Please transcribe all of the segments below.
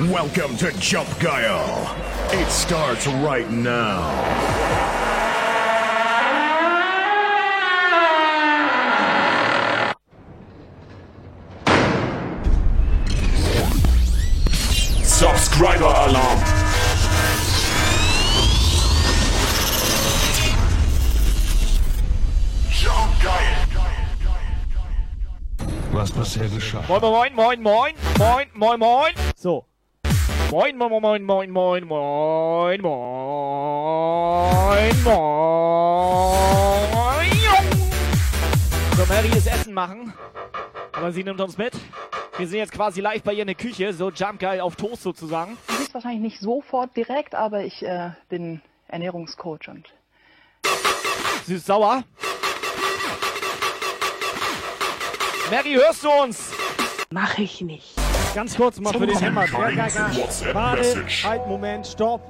Welcome to Jump Guile. It starts right now. Subscriber Alarm. Jump Guile. Was bisher geschah. Moin, moin, moin, moin, moin, moin, moin. So. Moin, moin, moin, moin, moin, moin, moin, moin. So, Mary ist Essen machen. Aber sie nimmt uns mit. Wir sind jetzt quasi live bei ihr in der Küche, so Jump Guy auf Toast sozusagen. Du siehst wahrscheinlich nicht sofort direkt, aber ich äh, bin Ernährungscoach und Süß-sauer. Mary, hörst du uns? mache ich nicht. Ganz kurz mal für den Hämmer. Warte, halt, Moment, stopp.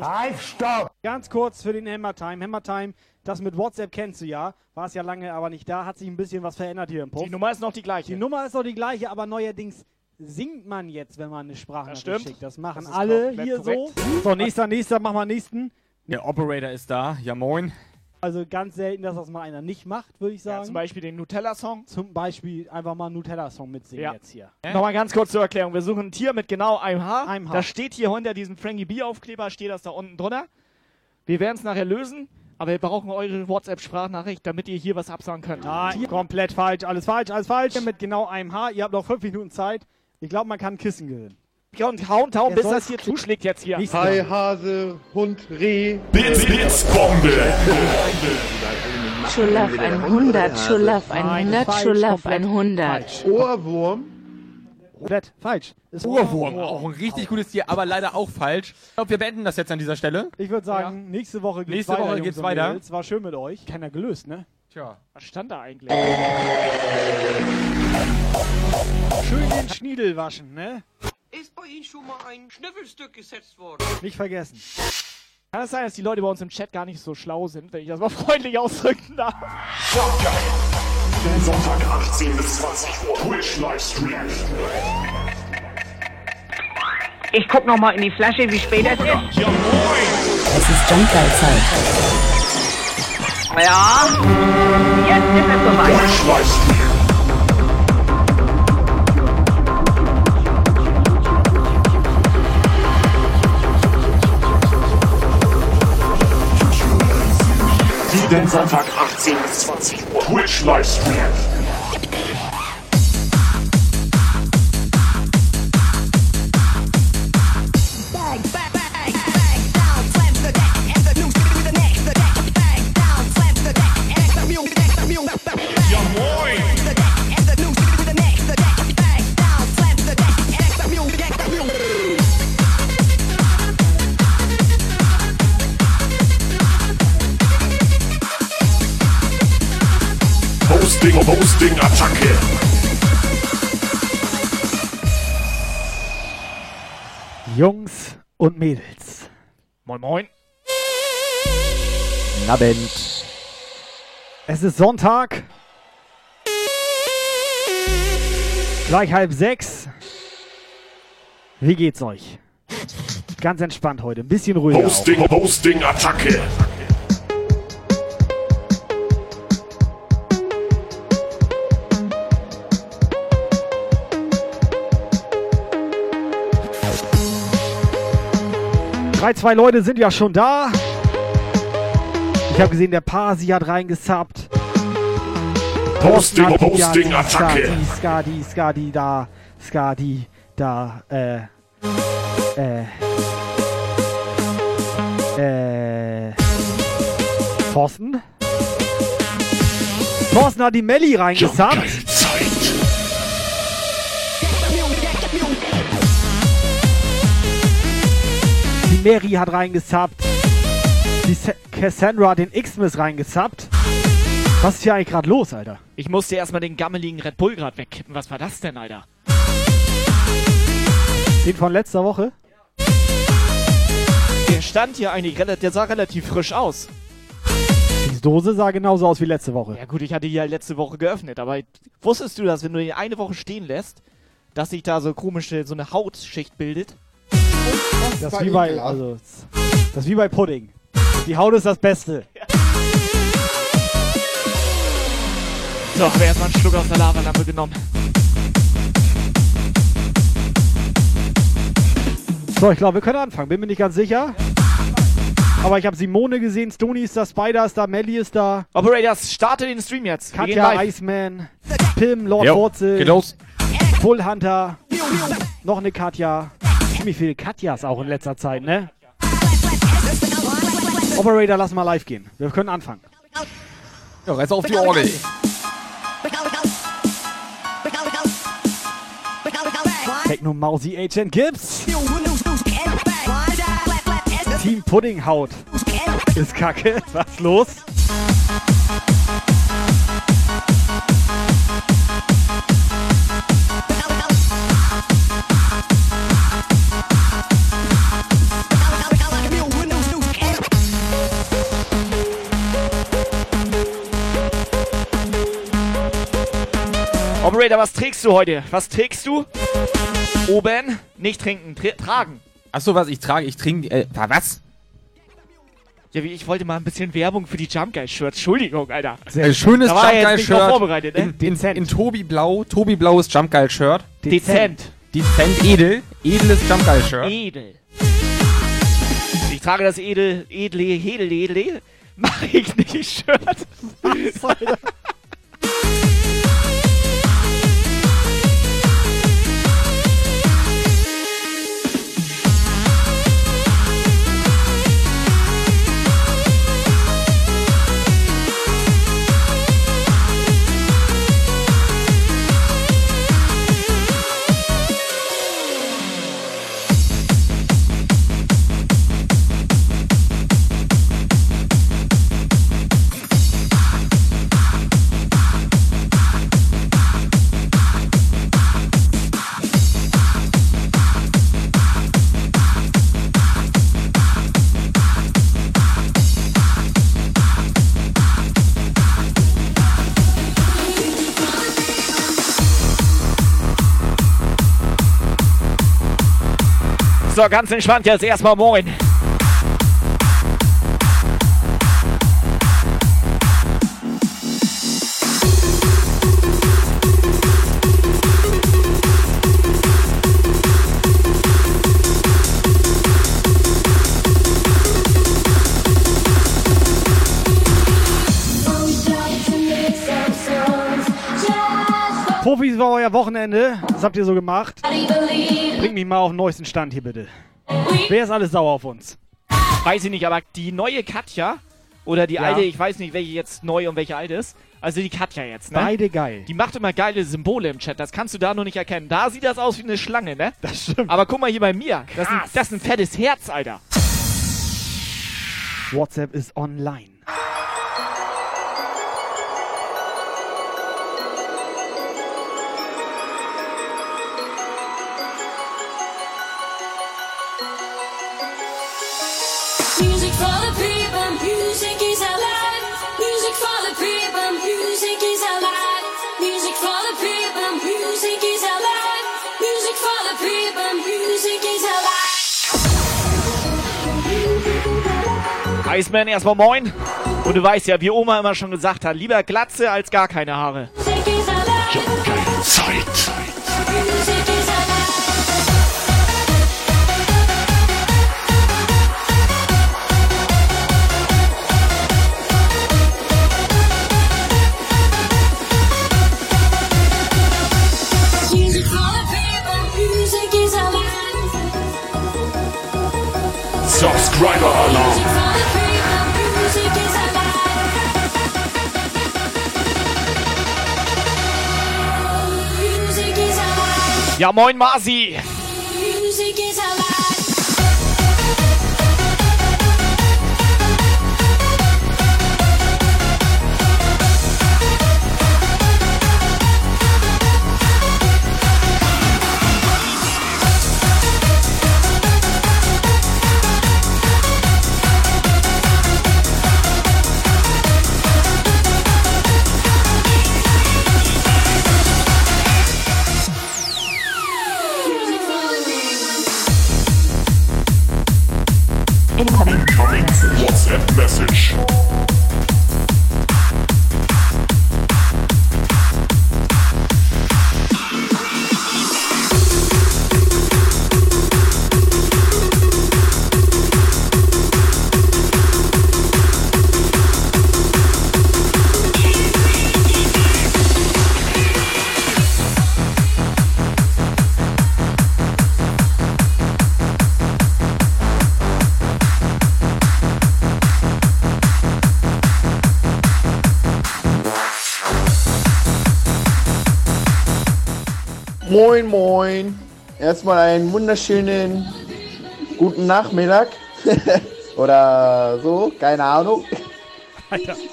Halt, stopp. Ganz kurz für den Hammer Time. Hammer Time, das mit WhatsApp kennst du ja. War es ja lange aber nicht da. Hat sich ein bisschen was verändert hier im Puff. Die Nummer ist noch die Die gleiche. Nummer ist noch die gleiche, aber neuerdings singt man jetzt, wenn man eine Sprache Das stimmt. schickt. Das machen Das alle hier korrekt. so. So, nächster, nächster, mach mal nächsten. Der Operator ist da. Ja, moin. Also ganz selten, dass das mal einer nicht macht, würde ich Ja, sagen. zum Beispiel den Nutella-Song. Zum Beispiel einfach mal einen Nutella-Song mitsingen Ja. jetzt hier. Nochmal ganz kurz zur Erklärung. Wir suchen ein Tier mit genau einem Haar. Einem Haar. Das steht hier unter diesem Frankie B-Aufkleber, steht das da unten drunter. Wir werden es nachher lösen, aber wir brauchen eure WhatsApp-Sprachnachricht, damit ihr hier was absagen könnt. Nein, komplett falsch. Alles falsch, alles falsch. Mit genau einem Haar. Ihr habt noch fünf Minuten Zeit. Ich glaube, man kann Kissen gewinnen. Ja, und hauen, hauen, bis das hier zuschlägt jetzt hier. Hai, Hase, Hund, Reh. Bits, Bits, Bombe. Schulaf 100, Schulaf Nein, 100, falsch, Schulaf komplett 100. Falsch. Ohrwurm. Komplett falsch. Ist Urwurm. Auch ein richtig gutes Tier, aber leider auch falsch. Ich glaube, wir beenden das jetzt an dieser Stelle. Ich würde sagen, nächste Woche geht's Nächste weiter. Woche Jungs geht's weiter. Mädels. War schön mit euch. Keiner gelöst, ne? Tja. Was stand da eigentlich? Schön den Schniedel waschen, ne? Ist bei Ihnen schon mal ein Schnüffelstück gesetzt worden? Nicht vergessen. Kann es sein, dass die Leute bei uns im Chat gar nicht so schlau sind, wenn ich das mal freundlich ausdrücken darf? Sonntag 18 bis 20 Uhr. Twitch Livestream. Ich guck noch mal in die Flasche, wie spät es ist. Ja. Es ist Jumpgeil-Zeit. Ja, jetzt ist es soweit. Twitch Livestream. Jeden Sonntag 18 bis 20 Uhr. Twitch Livestream. Jungs und Mädels. Moin, moin. Abend. Es ist Sonntag. Gleich halb sechs. Wie geht's euch? Ganz entspannt heute. Ein bisschen ruhiger. Auch. Hosting, Hosting, Attacke. Drei, zwei Leute sind ja schon da. Ich habe gesehen, der Pasi hat die- ja, Hosting, die Attacke. Skadi, Skadi, Skadi da. Skadi da. Äh. Äh. Äh. Thorsten? Thorsten hat die Melli reingesappt. Mary hat reingesappt. Die Sa Cassandra hat den X-Miss reingesappt. Was ist hier eigentlich gerade los, Alter? Ich musste erstmal den gammeligen Red Bull gerade wegkippen. Was war das denn, Alter? Den von letzter Woche? Der stand hier eigentlich der sah relativ frisch aus. Die Dose sah genauso aus wie letzte Woche. Ja gut, ich hatte die ja letzte Woche geöffnet, aber wusstest du, dass wenn du die eine Woche stehen lässt, dass sich da so komische, so eine Hautschicht bildet? Das ist wie bei, also, das ist wie bei Pudding. Die Haut ist das Beste. So, wer erstmal einen Schluck aus der Lavalampe genommen. So, ich glaube, wir können anfangen. Bin mir nicht ganz sicher. Aber ich habe Simone gesehen, Stony ist da, Spider ist da, Melly ist da, Operators, starte den Stream jetzt. Wir Katja. Iceman, Pim, Lord Jo, Wurzel, geht los. Bullhunter, noch eine Katja. Ziemlich viele Katjas auch in letzter Zeit, ne? Operator, lass mal live gehen. Wir können anfangen. Ja, reiß auf die Orgel. Techno Mausi Agent Gibbs. Team Puddinghaut. Ist kacke. Was los? Operator, was trägst du heute? Was trägst du? Oben, nicht trinken, tra tragen. Achso, was ich trage, ich trinke. Äh, was? Ja, wie ich wollte mal ein bisschen Werbung für die Jump Guys Shirts. Entschuldigung, Alter. Ein schönes Da war Jump drauf Shirt. vorbereitet, ne? In, in, Dezent. in Tobi Blau. Tobi Blaues Jump Shirt. Dezent. Dezent edel. Edles Jump Shirt. Edel. Ich trage das edel, edle, hedel, edle. Mach ich nicht, Shirt. So, ganz entspannt jetzt erstmal moin. Profis war euer Wochenende. Was habt ihr so gemacht? Bringt mich mal auf den neuesten Stand hier bitte. Wer ist alles sauer auf uns? Weiß ich nicht, aber die neue Katja oder die Ja. alte, ich weiß nicht, welche jetzt neu und welche alt ist. Also die Katja jetzt, ne? Beide geil. Die macht immer geile Symbole im Chat. Das kannst du da noch nicht erkennen. Da sieht das aus wie eine Schlange, ne? Das stimmt. Aber guck mal hier bei mir. Das ist, ein, das ist ein fettes Herz, Alter. WhatsApp ist online. Iceman, erstmal moin. Und du weißt ja, wie Oma immer schon gesagt hat, lieber Glatze als gar keine Haare. Music is alive. Zeit. Music is Ja, moin Masi. Music is alive. Incoming. Incoming WhatsApp message. Moin, moin. Erstmal einen wunderschönen guten Nachmittag. Oder so, keine Ahnung.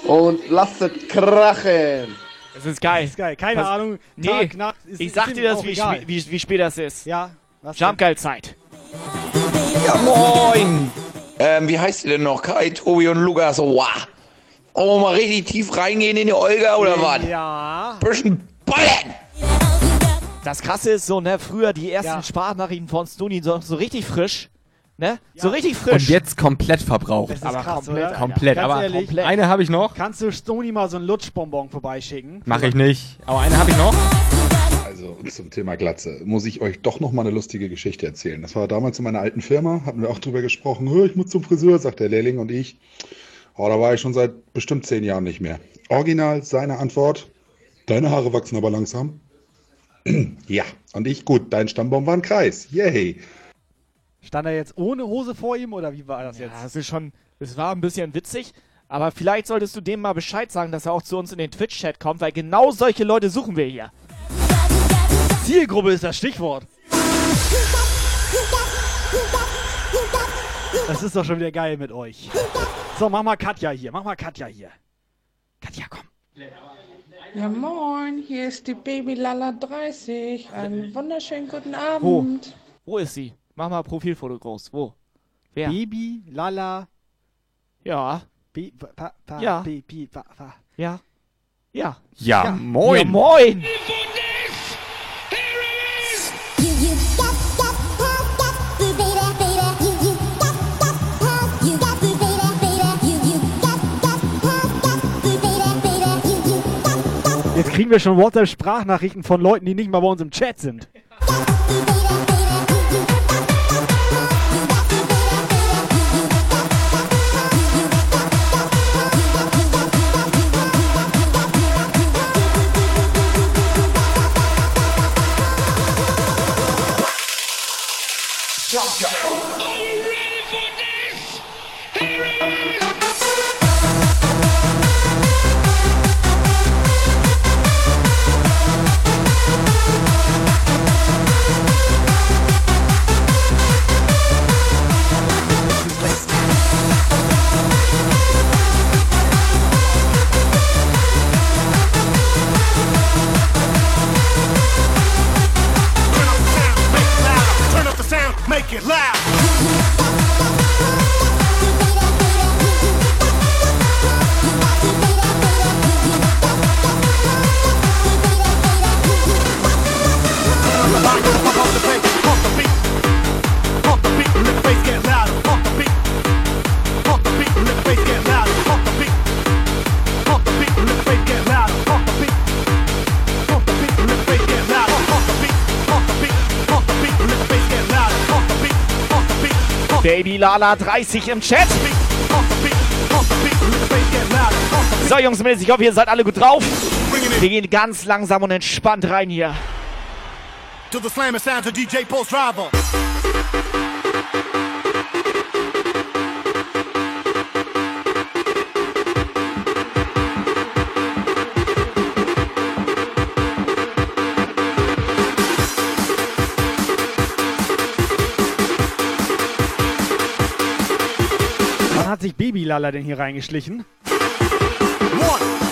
Und lasst es krachen. Das ist geil. Das ist geil. Keine Was- Ahnung. Nee, Tag, Nacht, ist- ich sag dir das, wie, egal. spä- wie, wie spät das ist. Ja. Was denn? Jumpgeil-Zeit. Ja, moin! Ähm, wie heißt ihr denn noch? Kai, Tobi und Lukas. Wow. Oh, mal richtig tief reingehen in die Olga oder was? Ja. Bisschen ballen! Das Krasse ist so, ne, früher die ersten Ja. Sprachnachrichten von Stoni so, so richtig frisch. Ne? So richtig frisch. Und jetzt komplett verbraucht. Das ist Aber krass, komplett, oder? Komplett. Ganz aber ehrlich. komplett. eine habe ich noch. Kannst du Stony mal so einen Lutschbonbon vorbeischicken? Mach ich nicht. Aber eine habe ich noch. Also zum Thema Glatze muss ich euch doch noch mal eine lustige Geschichte erzählen. Das war damals in meiner alten Firma, hatten wir auch drüber gesprochen. "Hö, Ich muss zum Friseur, sagt der Lehrling und ich. Oh, da war ich schon seit bestimmt zehn Jahren nicht mehr. Original seine Antwort: Deine Haare wachsen aber langsam. ja, und ich gut. Dein Stammbaum war ein Kreis. Yay. Stand er jetzt ohne Hose vor ihm oder wie war das Ja, jetzt? das ist schon, es war ein bisschen witzig, aber vielleicht solltest du dem mal Bescheid sagen, dass er auch zu uns in den Twitch-Chat kommt, weil genau solche Leute suchen wir hier. Zielgruppe ist das Stichwort. Das ist doch schon wieder geil mit euch. So, mach mal Katja hier. Mach mal Katja hier. Katja, komm. Ja moin, hier ist die Baby Lala 30. Einen wunderschönen guten Wo? Abend. Wo ist sie? Mach mal Profilfoto groß. Wo? Wer? Baby, Lala, Ja. Bi, pa, pa, Ja. Baby, pa, pa. Ja. Ja. Ja, Ja, moin. moin. Jetzt kriegen wir schon WhatsApp-Sprachnachrichten von Leuten, die nicht mal bei uns im Chat sind. make it loud. Baby Lala 30 im Chat. So, Jungs ich hoffe, ihr seid alle gut drauf. Wir gehen ganz langsam und entspannt rein hier. To the slammer sounds of DJ Post Driver. Baby Lala denn hier reingeschlichen? One,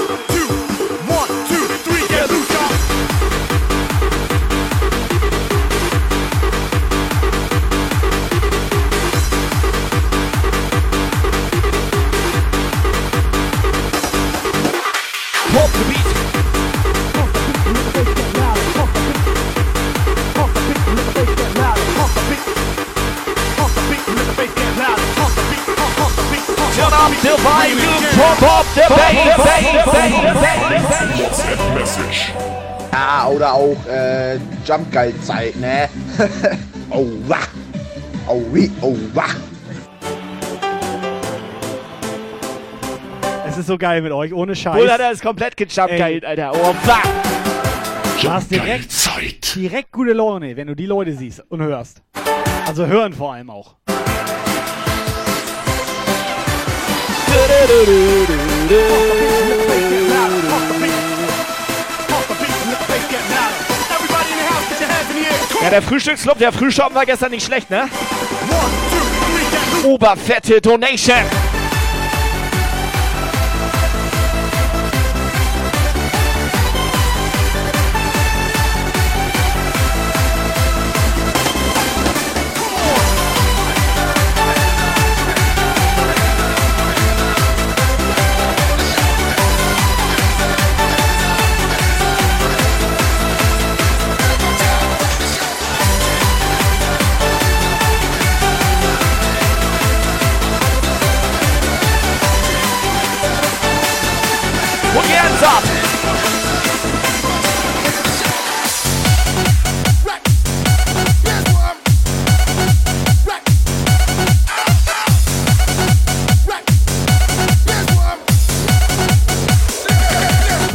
Turn up the volume, pump up the WhatsApp Message. Ja, oder auch äh, Jumpgeil-Zeit, ne? oh, wah. Oh, wie, oh, wah. Es ist so geil mit euch, ohne Scheiß. Bull hat er ist komplett gejumpt, geil, Alter. Oh, fuck. Du hast direkt, direkt gute Laune, wenn du die Leute siehst und hörst. Also hören vor allem auch. Ja, der Frühstücksclub, der Frühschoppen war gestern nicht schlecht, ne? Oberfette Donation.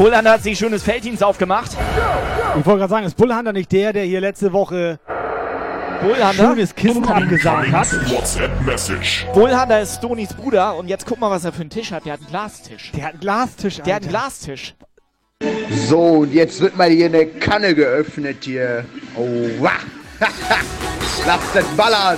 Bullhunter hat sich schönes Felddienst aufgemacht. Ich wollte gerade sagen, ist Bullhunter nicht der, der hier letzte Woche Bullhunter? schönes Kissen abgesagt hat? WhatsApp-Message. Bullhunter ist Stonys Bruder und jetzt guck mal, was er für einen Tisch hat. Der hat einen Glastisch. Der hat einen Glastisch, Der hat einen Glastisch. So, und jetzt wird mal hier eine Kanne geöffnet hier. Oh, wah. Lasst es ballern.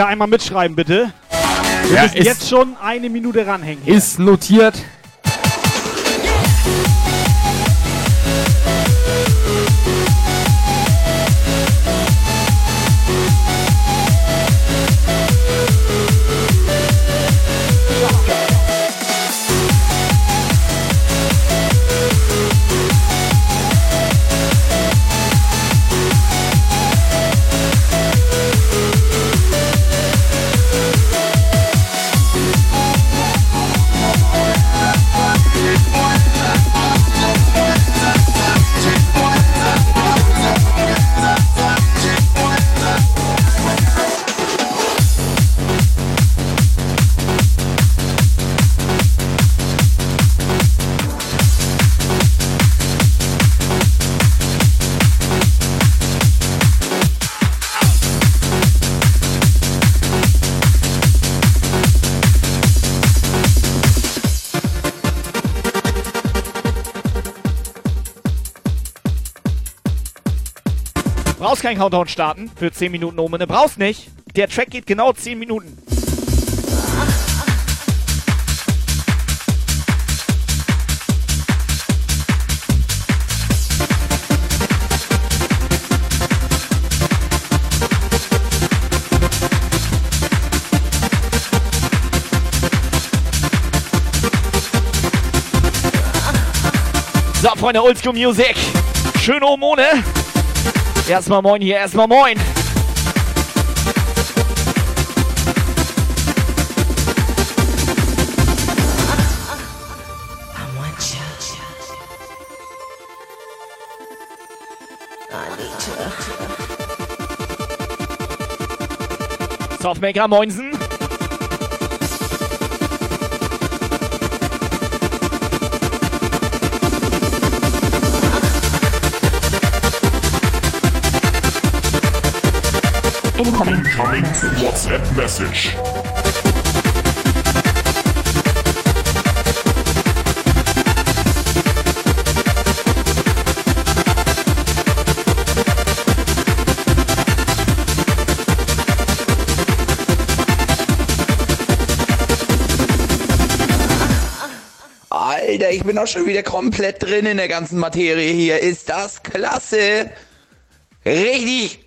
Operator einmal mitschreiben, bitte. Wir Ja, müssen ist- jetzt schon eine Minute ranhängen. Hier. Ist notiert. keinen Countdown starten für 10 Minuten Omene. Brauchst nicht. Der Track geht genau 10 Minuten. So, Freunde, Oldschool Music. Schöne Hormone. Erstmal moin hier, erstmal moin. Softmaker Moinsen. Incoming WhatsApp message. Alter, ich bin auch schon wieder komplett drin in der ganzen Materie hier. Ist das klasse? Richtig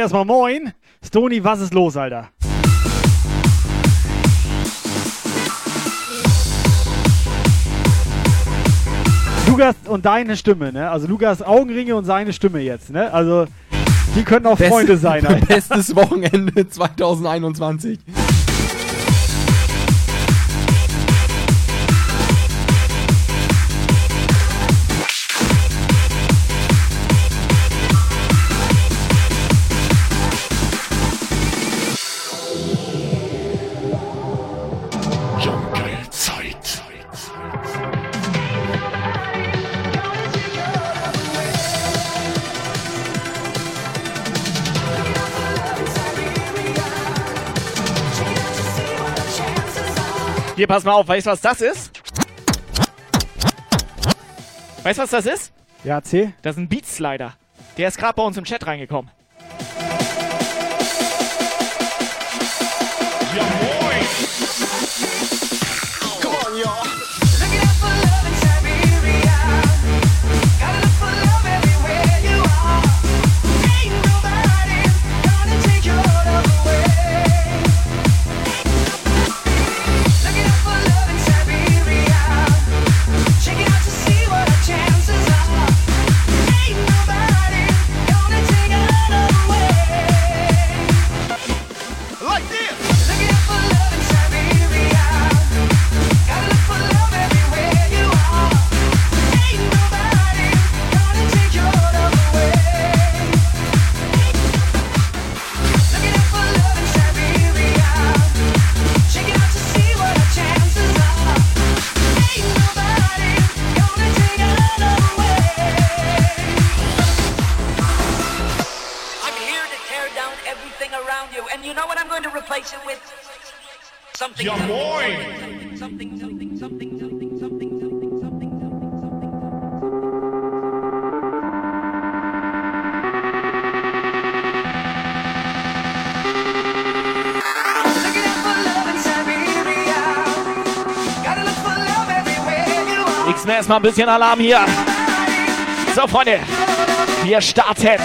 erstmal moin. Stony, was ist los, Alter? Lukas und deine Stimme, ne? Also Lukas Augenringe und seine Stimme jetzt, ne? Also die können auch Best- Freunde sein, Alter. Bestes Wochenende 2021. Hier, pass mal auf, weißt du, was das ist? Weißt du, was das ist? Ja, C. Das ist ein Beatslider. Der ist gerade bei uns im Chat reingekommen. Come on, y'all. Erstmal ein bisschen Alarm hier. So, Freunde, wir starten.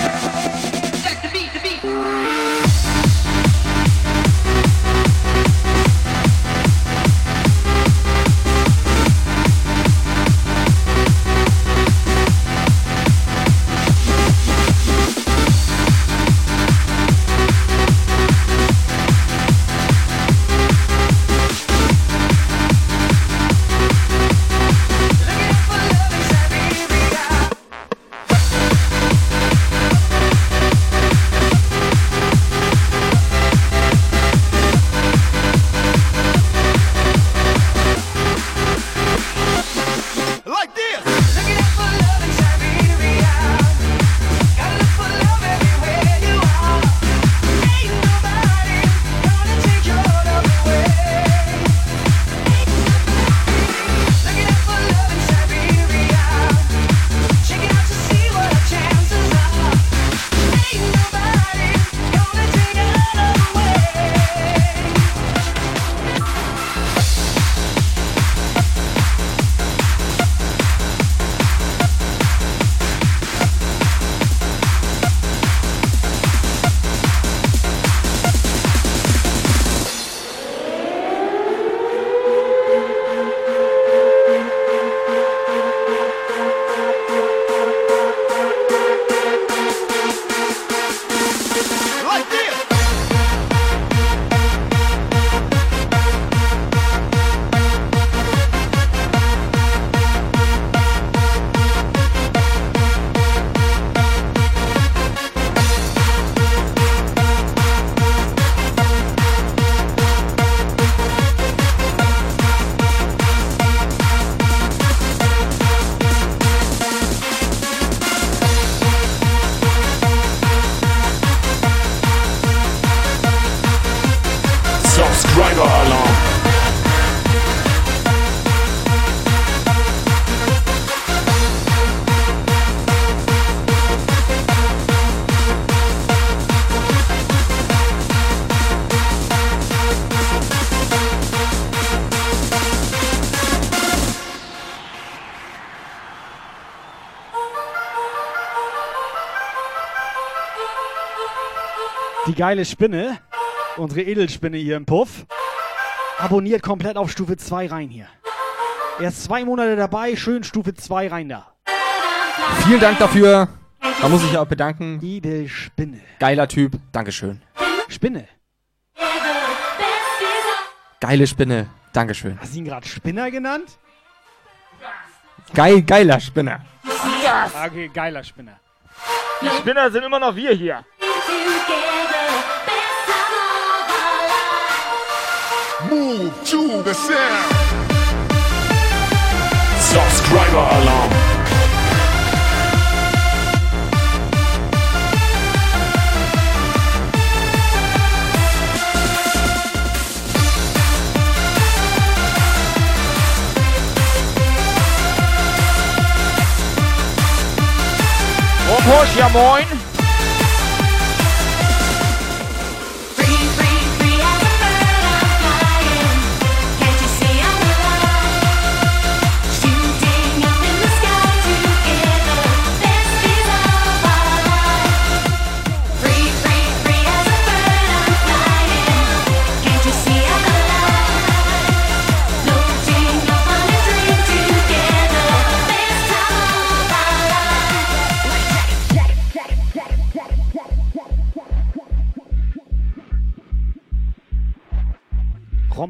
Die geile Spinne, unsere Edelspinne hier im Puff, abonniert komplett auf Stufe 2 rein hier. Er ist zwei Monate dabei, schön Stufe 2 rein da. Vielen Dank dafür. Da muss ich ja auch bedanken. Edelspinne. Geiler Typ. Dankeschön. Spinne. Geile Spinne. Dankeschön. Hast du ihn gerade Spinner genannt? Geil, geiler Spinner. Okay, geiler Spinner. Die Spinner sind immer noch wir hier. Move to the sound. Subscriber-Alarm. Oh, Porsche, ja moin.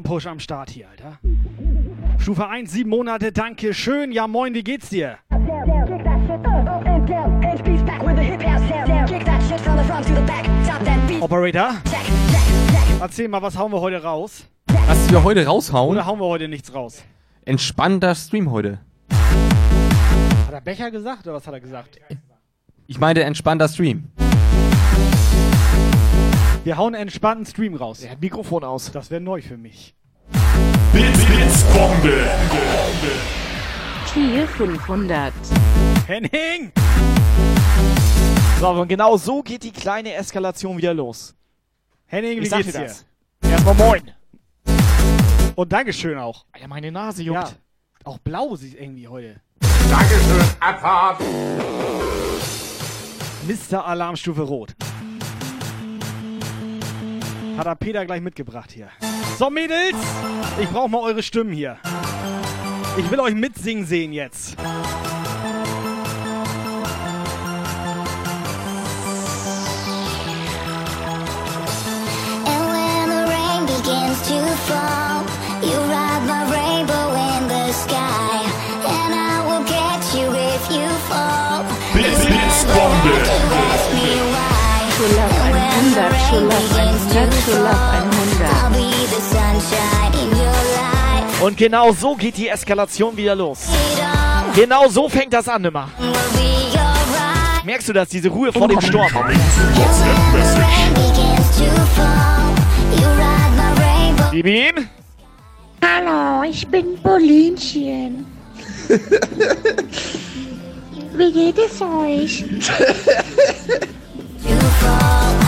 Rompush am Start hier, Alter. Stufe 1, sieben Monate, danke schön. Ja moin, wie geht's dir? Operator? Erzähl mal, was hauen wir heute raus? Was wir heute raushauen? Oder hauen wir heute nichts raus? Entspannter Stream heute. Hat er Becher gesagt oder was hat er gesagt? Ich meinte entspannter Stream. Wir hauen einen entspannten Stream raus. Er hat Mikrofon aus. Das wäre neu für mich. Blitz, Blitz, Bombe. Kiel 500. Henning! So, und genau so geht die kleine Eskalation wieder los. Henning, wie geht's dir dir? das. Erstmal moin. Und Dankeschön auch. Ja, meine Nase juckt. Ja, auch blau sieht irgendwie heute. Dankeschön, Abfahrt. Mr. Alarmstufe Rot. Hat er Peter gleich mitgebracht hier. So, Mädels, ich brauche mal eure Stimmen hier. Ich will euch mitsingen sehen jetzt. And when the rain begins to fall, you ride my rainbow in the sky. And I will get you if you fall. Blitz, Blitz, Bombe. Ask me why. True Love 100, True Love 100, True Love 100. I'll be the sunshine in your life. Und genau so geht die Eskalation wieder los. Genau so fängt das an immer. Merkst du das, diese Ruhe vor dem Sturm? Bibin? Hallo, ich bin Paulinchen. Wie geht es euch?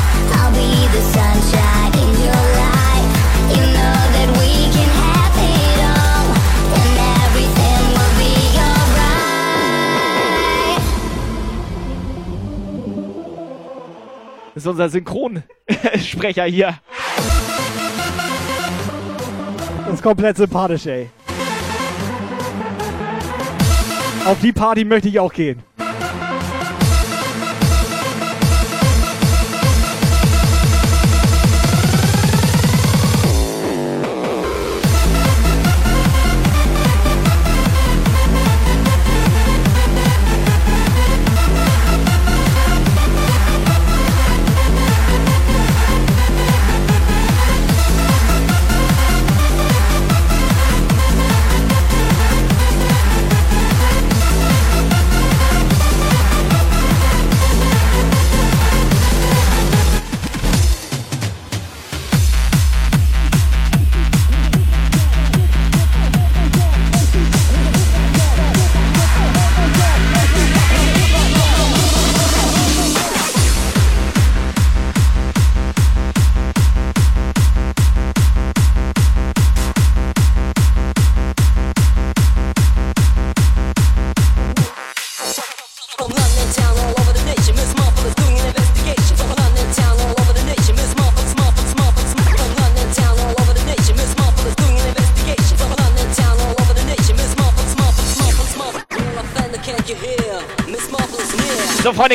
Das ist unser Synchronsprecher hier. Das ist komplett sympathisch, ey. Auf die Party möchte ich auch gehen.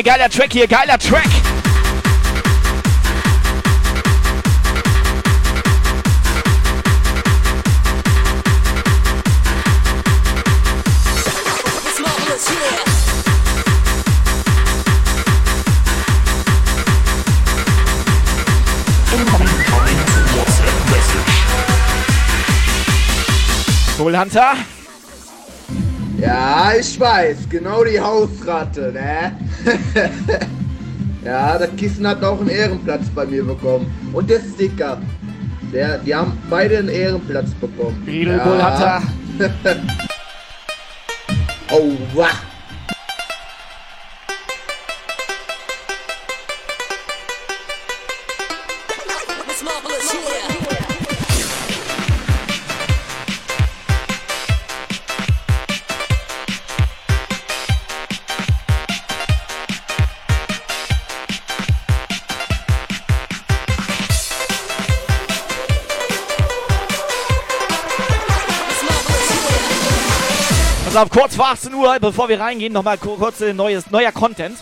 geiler Track hier, geiler Track. Soul Hunter. Ja, ich weiß, genau die Hausratte, ne? ja, das Kissen hat auch einen Ehrenplatz bei mir bekommen. Und der Sticker. Der, die haben beide einen Ehrenplatz bekommen. Edelbull ja. hat er. oh, wach. Ja, kurz vor 18 Uhr, bevor wir reingehen, nochmal kurz neues, neuer Content.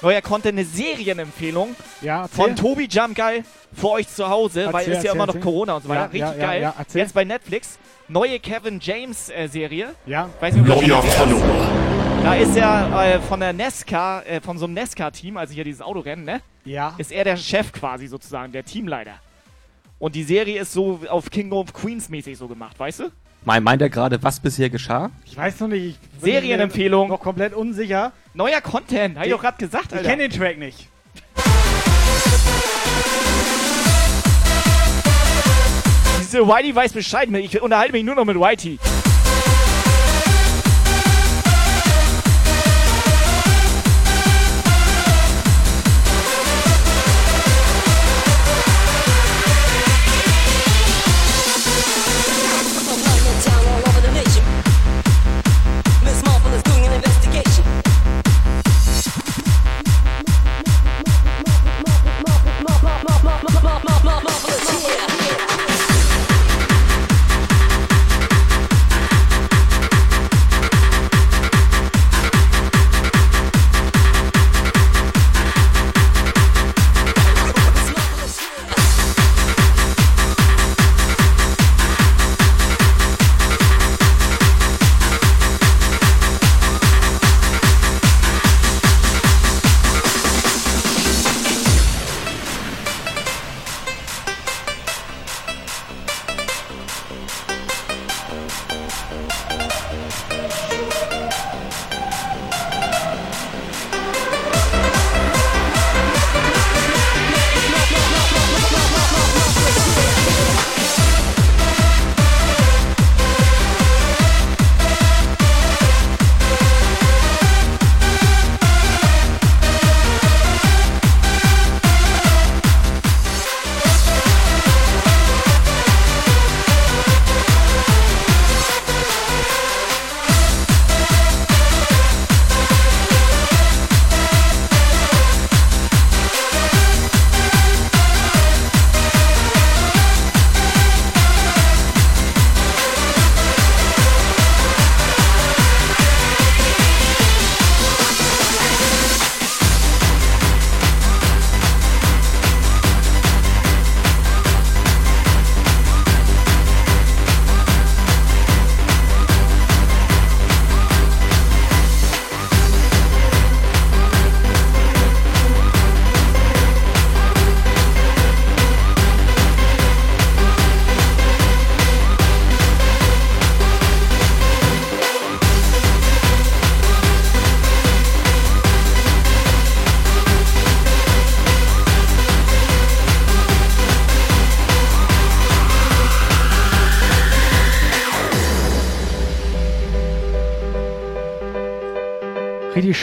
Neuer Content, eine Serienempfehlung ja, von Tobi Jump Guy für euch zu Hause, erzähl, weil es ja immer noch. Corona und so weiter. Ja, Richtig ja, geil. Jetzt bei Netflix, neue Kevin James äh, Serie. Ja. Weiß nicht, Neuer Follower. Da ist er äh, von der Nesca, äh, von so einem Nesca-Team, also hier dieses Autorennen, ne? Ja. Ist er der Chef quasi sozusagen, der Teamleiter. Und die Serie ist so auf King of Queens mäßig so gemacht, weißt du? Meint er gerade, was bisher geschah? Ich weiß noch nicht. Ich bin Serienempfehlung. Noch komplett unsicher. Neuer Content, habe ich doch gerade gesagt, Alter. Ich kenne den Track nicht. Diese Whitey weiß Bescheid. Ne? Ich unterhalte mich nur noch mit Whitey.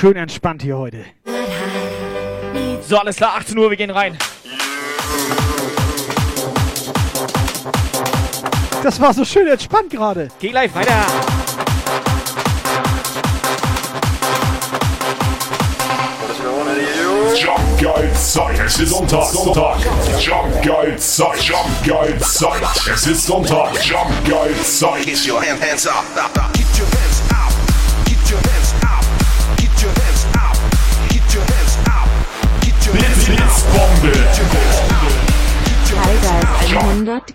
schön entspannt hier heute. So, alles klar, 18 Uhr, wir gehen rein. Das war so schön entspannt gerade. Geh live weiter. Jump Guide Zeit, es ist Sonntag, Sonntag. Jump Guide Zeit, Jump Guide Zeit, es ist Sonntag. Jump Guide Zeit. Kiss your hands up.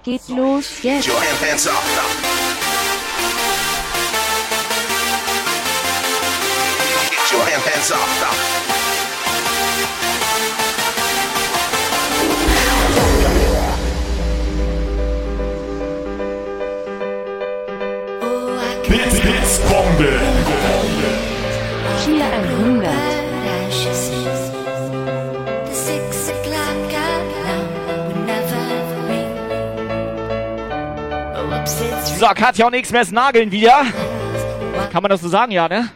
Geht los. Jetzt. Your hands up So, Katja und X Mess nageln wieder. Kann man das so sagen, ja, ne?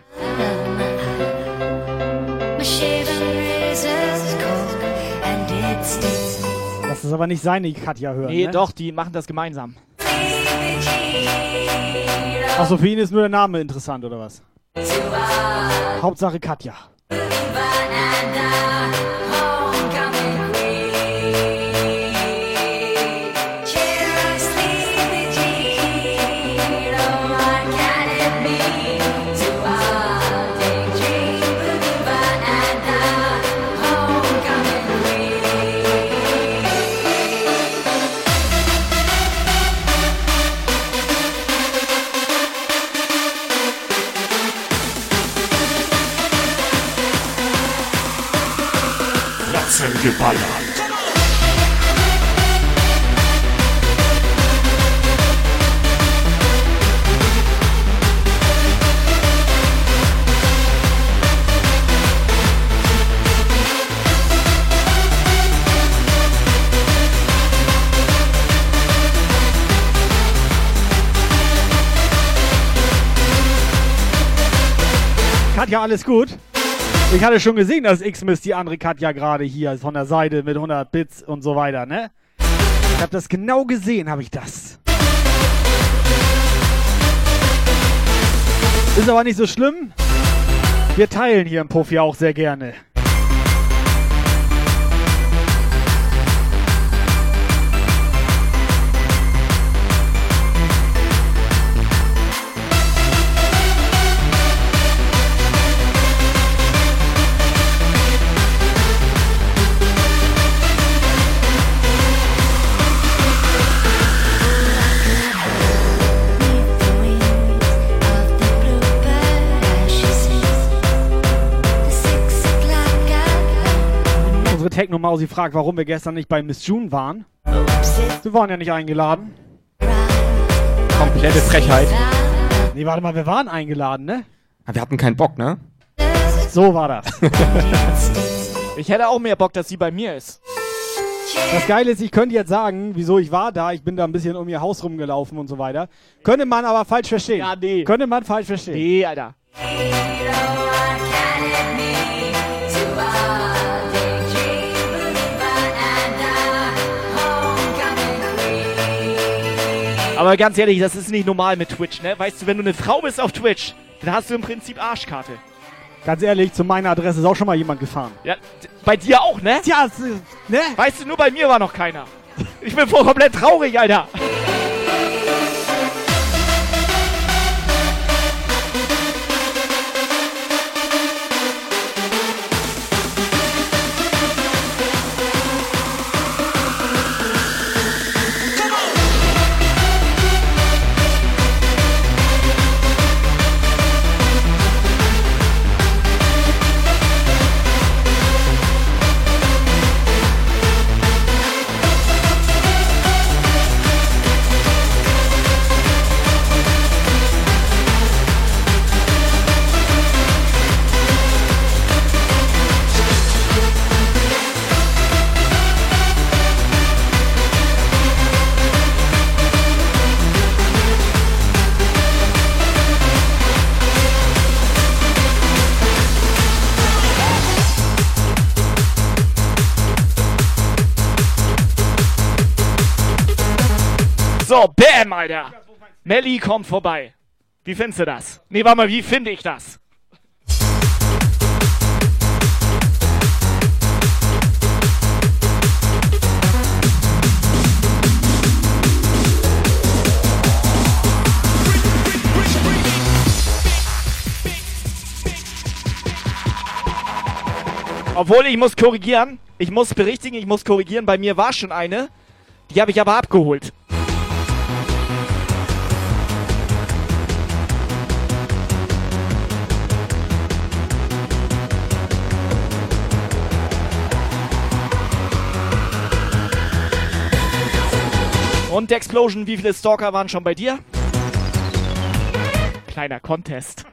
Das ist aber nicht seine Katja hören. Nee, ne? doch, die machen das gemeinsam. Achso, für ihn ist nur der Name interessant, oder was? Hauptsache Katja. Platzen geballert. Katja, alles gut? Ich hatte schon gesehen, dass X-Miss die andere Katja gerade hier von der Seite mit 100 Bits und so weiter, ne? Ich hab das genau gesehen, habe ich das. Ist aber nicht so schlimm. Wir teilen hier im Puff ja auch sehr gerne. Unsere Techno-Mausi fragt, warum wir gestern nicht bei Miss June waren. Wir waren ja nicht eingeladen. Komplette Frechheit. Nee, warte mal, wir waren eingeladen, ne? Wir hatten keinen Bock, ne? So war das. Ich hätte auch mehr Bock, dass sie bei mir ist. Das Geile ist, ich könnte jetzt sagen, wieso ich war da. Ich bin da ein bisschen um ihr Haus rumgelaufen und so weiter. Könnte man aber falsch verstehen. Ja, nee. Könnte man falsch verstehen. Nee, Alter. Aber ganz ehrlich, das ist nicht normal mit Twitch, ne? Weißt du, wenn du eine Frau bist auf Twitch, dann hast du im Prinzip Arschkarte. Ganz ehrlich, zu meiner Adresse ist auch schon mal jemand gefahren. Ja, bei dir auch, ne? Tja, ne? Weißt du, nur bei mir war noch keiner. Ich bin voll komplett traurig, Alter. Bam, Alter. Melly kommt vorbei. Wie findest du das? Nee, warte mal, wie finde ich das? Obwohl, ich muss korrigieren. Ich muss berichtigen, ich muss korrigieren. Bei mir war schon eine. Die habe ich aber abgeholt. Und Explosion, wie viele Stalker waren schon bei dir? Kleiner Contest.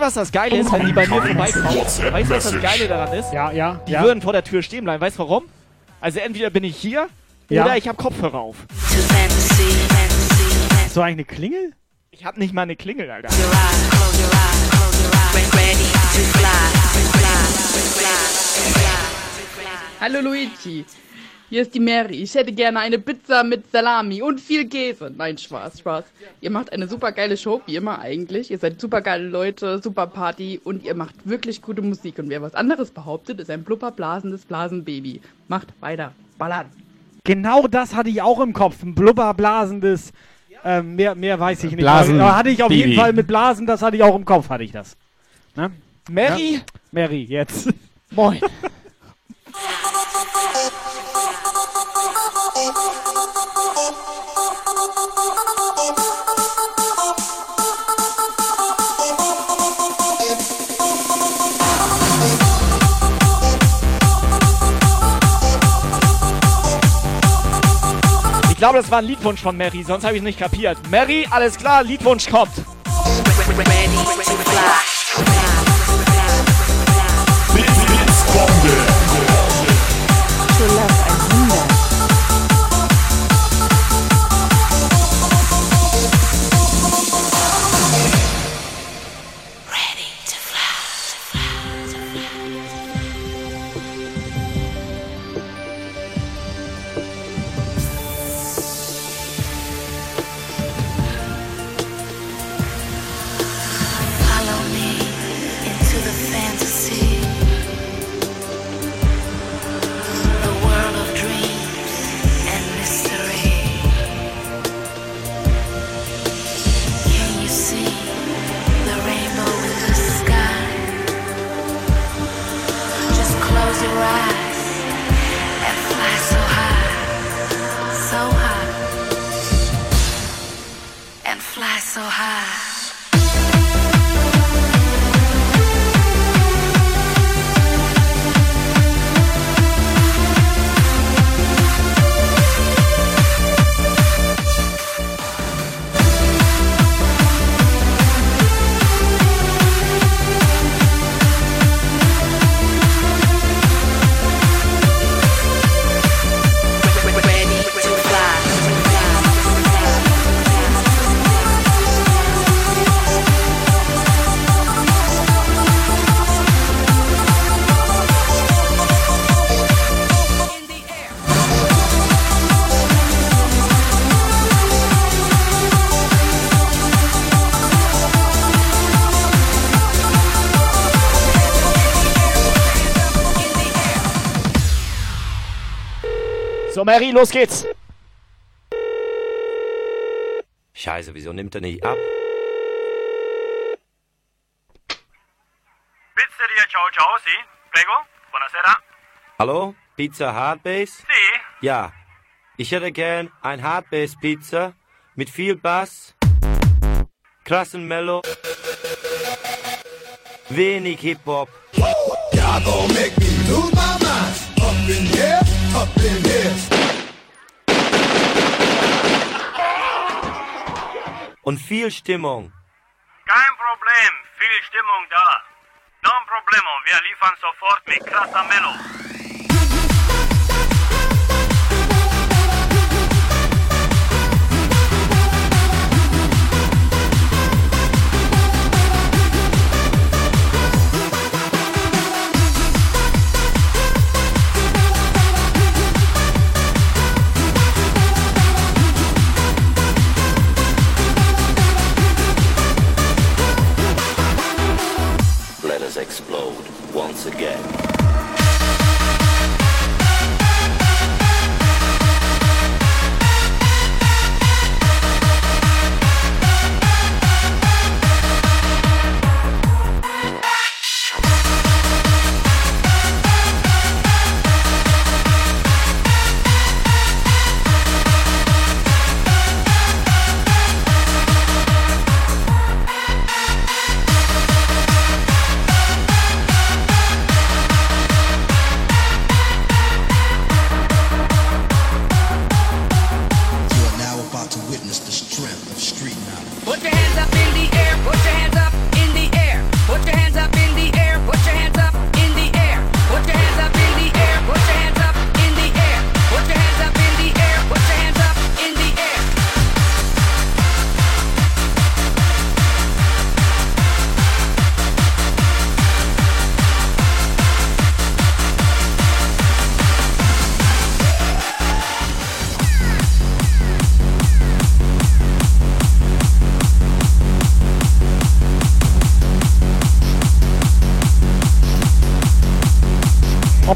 Du, was das Geile ist, wenn die bei mir vorbeikommen? Weißt du, was das Geile daran ist? Ja, ja. Die ja. würden vor der Tür stehen bleiben. Weißt du warum? Also entweder bin ich hier Ja. oder ich habe Kopfhörer auf. Hast du eigentlich eine Klingel? Ich habe nicht mal eine Klingel, Alter. Hallo Luigi. Hier ist die Mary. Ich hätte gerne eine Pizza mit Salami und viel Käse. Nein, Spaß, Spaß. Ihr macht eine super geile Show, wie immer eigentlich. Ihr seid super geile Leute, super Party und ihr macht wirklich gute Musik. Und wer was anderes behauptet, ist ein blubberblasendes Blasenbaby. Macht weiter. Ballern. Genau das hatte ich auch im Kopf. Ein blubberblasendes. Ähm, mehr, mehr weiß ich nicht. Blasen- Aber hatte ich auf jeden Baby. Fall mit Blasen, das hatte ich auch im Kopf, hatte ich das. Ne? Mary? Ja? Mary, jetzt. Moin. Ich glaube, das war ein Liedwunsch von Mary, sonst habe ich es nicht kapiert. Mary, alles klar, Liedwunsch kommt. True Mary, los geht's. Scheiße, wieso nimmt er nicht ab? Pizzeria Ciao Ciao, sì? Prego, buonasera. Hallo? Pizza Hardbase? Sì? Ja. Ich hätte gern ein Hardbase Pizza mit viel Bass, krassen Mellow, wenig Hip-Hop. Y'all gon' make me lose my mind. Up in here, up in here. Und viel Stimmung. Kein Problem, viel Stimmung da. Non problemo, wir liefern sofort mit krasser Mello. Explode once again.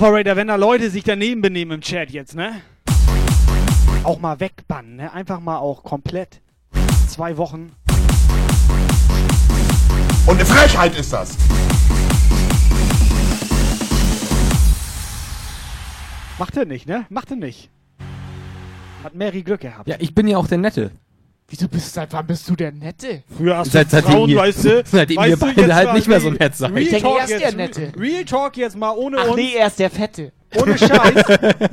Operator, wenn da Leute sich daneben benehmen im Chat jetzt, ne? Auch mal wegbannen, ne? Einfach mal auch komplett. Zwei Wochen. Und eine Frechheit ist das. Macht er nicht, ne? Macht er nicht. Hat Mary Glück gehabt. Ja, ich bin ja auch der Nette. Wieso bist seit wann bist du der Nette? Früher hast Seit- du seitdem Frauen, ihr- weißt du? seitdem weißt ihr du beide halt nicht mehr so nett seid. Real Ich denke, Talk er ist der jetzt, Nette. Real Talk jetzt mal ohne Ach uns. nee, er ist der Fette. Ohne Scheiß.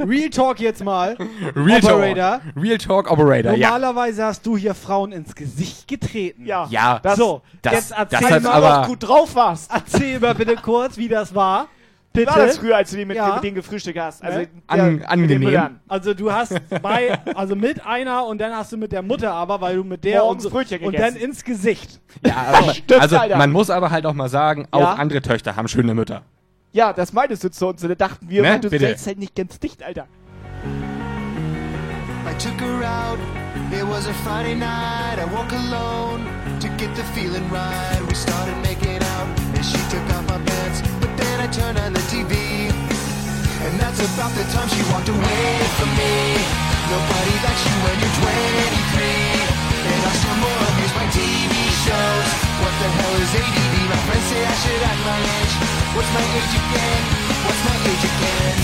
Real Talk jetzt mal. Real Operator. Talk. Real Talk Operator, ja. Normalerweise hast du hier Frauen ins Gesicht getreten. Ja. Ja, Das- so, das- jetzt erzähl das mal, aber- gut drauf warst. erzähl mal bitte kurz, wie das war. Wie Bitte. war das früher, als du die mit, Ja. mit denen gefrühstückt hast? Also, Ne? An- den angenehm. Also du hast bei, also mit einer und dann hast du mit der Mutter aber, weil du mit der Morgens und, so, Brötchen und gegessen. dann ins Gesicht. Ja, aber, Stimmt, also Alter. man muss aber halt auch mal sagen, auch Ja. andere Töchter haben schöne Mütter. Ja, das meintest du zu uns. Und da dachten wir, Ne? du Bitte. fällst halt nicht ganz dicht, Alter. I took her out. It was a Friday night. I woke alone to get the feeling right. We started making out, and she took off my pants. I turned on the TV, and that's about the time she walked away from me. Nobody likes you when you're 23, and I still more abuse my TV shows. What the hell is ADD? My friends say I should act my age. What's my age again? What's my age again?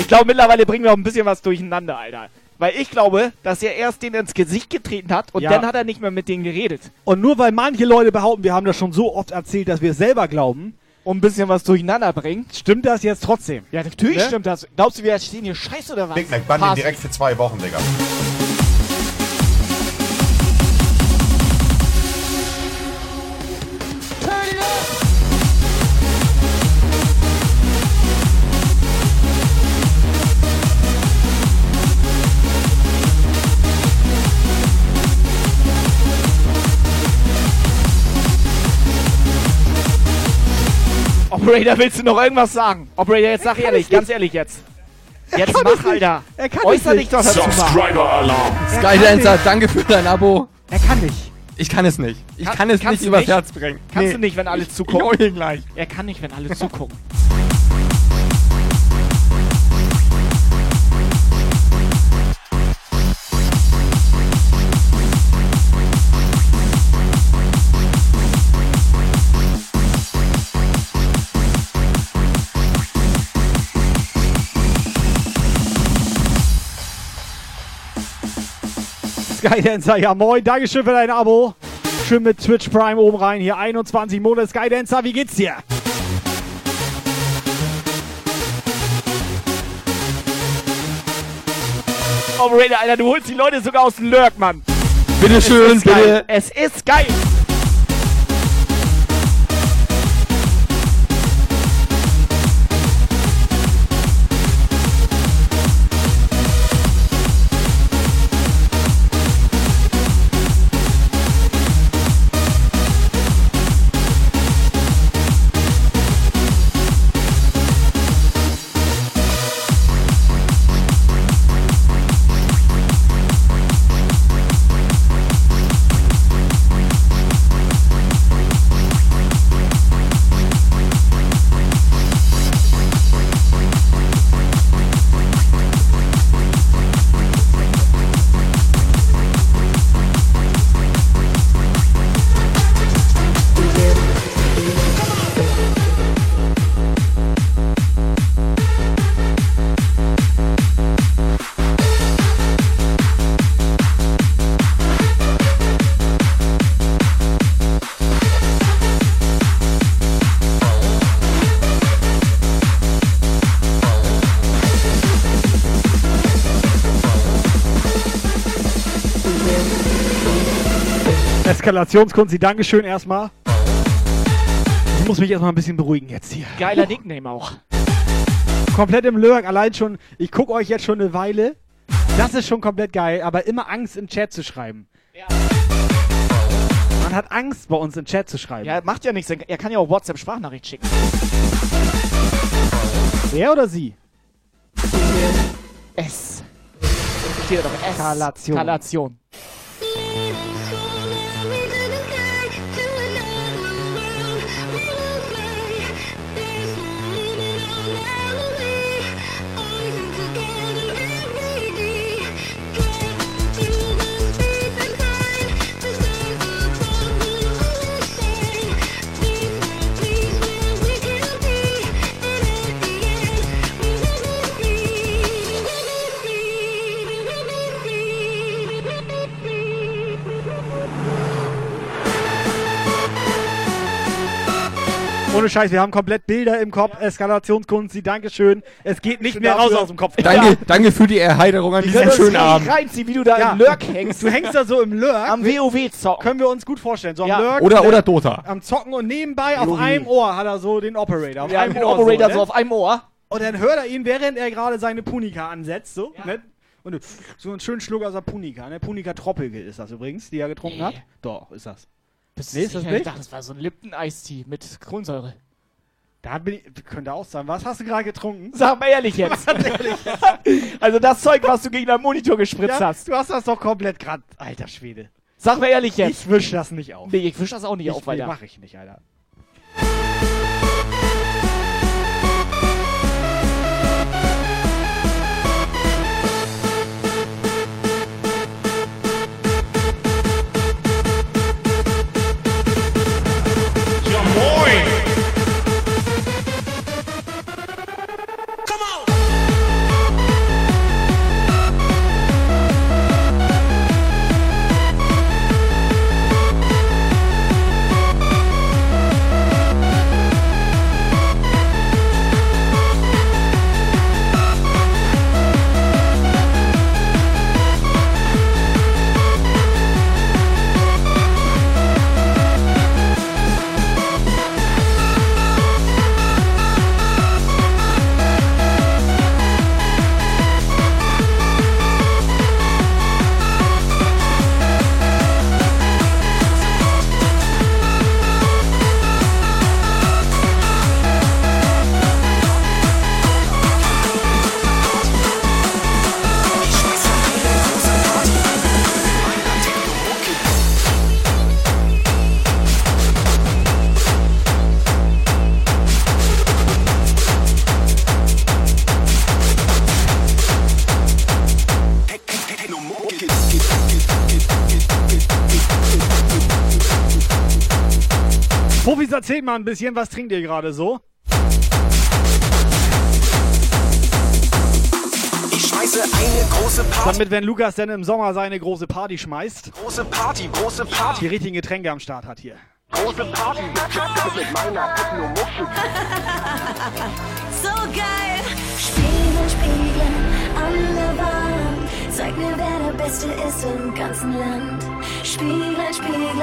Ich glaube, mittlerweile bringen wir auch ein bisschen was durcheinander, Alter. Weil ich glaube, dass er erst den ins Gesicht getreten hat und Ja. dann hat er nicht mehr mit denen geredet. Und nur weil manche Leute behaupten, wir haben das schon so oft erzählt, dass wir es selber glauben, Um ein bisschen was durcheinander bringt. stimmt das jetzt trotzdem. Ja, natürlich Ne? stimmt das. Glaubst du, wir stehen hier scheiße oder was? Big Mac, bann den Pass. direkt für zwei Wochen, Digga. Operator, willst du noch irgendwas sagen? Operator, jetzt sag ehrlich, ganz ehrlich jetzt. Jetzt mach, nicht. Alter. Er kann Äußer dich doch dazu. Subscriber Alarm. Skydancer, danke für dein Abo. Er kann nicht. Ich kann es nicht. Ich Kann- kann es nicht übers nicht? Herz bringen. Kannst Nee. du nicht, wenn alle Ich zugucken? hol ihn gleich. Er kann nicht, wenn alle zugucken. Skydancer, ja moin, Dankeschön für dein Abo. Schön mit Twitch Prime oben rein, hier 21 Monate Skydancer, wie geht's dir? Operator, Alter, du holst die Leute sogar aus dem Lurk, Mann. Bitte Es schön, ist geil. bitte. Es ist geil. Eskalationskunst, Dankeschön erstmal. Ich muss mich erstmal ein bisschen beruhigen jetzt hier. Geiler Nickname auch. Komplett im Lurk, allein schon, ich gucke euch jetzt schon eine Weile. Das ist schon komplett geil, aber immer Angst im Chat zu schreiben. Man hat Angst bei uns im Chat zu schreiben. Ja, macht ja nichts. Er kann ja auch WhatsApp-Sprachnachricht schicken. Wer oder sie? S. Steht doch S. Eskalation. Eskalation. Scheiß, wir haben komplett Bilder im Kopf. Eskalationskunst, Dankeschön. Es geht nicht mehr raus dafür. aus dem Kopf. Danke, danke für die Erheiterung an diesem schönen Abend. reinziehen, wie du da Ja. im Lurk hängst. Du hängst da so im Lurk. Am WoW zocken. Können wir uns gut vorstellen. So am Ja. Lurk. Oder, ne, oder Dota. Am Zocken und nebenbei auf WoW. einem Ohr hat er so den Operator. Auf Ja, einem den Ohr Operator so, so ne? auf einem Ohr. Und dann hört er ihn, während er gerade seine Punika ansetzt, so, ne? Und so einen schönen Schluck aus der Punika, ne? Punika Troppelke ist das übrigens, die er getrunken hat. Doch, ist das. Bist Nee, du ist das nicht? Ich dachte, das war so ein Lipton-Eistee mit Kohlensäure. Da bin ich, könnte auch sein. Was hast du gerade getrunken? Sag mal ehrlich jetzt. also das Zeug, was du gegen deinen Monitor gespritzt Ja, hast. du hast das doch komplett grad. Alter Schwede. Sag mal ehrlich jetzt. Ich wisch das nicht auf. Nee, ich wisch das auch nicht ich, auf nee, weiter. mach ich nicht, Alter. Erzählt mal ein bisschen, was trinkt ihr gerade so? Ich schmeiße eine große Party. Damit, wenn Lukas dann im Sommer seine große Party schmeißt, Große Party, große Party. die richtigen Getränke am Start hat hier. Große Party mit meiner Techno-Mucke. So geil! Spiegeln, spiegeln an der Wand. Zeig mir, wer der Beste ist im ganzen Land. Spiegeln, spiegeln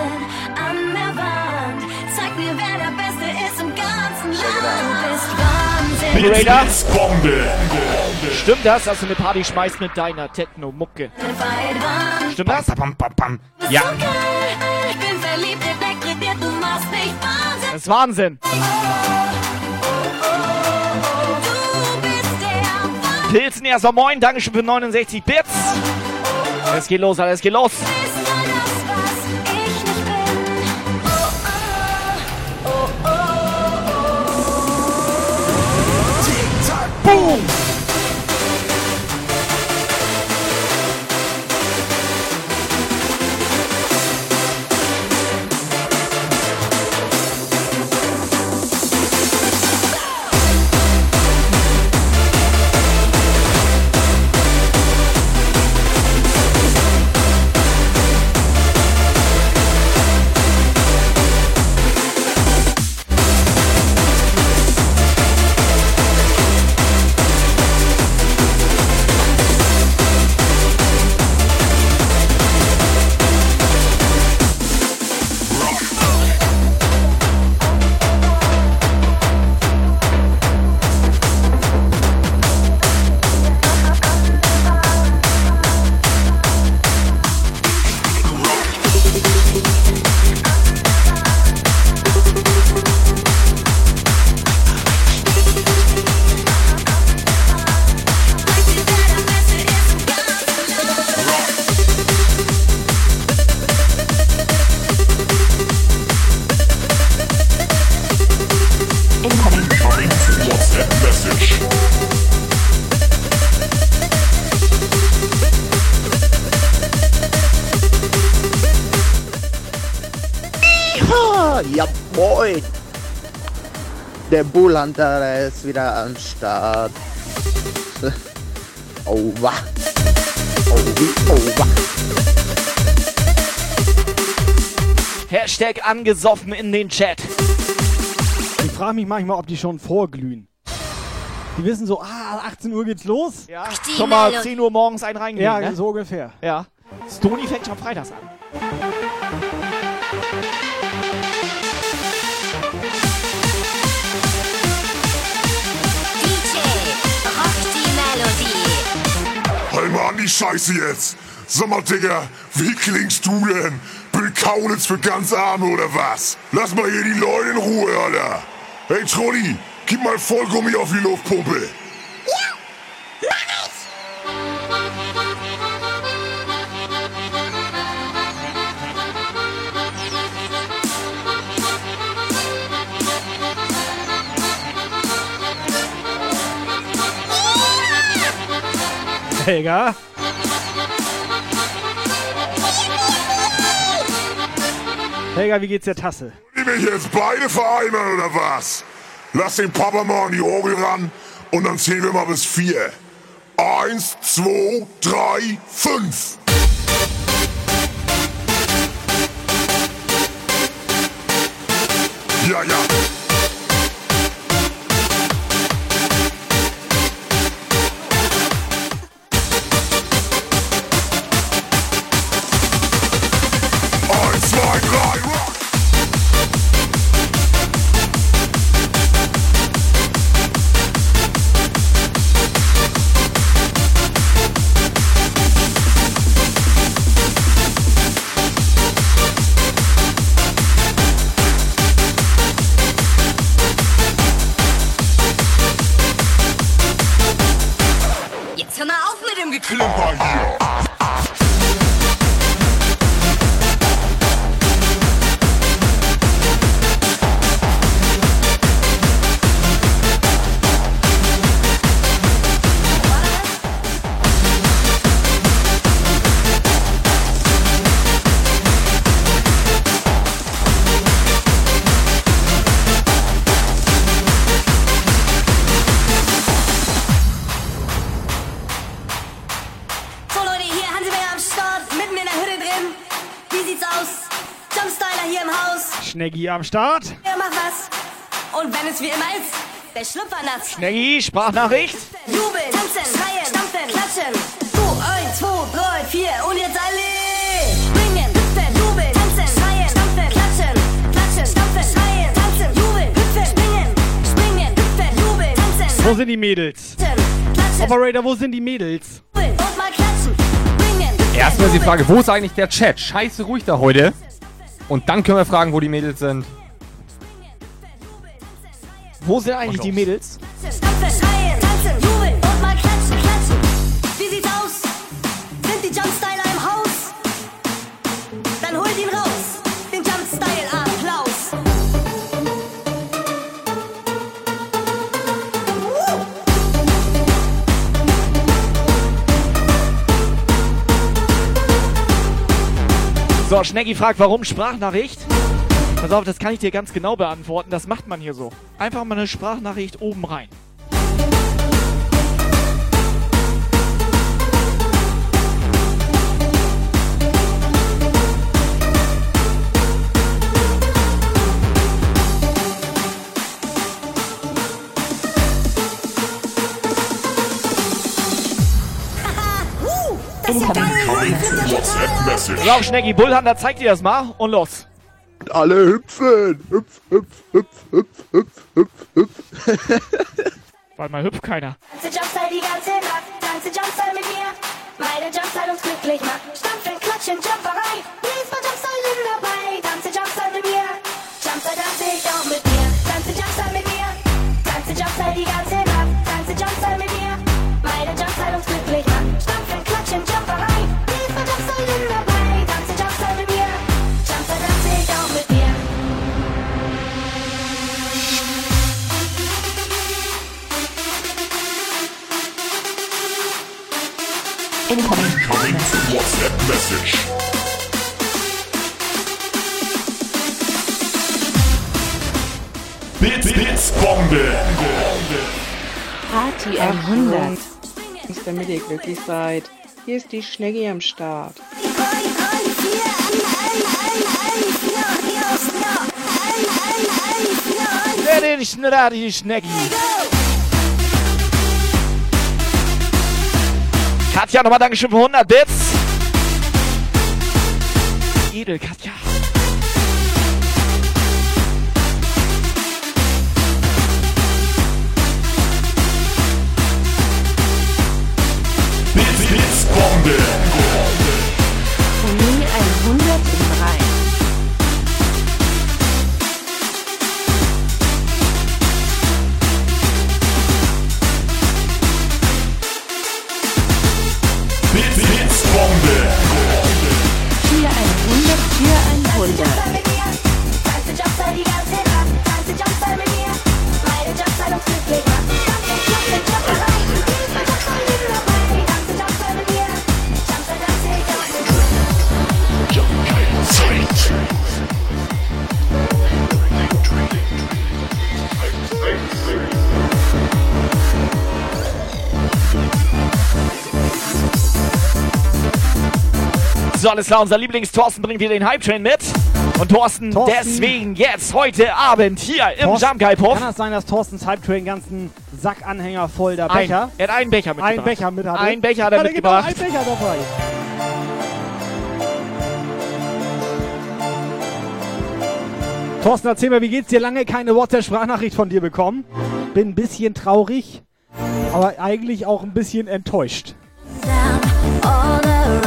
an der Wand. Zeig mir, wer der Beste ist im ganzen Land. Du bist Wahnsinn. Bombe. Stimmt das, dass du eine Party schmeißt mit deiner Techno-Mucke? Stimmt das? Bam, bam, bam. Ja. Machst mich Wahnsinn. Das ist Wahnsinn. Pilzen erstmal moin, Dankeschön für 69 Bits. Es geht los, alles geht los. Boom! Der ist wieder am Start. Oh, wah. Oh, oh, wah. Hashtag angesoffen in den Chat. Ich frage mich manchmal, ob die schon vorglühen. Die wissen so, ah, 18 Uhr geht's los. Ja, schon mal 10 Uhr morgens einen reingelegt, Ja, ne? so ungefähr. Ja. Stony fängt schon freitags an. Die Scheiße jetzt. Sag mal, Digga, wie klingst du denn? Bill Kaulitz für ganz Arme oder was? Lass mal hier die Leute in Ruhe, Alter. Hey, Trolli, gib mal Vollgummi auf die Luftpumpe. Helga. Helga, wie geht's der Tasse? Die mich jetzt beide vereinbaren oder was? Lass den Papa mal an die Orgel ran und dann zählen wir mal bis vier. Eins, zwei, drei, fünf. Am Start. Macht was? Und wenn es wie immer ist, der Schlüpfer nass. Schneggi, Sprachnachricht. Jubeln, tanzen, schreien, stampfen, klatschen. So, eins, zwei, drei, vier und jetzt alle. Springen, hüpfen, jubeln, tanzen, schreien, stampfen, klatschen. Klatschen, stampfen, schreien, tanzen, jubeln, hüpfen, springen. Springen, hüpfen, jubeln, tanzen. Wo sind die Mädels? Operator, wo sind die Mädels? Und mal klatschen. Springen, hüpfen, Erstmal die Frage, wo ist eigentlich der Chat? Scheiße ruhig da heute. Und dann können wir fragen, wo die Mädels sind. Wo sind eigentlich die Mädels? So, Schneggi fragt, warum Sprachnachricht? Pass auf, das kann ich dir ganz genau beantworten. Das macht man hier so. Einfach mal eine Sprachnachricht oben rein. WhatsApp-Message. Pass auf, Schneggi, Bullhunter, zeig dir das mal und los. Alle hüpfen. Hüpf, hüpf, hüpf, hüpf, hüpf, hüpf, hüpf. Warte mal, hüpft keiner. Tanze Jumpstyle die ganze Nacht, tanze Jumpstyle mit mir. Meine Jumpstyle uns glücklich macht. Stampfen, klatschen, Jumperei. Bläst mal Jumpstyle dabei. Tanze Incoming WhatsApp-Message. Bits, Bits, Bombe. Party Ach, 100. Jungs, damit ihr glücklich seid. Hier ist die Schneggi am Start. Wer den Schnitter, die Schneggi. Katja, nochmal Dankeschön für 100 Bits. Edel, Katja. Alles klar, unser Lieblings-Thorsten bringt wieder den Hype-Train mit. Und Thorsten, Thorsten. deswegen jetzt, heute Abend hier im Thorsten- Jump Guy Puff. Kann das sein, dass Thorstens Hype-Train ganzen Sackanhänger voll der Ein, Becher? er hat einen Becher mitgebracht. Ein Becher mit hat er. Ein Becher hat er Hat er genau mitgebracht. einen Becher dabei. Thorsten, erzähl mal, wie geht's dir? Lange keine WhatsApp-Sprachnachricht von dir bekommen. Bin ein bisschen traurig, aber eigentlich auch ein bisschen enttäuscht. All around,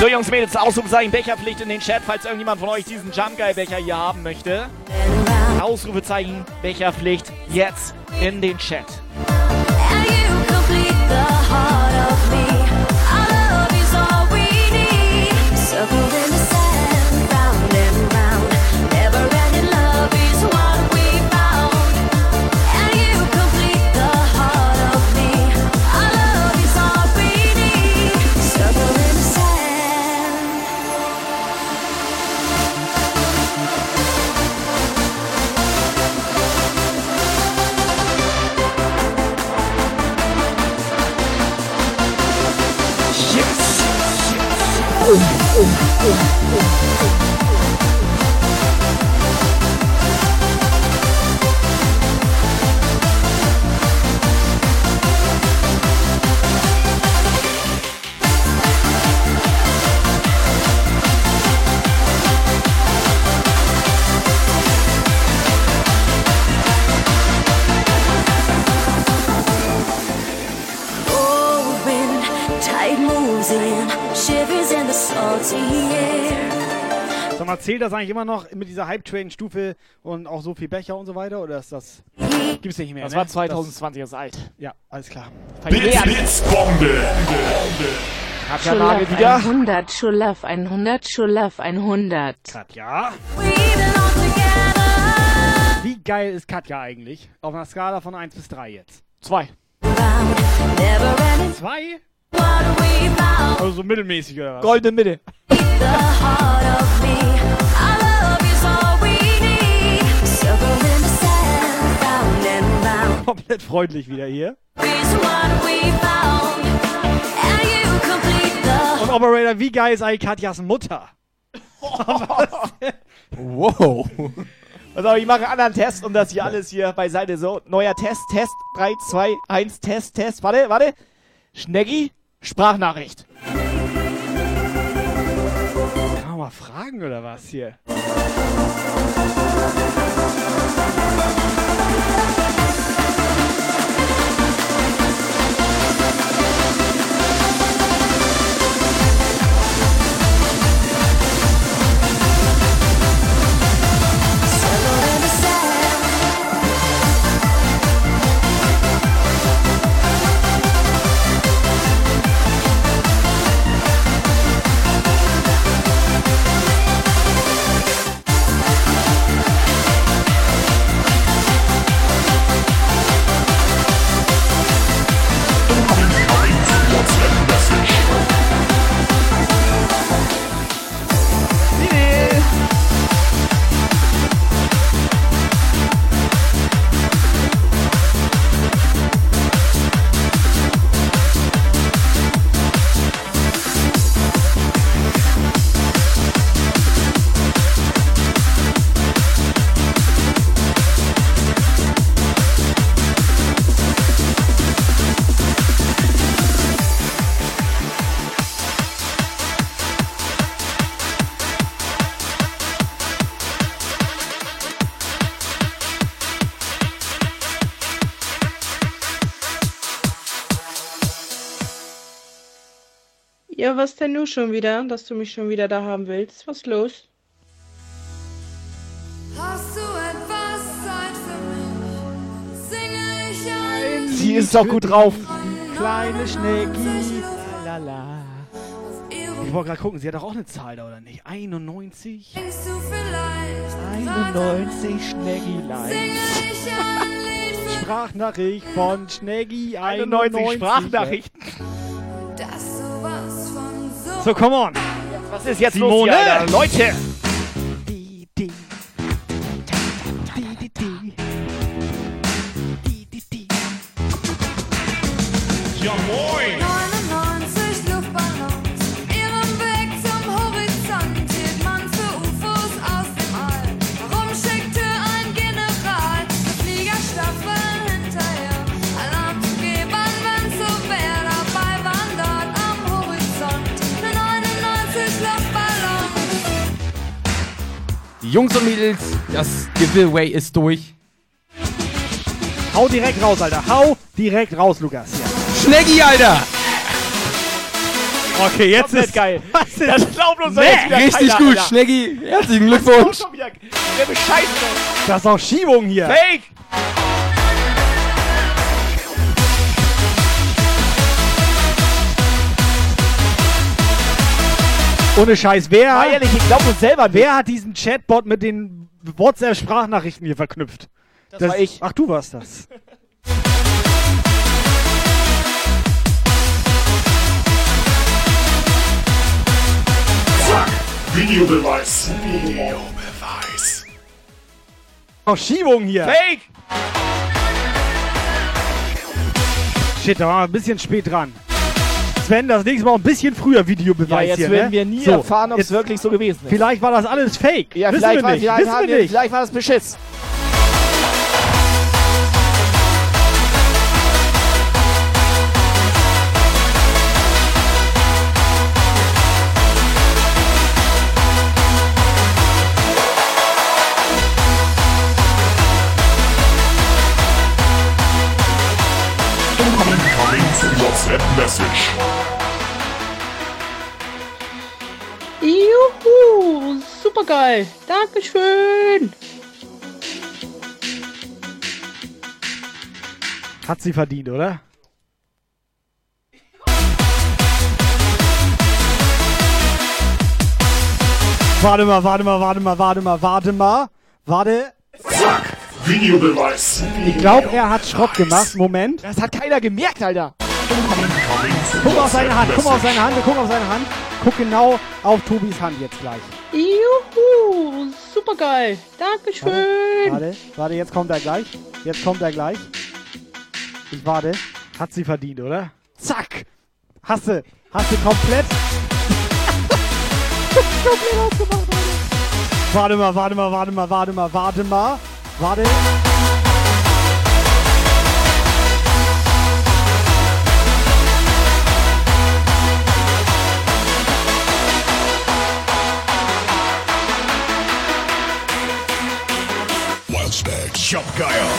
So, Jungs, Mädels, Ausrufezeichen Becherpflicht in den Chat, falls irgendjemand von euch diesen Jump Guy Becher hier haben möchte. Ausrufezeichen Becherpflicht jetzt in den Chat. And you complete the heart of me. Oh, mal, zählt das eigentlich immer noch mit dieser Hype-Train-Stufe und auch so viel Becher und so weiter? Oder ist das. Gibt's nicht mehr? Das ne? war 2020, das ist alt. Ja, alles klar. Verjährt. Blitzbombe. Katja Nagel wieder. 100, Schulaf 100, Schulaf 100. Katja? Wie geil ist Katja eigentlich? Auf einer Skala von 1 bis 3 jetzt. Zwei. Zwei? Also so mittelmäßig oder was? Goldene Mitte. Komplett freundlich wieder hier. Und Operator, wie geil ist eigentlich Katjas Mutter? wow. Also ich mache einen anderen Test, um das hier alles hier beiseite so. Neuer Test, Test, 3, 2, 1, Test, Test. Warte, warte. Schneggi, Sprachnachricht. Kann man mal fragen oder was hier? Ja, was denn nun schon wieder, dass du mich schon wieder da haben willst? Was los? Hast du etwas Zeit für mich? Singe ich ein Sie ist doch gut drauf. Kleine Schnecki. Lala. Ich wollte gerade gucken, sie hat doch auch eine Zahl da, oder nicht? 91? Denkst du vielleicht 91 Schneggilein. Singe ich ein Lied für Sprachnachricht von Schneggi 91 91. Sprachnachrichten. das sowas so come on. Was ist jetzt Simone? los hier, Alter? Leute! Ja moin! Jungs und Mädels, das Giveaway ist durch. Hau direkt raus, Alter. Hau direkt raus, Lukas. Ja. Schneggi, Alter! Okay, jetzt Komplett ist geil. Was ist Das glaubt uns Nee, jetzt wieder Richtig keiner, gut, Alter. Schneggi. Herzlichen Glückwunsch. Der bescheißt. Das ist auch Schiebung hier. Fake! Ohne Scheiß, wer, Mal ehrlich, ich glaube uns selber nicht. wer hat diesen Chatbot mit den WhatsApp-Sprachnachrichten hier verknüpft? Das war ich. Ach, du warst das. Zack, Videobeweis. Videobeweis. Auch Schiebung hier. Fake! Shit, da waren wir ein bisschen spät dran. Sven, das nächste Mal ein bisschen früher Videobeweis Ja, jetzt hier, werden ne? wir nie So, erfahren, ob es wirklich so gewesen ist. Vielleicht war das alles Fake. Ja, Wissen vielleicht, wir war, nicht. vielleicht, Wissen wir, nicht. vielleicht war das Beschiss. Incoming WhatsApp Message. Juhu, super geil. Dankeschön. Hat sie verdient, oder? Warte mal, warte mal, warte mal, warte mal, warte mal. Warte. Zack, Videobeweis. Ich glaube, er hat Schrott gemacht. Moment. Das hat keiner gemerkt, Alter. Guck auf seine Hand, guck auf seine Hand, guck mal auf seine Hand. Guck genau auf Tobis Hand jetzt gleich. Juhu, super geil. Dankeschön. Warte, warte, jetzt kommt er gleich. Jetzt kommt er gleich. Ich warte. Hat sie verdient, oder? Zack. Hast du, hast du komplett. komplett ausgemacht, Alter. Warte mal, warte mal, warte mal, warte mal, warte mal. Warte. Shopgeier.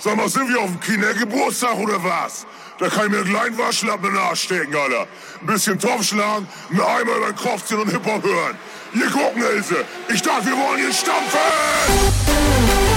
Sag mal, sind wir auf dem Kindergeburtstag oder was? Da kann ich mir einen kleinen Waschlappen in den Arsch stecken, Alter. Ein bisschen Topf schlagen, einen Eimer über den Kopf ziehen und Hip-Hop hören. Hier gucken, Ilse. Ich dachte, wir wollen hier stampfen!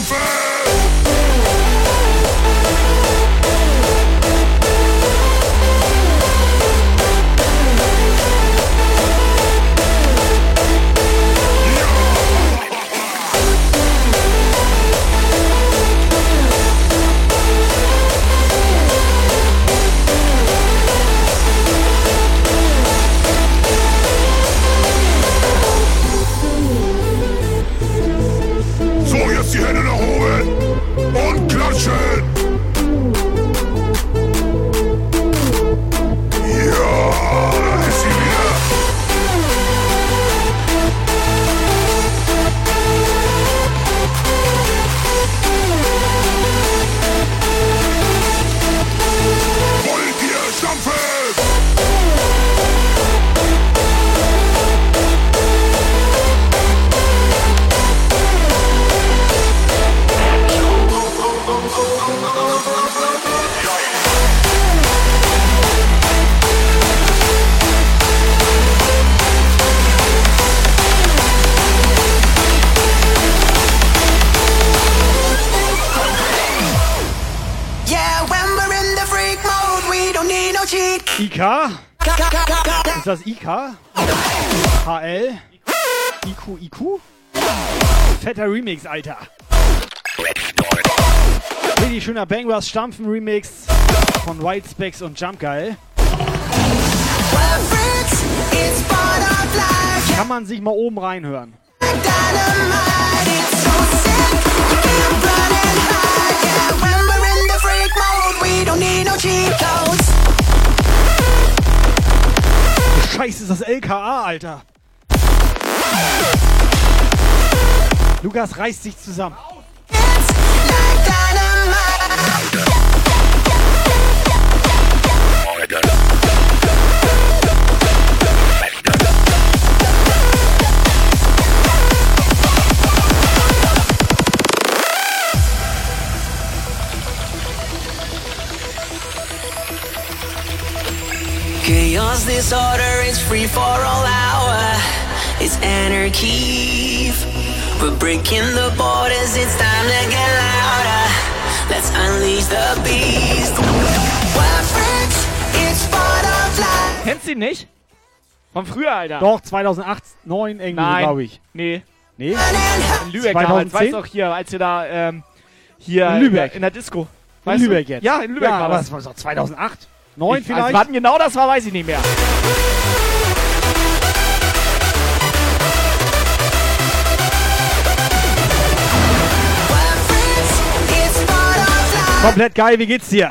Velvet! Das IK? HL? IQ, IQ? Fetter Remix, Alter. Richtig schöner Bangers Stampfen Remix von White Specs und Jump Geil. Kann man sich mal oben reinhören. Remember Scheiße, ist das LKA, Alter. Lukas reißt sich zusammen. Chaos, disorder, it's free for all hour. It's anarchy. We're breaking the borders, it's time to get louder. Let's unleash the beast. We're friends, it's part of life. Kennst du ihn nicht? Von früher, Alter. Doch, 2008, 9 irgendwie, glaube ich. Nee. Nee? In Lübeck damals. 2010? Weißt du auch hier, als wir da, ähm, hier In Lübeck. in der Disco. In Weißt Lübeck du? jetzt. Ja, in Lübeck ja, war das. das war doch 2008. 9 Ich- vielleicht? Also, wann genau das war, weiß ich nicht mehr. Komplett geil, wie geht's dir?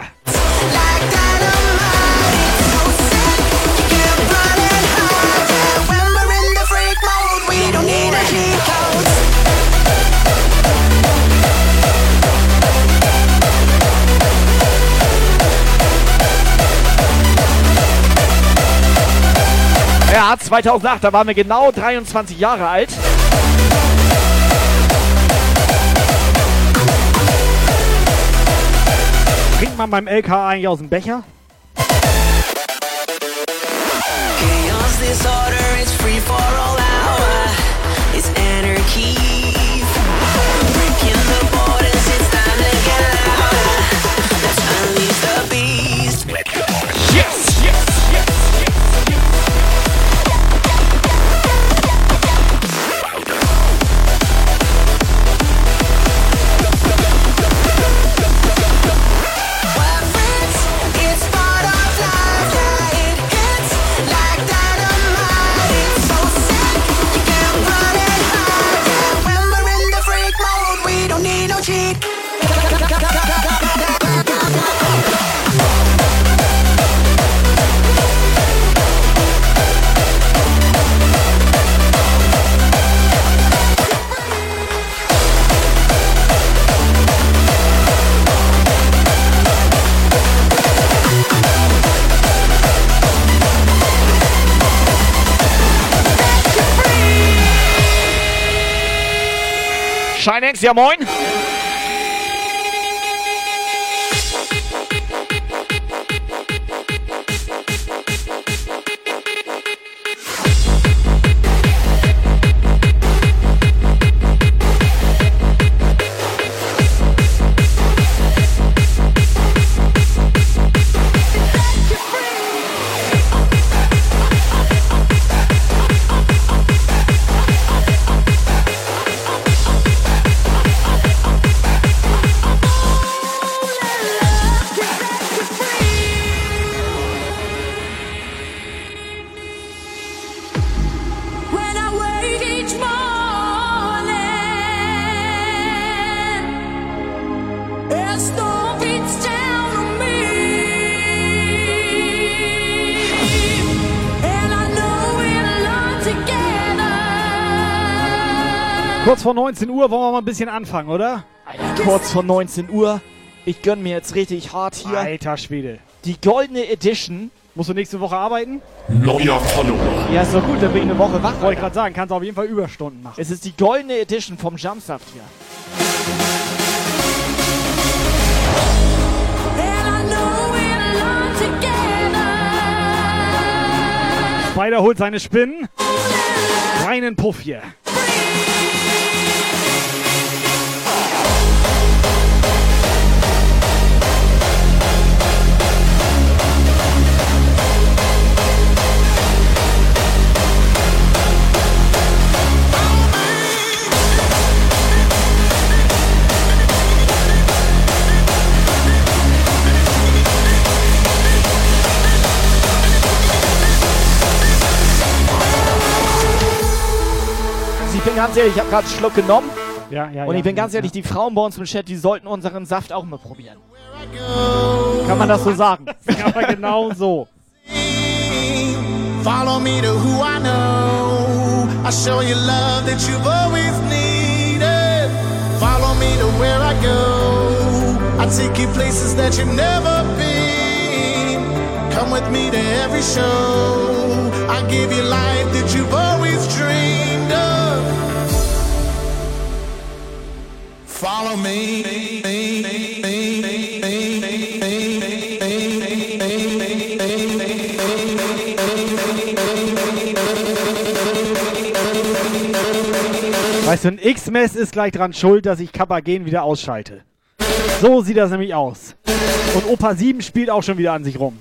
Ja, 2008, da waren wir genau 23 Jahre alt. Trinkt man beim LK eigentlich aus dem Becher? Chaos, disorder, it's free for all hour. It's anarchy. Shinex, ja moin. 19 Uhr wollen wir mal ein bisschen anfangen, oder? Kurz vor 19 Uhr. Ich gönn mir jetzt richtig hart hier. Alter Schwede. Die goldene Edition. Musst du nächste Woche arbeiten? Neuer Follower. Ja, ist doch gut, dann bin ich eine Woche wach. Wollte ich gerade sagen, kannst du auf jeden Fall Überstunden machen. Es ist die goldene Edition vom Jumpsaft hier. Spider holt seine Spinnen. Reinen Puff hier. Ganz ehrlich, ich habe gerade einen Schluck genommen. Ja, ja, Und ja, ich bin ganz ja. ehrlich, die Frauen bei uns im Chat, die sollten unseren Saft auch mal probieren. Kann man das so sagen? Aber genau so. Follow me to who I know. I show you love that you've always needed. Follow me to where I go. I take you places that you've never been. Come with me to every show. I give you life that you've always dreamed Follow Weißt du, ein X-Mess ist gleich dran schuld, dass ich Kapagen wieder ausschalte. So sieht das nämlich aus. Und Opa 7 spielt auch schon wieder an sich rum.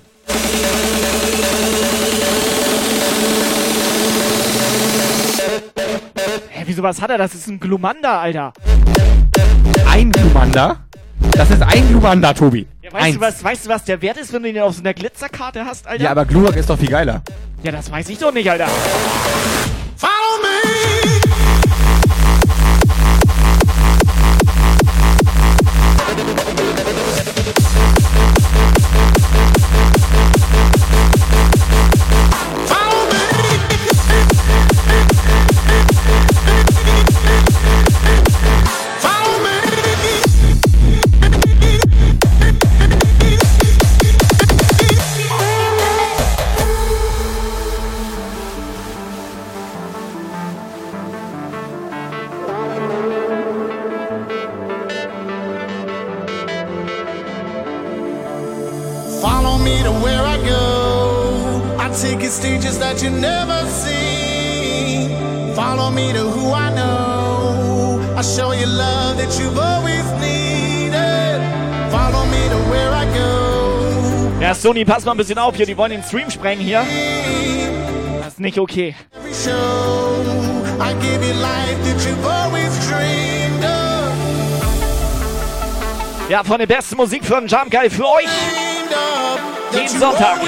Hä, wieso was hat er? Das ist ein Glumanda, Alter. Ein Glumanda? Das ist ein Glumanda, Tobi. Ja, weißt, Eins. du, was, weißt du, was der Wert ist, wenn du ihn auf so einer Glitzerkarte hast, Alter? Ja, aber Glurak ist doch viel geiler. Ja, das weiß ich doch nicht, Alter. Never see. Follow me to who I know. I show you love that you've always needed. Follow me to where I go. Ja, Sony, pass mal ein bisschen auf hier. Die wollen den Stream sprengen hier. Das ist nicht okay. Show, I give you life that you've always dreamed of. Ja, von der besten Musik für den Jump Guy für euch. Jeden Sonntag.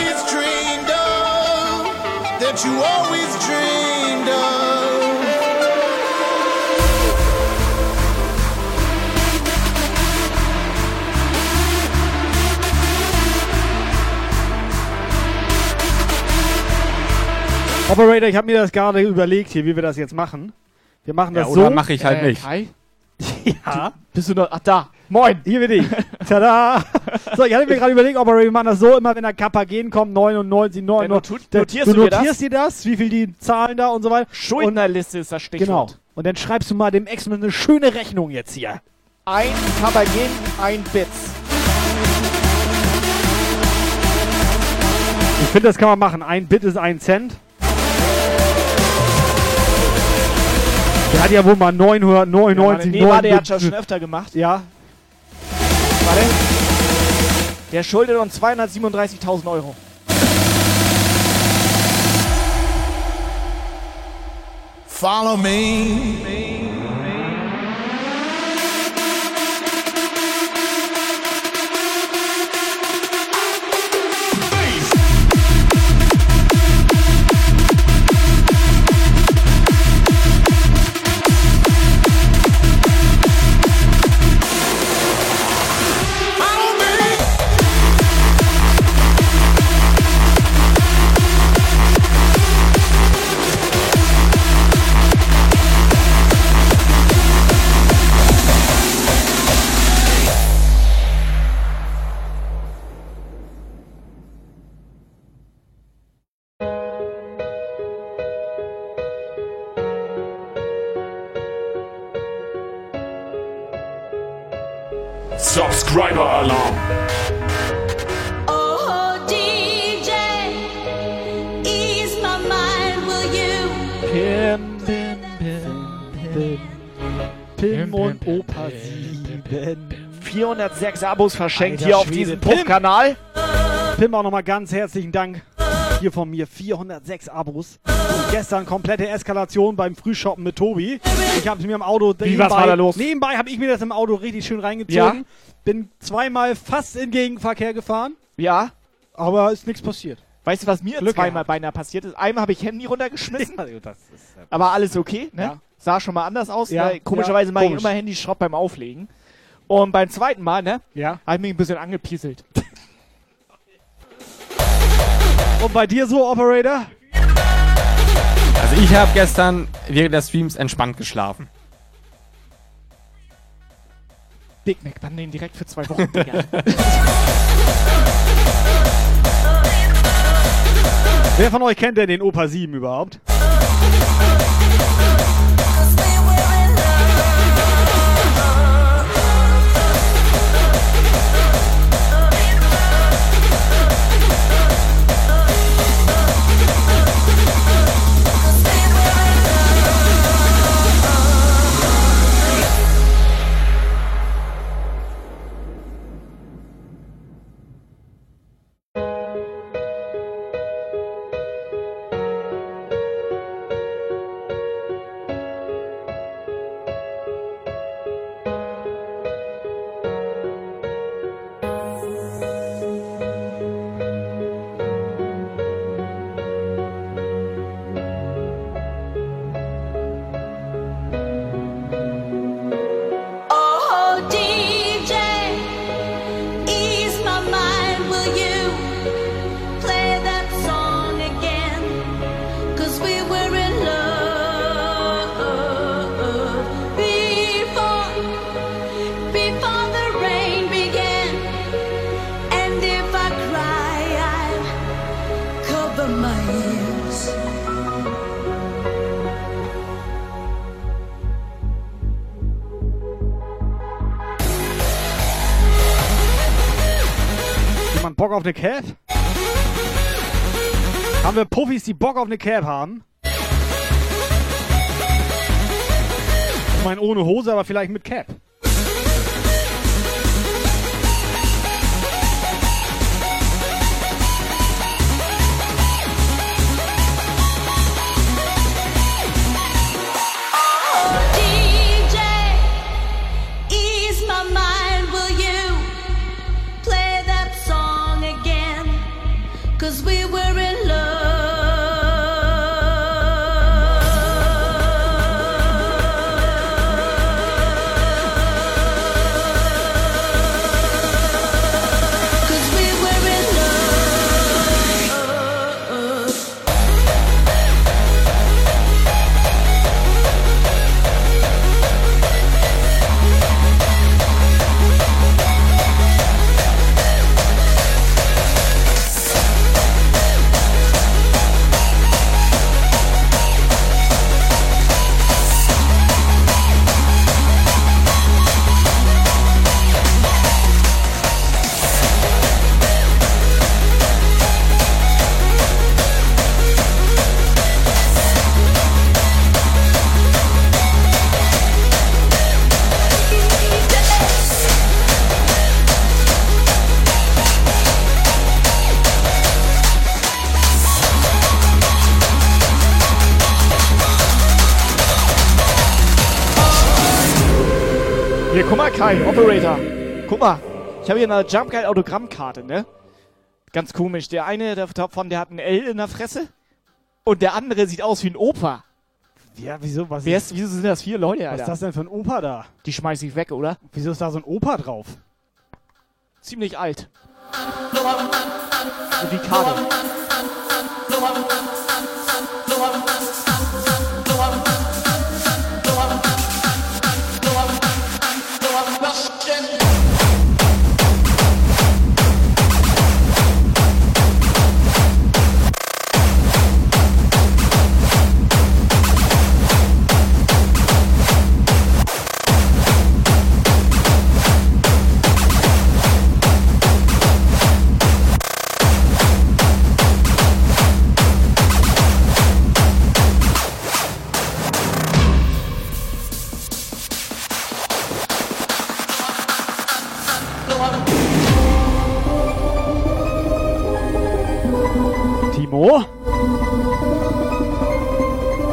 That you always dreamed of. Operator, ich habe mir das gerade überlegt hier, wie wir das jetzt machen. Wir machen Ja, das oder so. mache ich halt Äh, nicht. Kai? Ja. Bist du noch. Ach, da. Moin. Hier bin ich. Tada! So, ich hatte mir gerade überlegt, Operator, wir machen das so, immer wenn der Kapagen kommt, 99, 99. notu- Da- notierst du du dir das? notierst dir das, wie viel die Zahlen da und so weiter. Schuldnerliste ist das Stichwort. Genau. Und dann schreibst du mal dem Ex eine schöne Rechnung jetzt hier. Ein Kabagen, ein Bits. Ich finde, das kann man machen. Ein Bit ist ein Cent. Der hat ja wohl mal 999. nee, warte, der hat 9 schon öfter gemacht. Ja. Warte. Der schuldet uns 237.000 Euro. Follow me. Subscriber Alarm. Oh, DJ, ease my mind, will you? Pim, pim, pim, pim. Pim und Opa 7. 406 Abos verschenkt Alter hier auf Schwede, diesem Pim. Puff-Kanal. Pim auch nochmal ganz herzlichen Dank. Hier von mir 406 Abos. Und gestern komplette Eskalation beim Frühshoppen mit Tobi. Ich habe es mir im Auto Wie, was war da los? Nebenbei habe ich mir das im Auto richtig schön reingezogen. Ja? Bin zweimal fast in Gegenverkehr gefahren, Ja. aber ist nichts passiert. Weißt du, was mir Glück zweimal beinahe passiert ist? Einmal habe ich Handy runtergeschmissen. Äh, Aber alles okay, ne? Ja. Sah schon mal anders aus. Ja, weil komischerweise ja, mache ich komisch. immer Handyschrott beim Auflegen. Und beim zweiten Mal, ne? Ja. Habe ich mich ein bisschen angepieselt. Und bei dir so, Operator? Also ich habe gestern während des Streams entspannt geschlafen. Big Mac, dann den direkt für zwei Wochen, Digga. Wer von euch kennt denn den Opa 7 überhaupt? Auf eine Cap? Haben wir Puffis, die Bock auf eine Cap haben? Ich meine ohne Hose, aber vielleicht mit Cap. Kai, Operator. Guck mal, ich habe hier eine Jump Guide Autogrammkarte, ne? Ganz komisch. Der eine davon, der hat ein L in der Fresse und der andere sieht aus wie ein Opa. Ja, wieso? Was Wer ist, wieso sind das vier Leute, Alter? Was ist das denn für ein Opa da? Die schmeiß ich weg, oder? Wieso ist da so ein Opa drauf? Ziemlich alt. So wie Karte.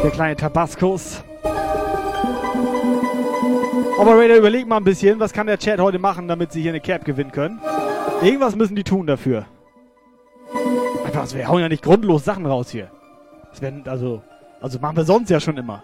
Der kleine Tabaskus. Operator, überleg mal ein bisschen, was kann der Chat heute machen, damit sie hier eine Cap gewinnen können? Irgendwas müssen die tun dafür. Was, wir hauen ja nicht grundlos Sachen raus hier. Das werden, also, also machen wir sonst ja schon immer.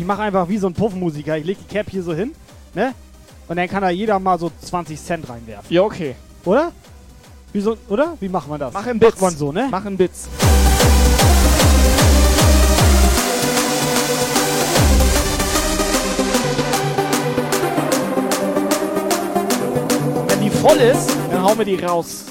Ich mache einfach wie so ein Puffmusiker. Ich leg die Cap hier so hin, ne? Und dann kann da jeder mal so 20 Cent reinwerfen. Ja, okay. Oder? Wie so, oder? Wie macht man das? Mach in Bits. Macht man so, ne? Mach in Bits. Wenn die voll ist, dann hauen wir die raus.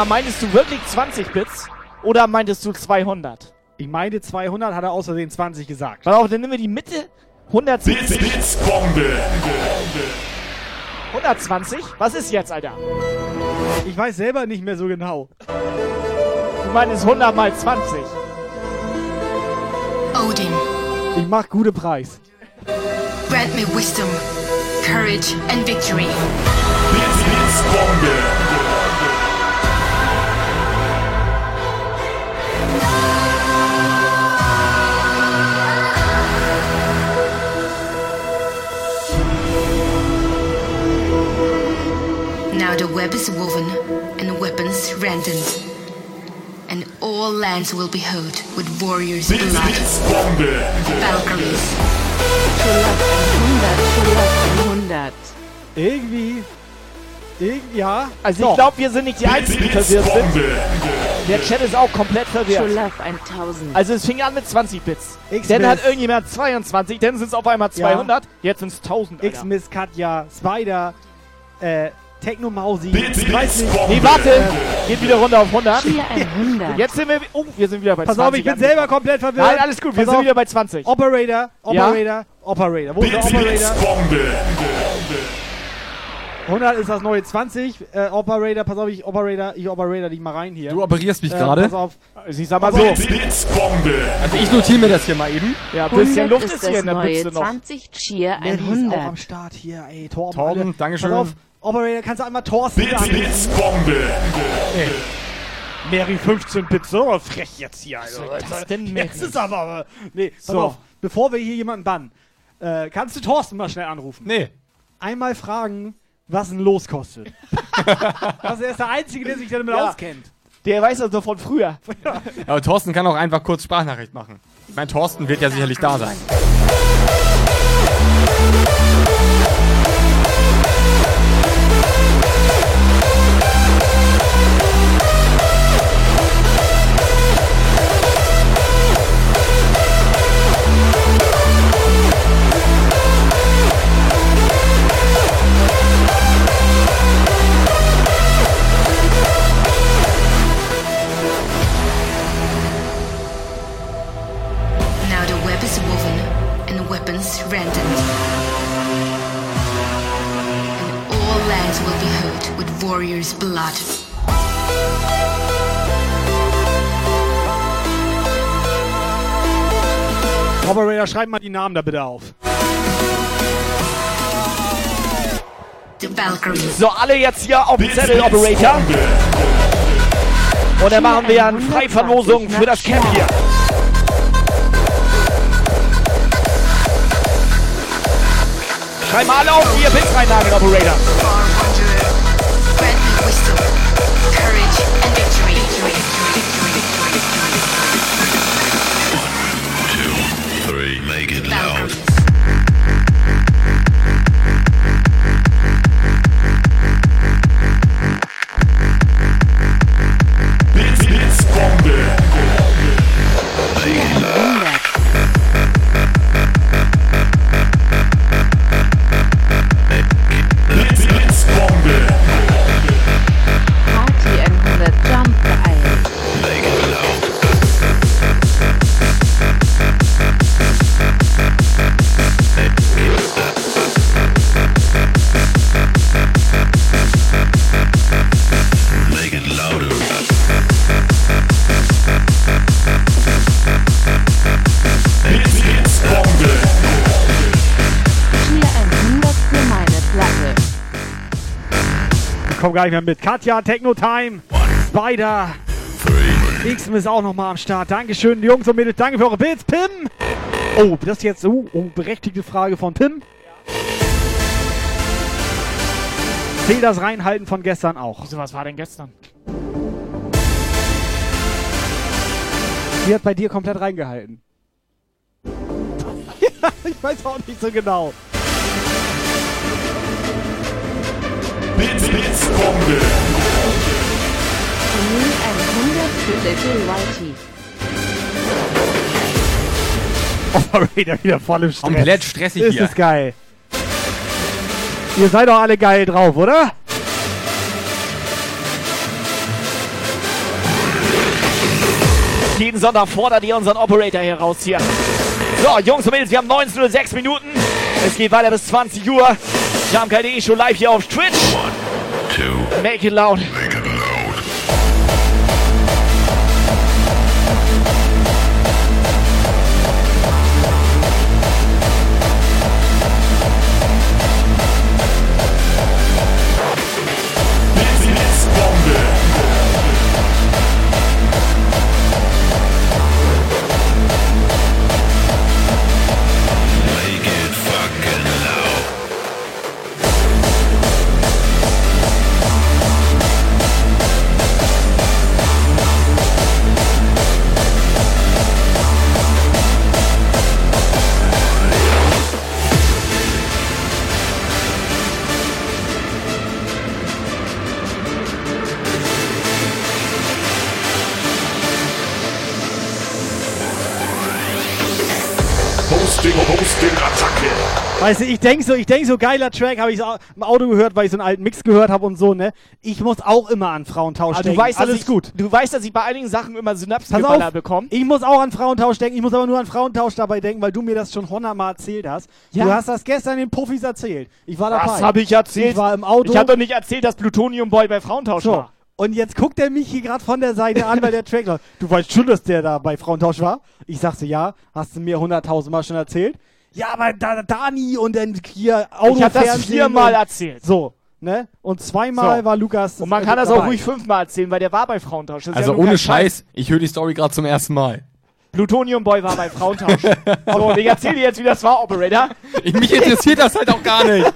Mal, meintest du wirklich 20 Bits? Oder meintest du 200? Ich meine 200, hat er aus Versehen 20 gesagt. Warte auf, dann nehmen wir die Mitte. 170. Blitz, Blitzbombe. 120? Was ist jetzt, Alter? Ich weiß selber nicht mehr so genau. Du meinst 100 mal 20. Odin, Ich mach gute Preis. grant me wisdom, courage, and victory. Blitz, Blitzbombe. Now the web is woven and weapons rendered, and all lands will be held with warriors' blood. Valkyries, Schullack 100, 100. Irgendwie. Irgendwie, ja. Also Doch. ich glaube, wir sind nicht die Einzigen, die verwirrt sind. Der Chat ist auch komplett verwirrt. Schullack 1000. Also es fing an mit 20 Bits. Dann hat irgendjemand 22, dann sind es auf einmal 200, jetzt sind es 1000. Alter. X-Miss, Katja, Spider, äh, Technomausi. Blitz, Ich weiß nicht. Nee, warte, geht wieder runter auf 100. Chia 100. Jetzt sind wir, oh, wir sind wieder bei Pass 20. auf, ich bin angekommen. selber komplett verwirrt. Nein, alles gut, wir Pass sind auf. wieder bei 20. Operator, Operator, Operator. Wo ist der Operator? Blitzbombe. 100 ist das neue 20. Äh, Operator, pass auf, ich Operator, ich Operator dich mal rein hier. Du operierst mich Äh, gerade. Pass auf. Also ich sag mal so, Blitz, Blitzbombe. Also ich notiere mir das hier mal eben. ja, ein bisschen 100 Luft ist ist hier das in der neue Büchse noch. 20, Chia Mary ist auch am 100. Start hier, ey, Torben. Torben. Dankeschön. Pass auf, Operator, kannst du einmal Thorsten? Blitzbombe. Mary 15 Bit, so frech jetzt hier. Also, Was soll das denn, Mary? Jetzt ist aber, nee, pass So. auf, bevor wir hier jemanden bannen, äh, kannst du Thorsten mal schnell anrufen? Nee. Einmal fragen, was ein Los kostet. also er ist der Einzige, der sich damit Ja. auskennt. Der weiß das doch von früher. Aber Thorsten kann auch einfach kurz Sprachnachricht machen. Ich meine, Thorsten wird ja sicherlich da sein. Warrior's blood. Operator, schreib mal die Namen da bitte auf. So, alle jetzt hier auf dem Zettel, Operator. Und dann machen wir eine Freiverlosung für das Camp hier. Schreib mal alle auf, wie ihr Pins reinlagen, Operator. Ich komm gar nicht mehr mit. Katja, Techno Time. Spider. X ist auch nochmal am Start. Dankeschön, Jungs und Mädels. Danke für eure Bits. Pim. Oh, das ist jetzt so. Oh, berechtigte Frage von Pim. Zähl das Reinhalten von gestern auch. Wieso, was war denn gestern? Die hat bei dir komplett reingehalten. ja, ich weiß auch nicht so genau. Blitz, Blitzbombe. Cheer 100 für Little Whitey. Operator wieder voll im Stress. Komplett stressig ist hier. Ist geil. Ihr seid doch alle geil drauf, oder? Jeden Sonntag fordert ihr unseren Operator hier raus hier. So, Jungs und Mädels, wir haben 19.06 Minuten. Es geht weiter bis 20 Uhr. Jamkai.de schon live hier auf Twitch. Two, Make it loud. make Weißt du, ich denk so, ich denk so, geiler Track, habe ich im Auto gehört, weil ich so einen alten Mix gehört habe und so, ne? Ich muss auch immer an Frauentausch Aber denken. du weißt, Alles ich, gut. Du weißt, dass ich bei einigen Sachen immer auf, bekomme. ich muss auch an Frauentausch denken, ich muss aber nur an Frauentausch dabei denken, weil du mir das schon hundertmal erzählt hast. Ja. Du hast das gestern den Puffis erzählt. Ich war dabei. Was habe ich erzählt? Ich war im Auto. Ich habe doch nicht erzählt, dass Plutonium Boy bei Frauentausch So, war. und jetzt guckt er mich hier gerade von der Seite an, weil der Track läuft. Du weißt schon, dass der da bei Frauentausch war? Ich sagte, ja, hast du mir hunderttausendmal schon erzählt. Ja, aber da, Dani und dann hier Auto Ich habe das viermal erzählt. So, ne? Und zweimal So. war Lukas. Und man äh, kann das auch dabei. ruhig fünfmal erzählen, weil der war bei Frauentausch. Das Also ja ohne kein Scheiß, ich höre die Story gerade zum ersten Mal. Plutonium Boy war bei Frauentausch. so, ich erzähle dir jetzt, wie das war, Operator. Ich, mich interessiert das halt auch gar nicht.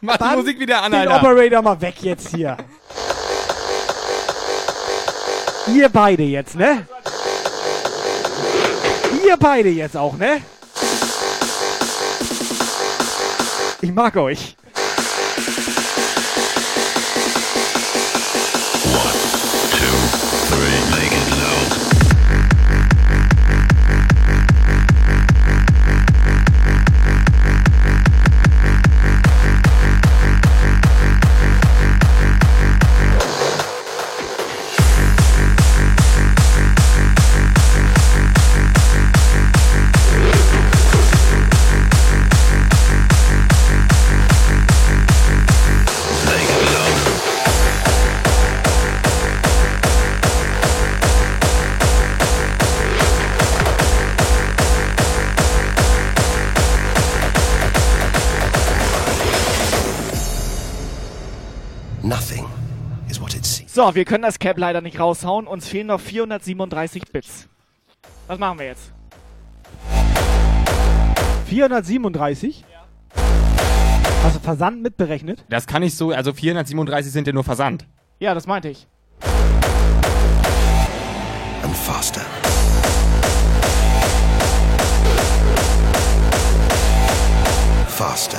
Mach die Musik wieder an, Den Alter. Operator mal weg jetzt hier. Ihr beide jetzt, ne? Ihr beide jetzt auch, ne? Ich mag euch. So, wir können das Cap leider nicht raushauen. Uns fehlen noch 437 Bits. Was machen wir jetzt? 437? Hast du Versand mitberechnet? Das kann ich so, also 437 sind ja nur Versand. Ja, das meinte ich. And faster. Faster.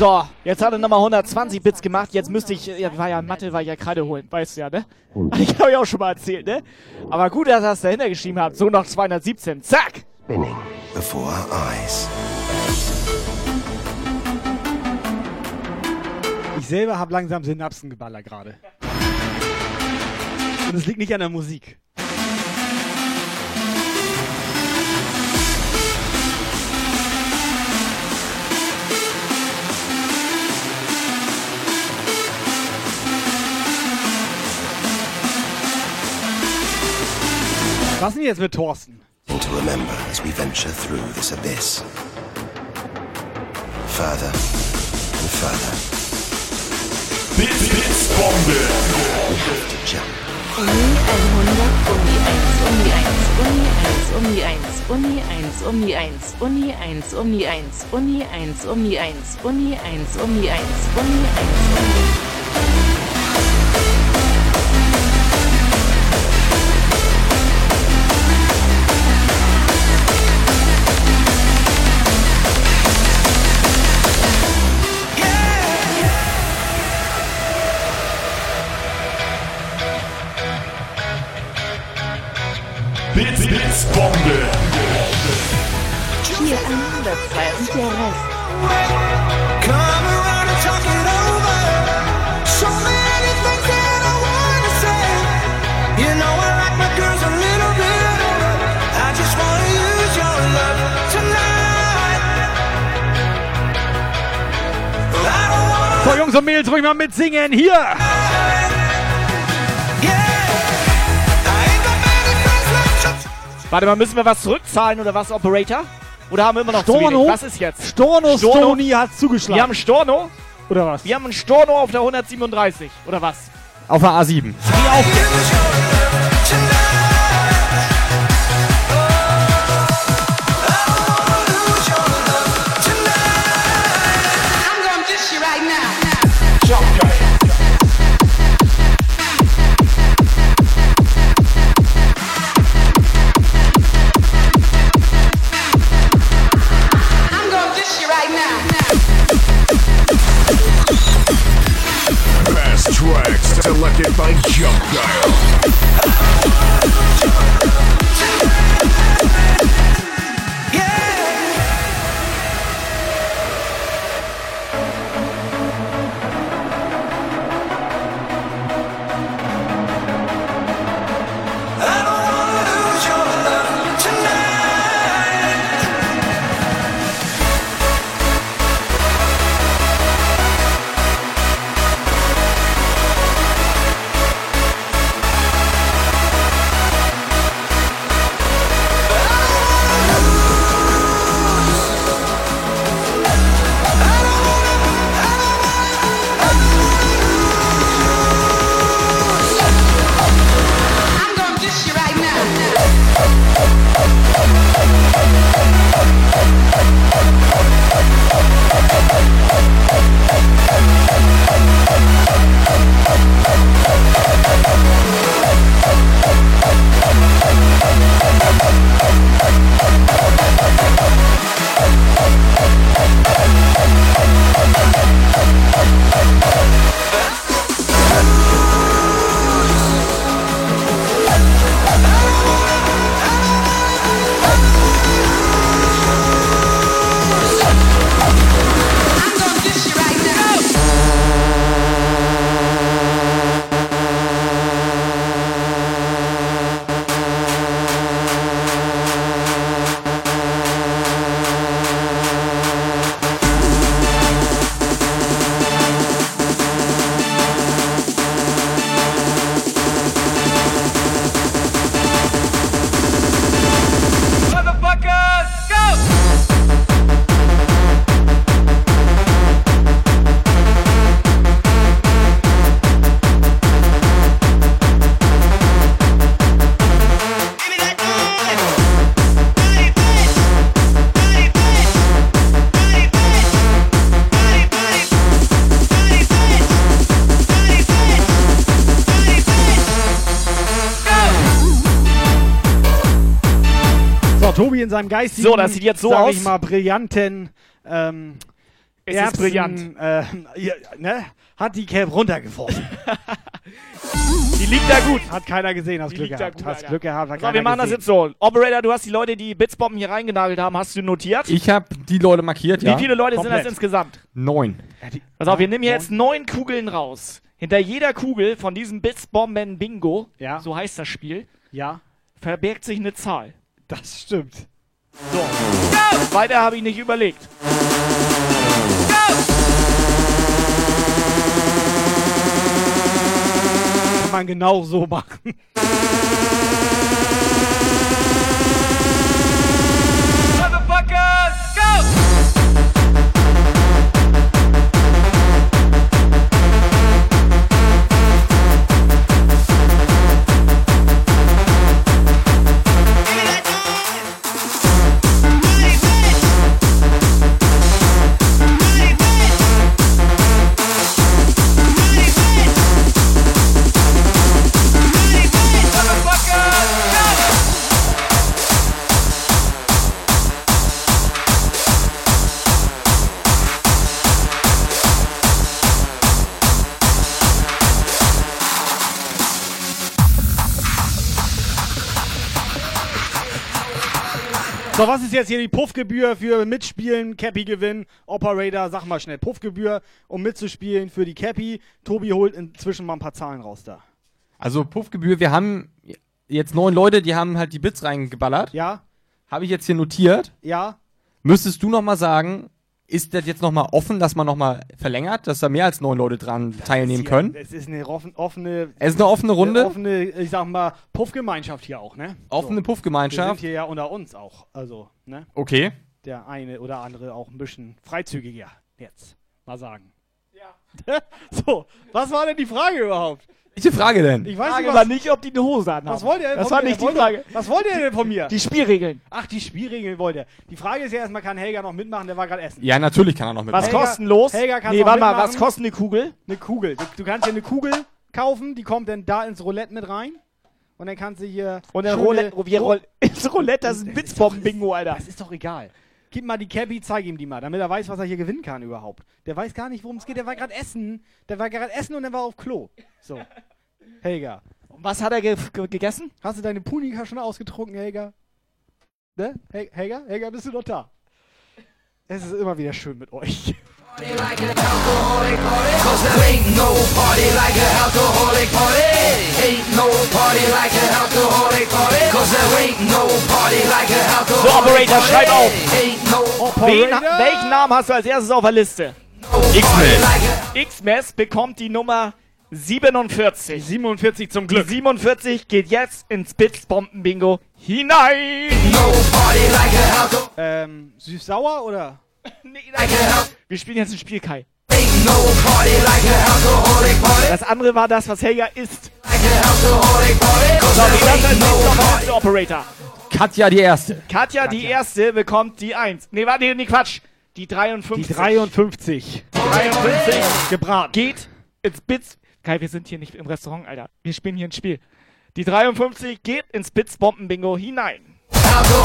So, jetzt hat er nochmal 120 Bits gemacht. Jetzt müsste ich, ja, war ja Mathe, war ich ja Kreide holen, weißt du ja, ne? Ich habe ja auch schon mal erzählt, ne? Aber gut, dass er es dahinter geschrieben hat. So noch 217. Zack! Spinning before our eyes. Ich selber habe langsam Synapsengeballer gerade. Und es liegt nicht an der Musik. Was denn jetzt mit Thorsten? Thing to remember as we venture through this abyss. Further and further. Blitzbombe! We have to jump. Uni 100, Uni 1, Uni 1, Uni 1, Uni 1, Uni 1, Uni 1, Uni 1, Uni 1, Uni 1, Uni 1, Uni 1, Uni. I don't wanna So, Jungs und Mädels, ruhig mal mitsingen. Hier! Warte mal, müssen wir was zurückzahlen oder was, Operator? Oder haben wir immer noch zu Storno? wenig? Was ist jetzt? Storno, Stoni hat zugeschlagen. Wir haben Storno? Oder was? Wir haben einen Storno auf der 137. Oder was? Auf der A7. I'm seinem geistigen, So, das sieht jetzt so sag aus. ich mal, brillanten ähm, Es ist Erbsen, brillant. Äh, ja, ne, hat die Cap runtergeworfen. Die liegt da gut. Hat keiner gesehen, hast Die Glück gehabt. gut, hast. Glück gehabt, hat So, keiner wir machen das gesehen. jetzt so. Operator, du hast die Leute, die Blitzbomben hier reingenagelt haben, hast du notiert? Ich habe die Leute markiert, ja. Wie viele Leute sind Komplett. das insgesamt? Neun. Pass auf, wir nehmen hier jetzt neun Kugeln raus. Hinter jeder Kugel von diesem Blitzbomben Bingo, so heißt das Spiel, ja. verbirgt sich eine Zahl. Das stimmt. So. Weiter habe ich nicht überlegt. Kann man genau so machen. Motherfuckers, go! Was ist jetzt hier die Puffgebühr für Mitspielen, Cappy gewinnen, Operator, sag mal schnell, Puffgebühr, um mitzuspielen für die Cappy. Tobi holt inzwischen mal ein paar Zahlen raus da. Also Puffgebühr, wir haben jetzt neun Leute, die haben halt die Bits reingeballert. Ja. Habe ich jetzt hier notiert. Ja. Müsstest du noch mal sagen, ist das jetzt noch mal offen, dass man noch mal verlängert, dass da mehr als neun Leute dran teilnehmen Hier, können? Es ist eine offen, offene. Es ist eine offene Runde? Eine offene, ich sag mal, Puffgemeinschaft hier auch, ne? Offene Wir Puffgemeinschaft. sind hier ja unter uns auch. Also, ne? Okay. Der eine oder andere auch ein bisschen freizügiger. Jetzt. Mal sagen. Ja. so, was war denn die Frage überhaupt? Welche Frage denn? Ich weiß Frage nicht, was, war nicht, ob die eine Hose anhaben. was wollt ihr denn Das von war mir? nicht die Wollt- Frage. Was wollt ihr denn von mir? Die Spielregeln. Ach, die Spielregeln wollt ihr. Die Frage ist ja erstmal, kann Helga noch mitmachen? Der war gerade essen. Ja, natürlich kann er noch mitmachen. Was kosten los? Helga kann nee, noch warte mal, was kostet eine Kugel? Eine Kugel. Du, du kannst dir eine Kugel kaufen, die kommt dann da ins Roulette mit rein. Und dann kannst du hier. Und dann schöne- Roulette, wir Roll ins Roulette, das ist ein Blitzbomben-Bingo, Alter. Das ist doch egal. Gib mal die Cappy, zeig ihm die mal, damit er weiß, was er hier gewinnen kann überhaupt. Der weiß gar nicht, worum es geht. Der war gerade essen. Der war gerade essen und der war auf Klo. So. Helga. Was hat er ge ge gegessen? Hast du deine Punika schon ausgetrunken, Helga? Ne? Hel Helga? Helga, bist du noch da? Es ist immer wieder schön mit euch. Cause there ain't no party like an alcoholic party. Ain't no party like an alcoholic party. Cause there ain't no party like an So, Operator, schreib auf. No Wen, welchen Namen hast du als erstes auf der Liste? X-Men. X-Mess bekommt die Nummer 47. 47 zum Glück. Die 47 geht jetzt ins Blitzbomben-Bingo hinein. Ähm, süß-sauer oder? Wir spielen jetzt ein Spiel, Kai. like. Das andere war das, was Helga isst. Like So, wie there das ain't als no nächstes auf der party. Liste, Operator? Katja die erste. Katja, die erste, bekommt die 1. Nee, warte, nee, Quatsch. Die 53. Die 53. 53 gebraten. geht ins Bits. Kai, wir sind hier nicht im Restaurant, Alter. Wir spielen hier ein Spiel. Die 53 geht ins Blitzbomben-Bingo hinein. Ain't no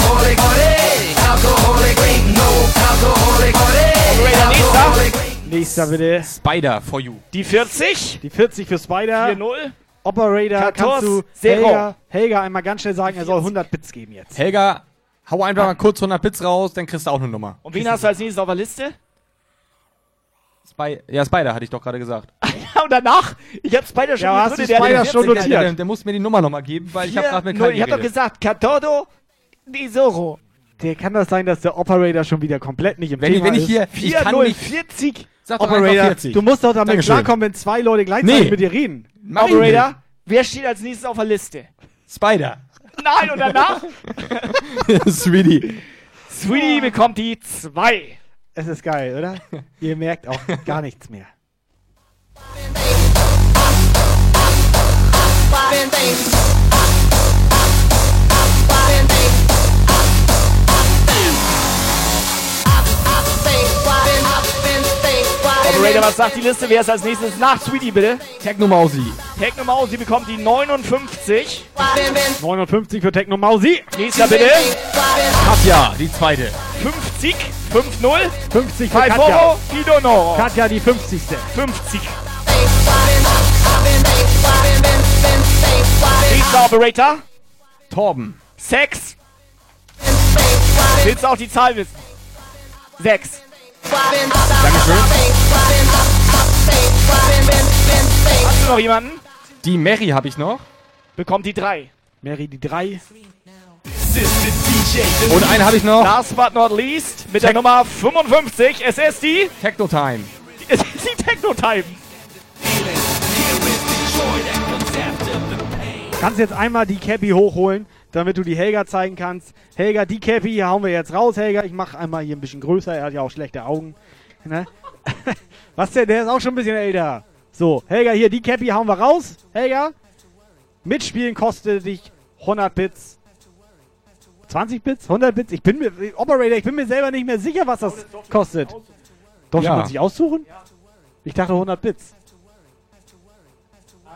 alcoholic party. Operator, nächster. Nächster bitte. Spider for you. Die 40. Die 40 für Spider. 4-0. Operator, 14, kannst du Zero. Helga, Helga einmal ganz schnell sagen, er soll 100 Bits geben jetzt. Helga, hau einfach mal kurz 100 Bits raus, dann kriegst du auch eine Nummer. Und wen hast du als nächstes auf der Liste? Spy ja, Spider hatte ich doch gerade gesagt. Ja, und danach? Ich hab Spider schon Ja, hast du Spider schon Der, notiert? der, der muss mir die Nummer nochmal geben, weil ich habe gerade mit. Kai Ich hab doch gesagt, Catodo di Zorro. Der kann das sein, dass der Operator schon wieder komplett nicht im Wenn ich- Thema wenn ich ist? hier- ich kann 4-0, nicht- 40. Sag Operator, 40. du musst doch damit Dankeschön. klarkommen, wenn zwei Leute gleichzeitig Nee. mit dir reden. Mach Operator, wer steht als nächstes auf der Liste? Spider. Nein, und danach? Sweetie. Sweetie bekommt die 2. Es ist geil, oder? Ihr merkt auch gar nichts mehr. Operator, was sagt die Liste? Wer ist als nächstes nach Sweetie, bitte? Techno Mausi. Techno Mausi bekommt die 59. 59 für Techno Mausi. Nächster bitte. Katja, die zweite. 50. 5-0. 50 für Katja. Donoro. Katja die 50. 50. Nächster Operator. Torben. Sex. Willst du auch die Zahl wissen? 6. Dankeschön. Hast du noch jemanden? Die Mary habe ich noch. Bekommt die 3. Mary die 3. Und eine habe ich noch. Last but not least mit der Nummer 55. Es ist die. Techno Time. Es ist die Techno Time. Kannst jetzt einmal die Cappy hochholen, damit du die Helga zeigen kannst. Helga, die Cappy, hier hauen wir jetzt raus, Helga. Ich mache einmal hier ein bisschen größer. Er hat ja auch schlechte Augen. Ne? Was denn? Der ist auch schon ein bisschen älter. So, Helga, hier, die Cappy hauen wir raus. Helga, mitspielen kostet dich 100 Bits. 20 Bits? 100 Bits? Ich bin mir, Operator, ich bin mir selber nicht mehr sicher, was das kostet. Darf Ja. man sich aussuchen? Ich dachte 100 Bits.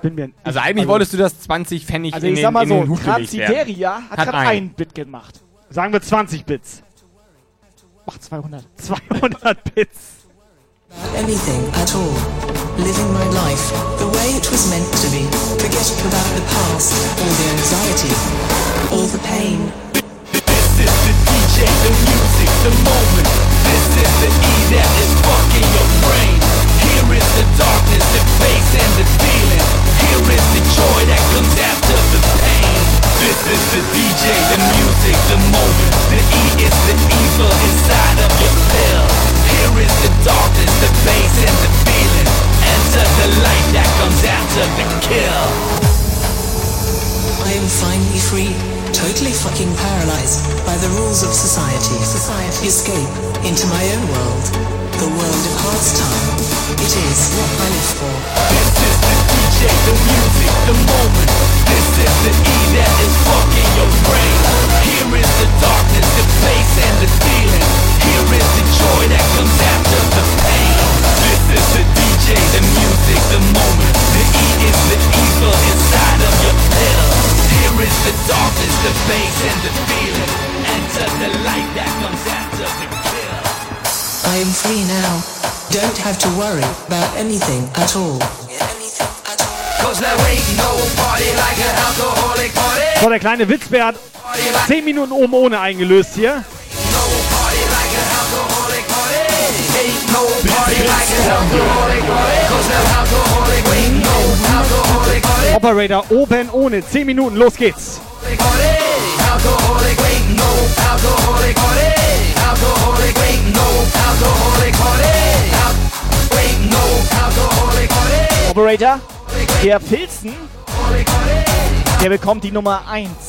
Bin mir, Also eigentlich wolltest du das 20 Pfennig Also in ich den, sag mal in so. Transiteria hat, Hat gerade ein. Bit gemacht. Sagen wir 20 Bits. Mach 200. 200 Bits. anything at all. Living my life the way it was meant to be. Forgetting about the past, all the anxiety, all the pain. DJ, the music, the moment. This is the E that The the evil inside of your pill. Here is the darkness, the bass and the feeling. Enter the light that comes after the kill. I am finally free, totally fucking paralyzed by the rules of society. Society. Escape into my own world, the world of Heartstime. It is what I live for. This is the DJ, the music, the moment. This is the E that is fucking your brain. Here is the darkness, the bass and the feeling. Here is the joy that comes after the pain. This is the DJ, the music, the moment. The E is the evil inside of your pill. Here is the darkness, the bass and the feeling. Enter the light that comes after the kill. I am free now. Don't have to worry about anything at all. There ain't no party like an alcoholic party. So, der kleine Witzbär hat 10 Minuten oben ohne eingelöst hier. Operator oben ohne. 10 Minuten, los geht's. Operator, der Filzen, der bekommt die Nummer 1.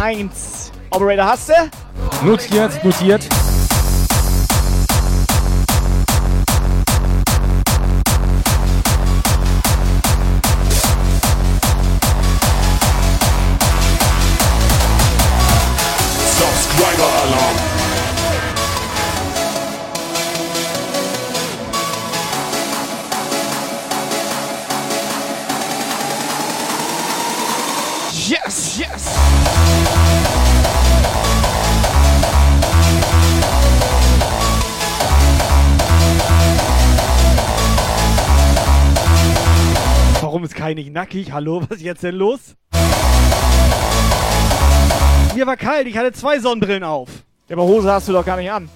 1. Operator, hast du? Notiert, notiert. Nicht nackig? Hallo, was ist jetzt denn los? Mir war kalt, ich hatte zwei Sonnenbrillen auf. Ja, aber Hose hast du doch gar nicht an.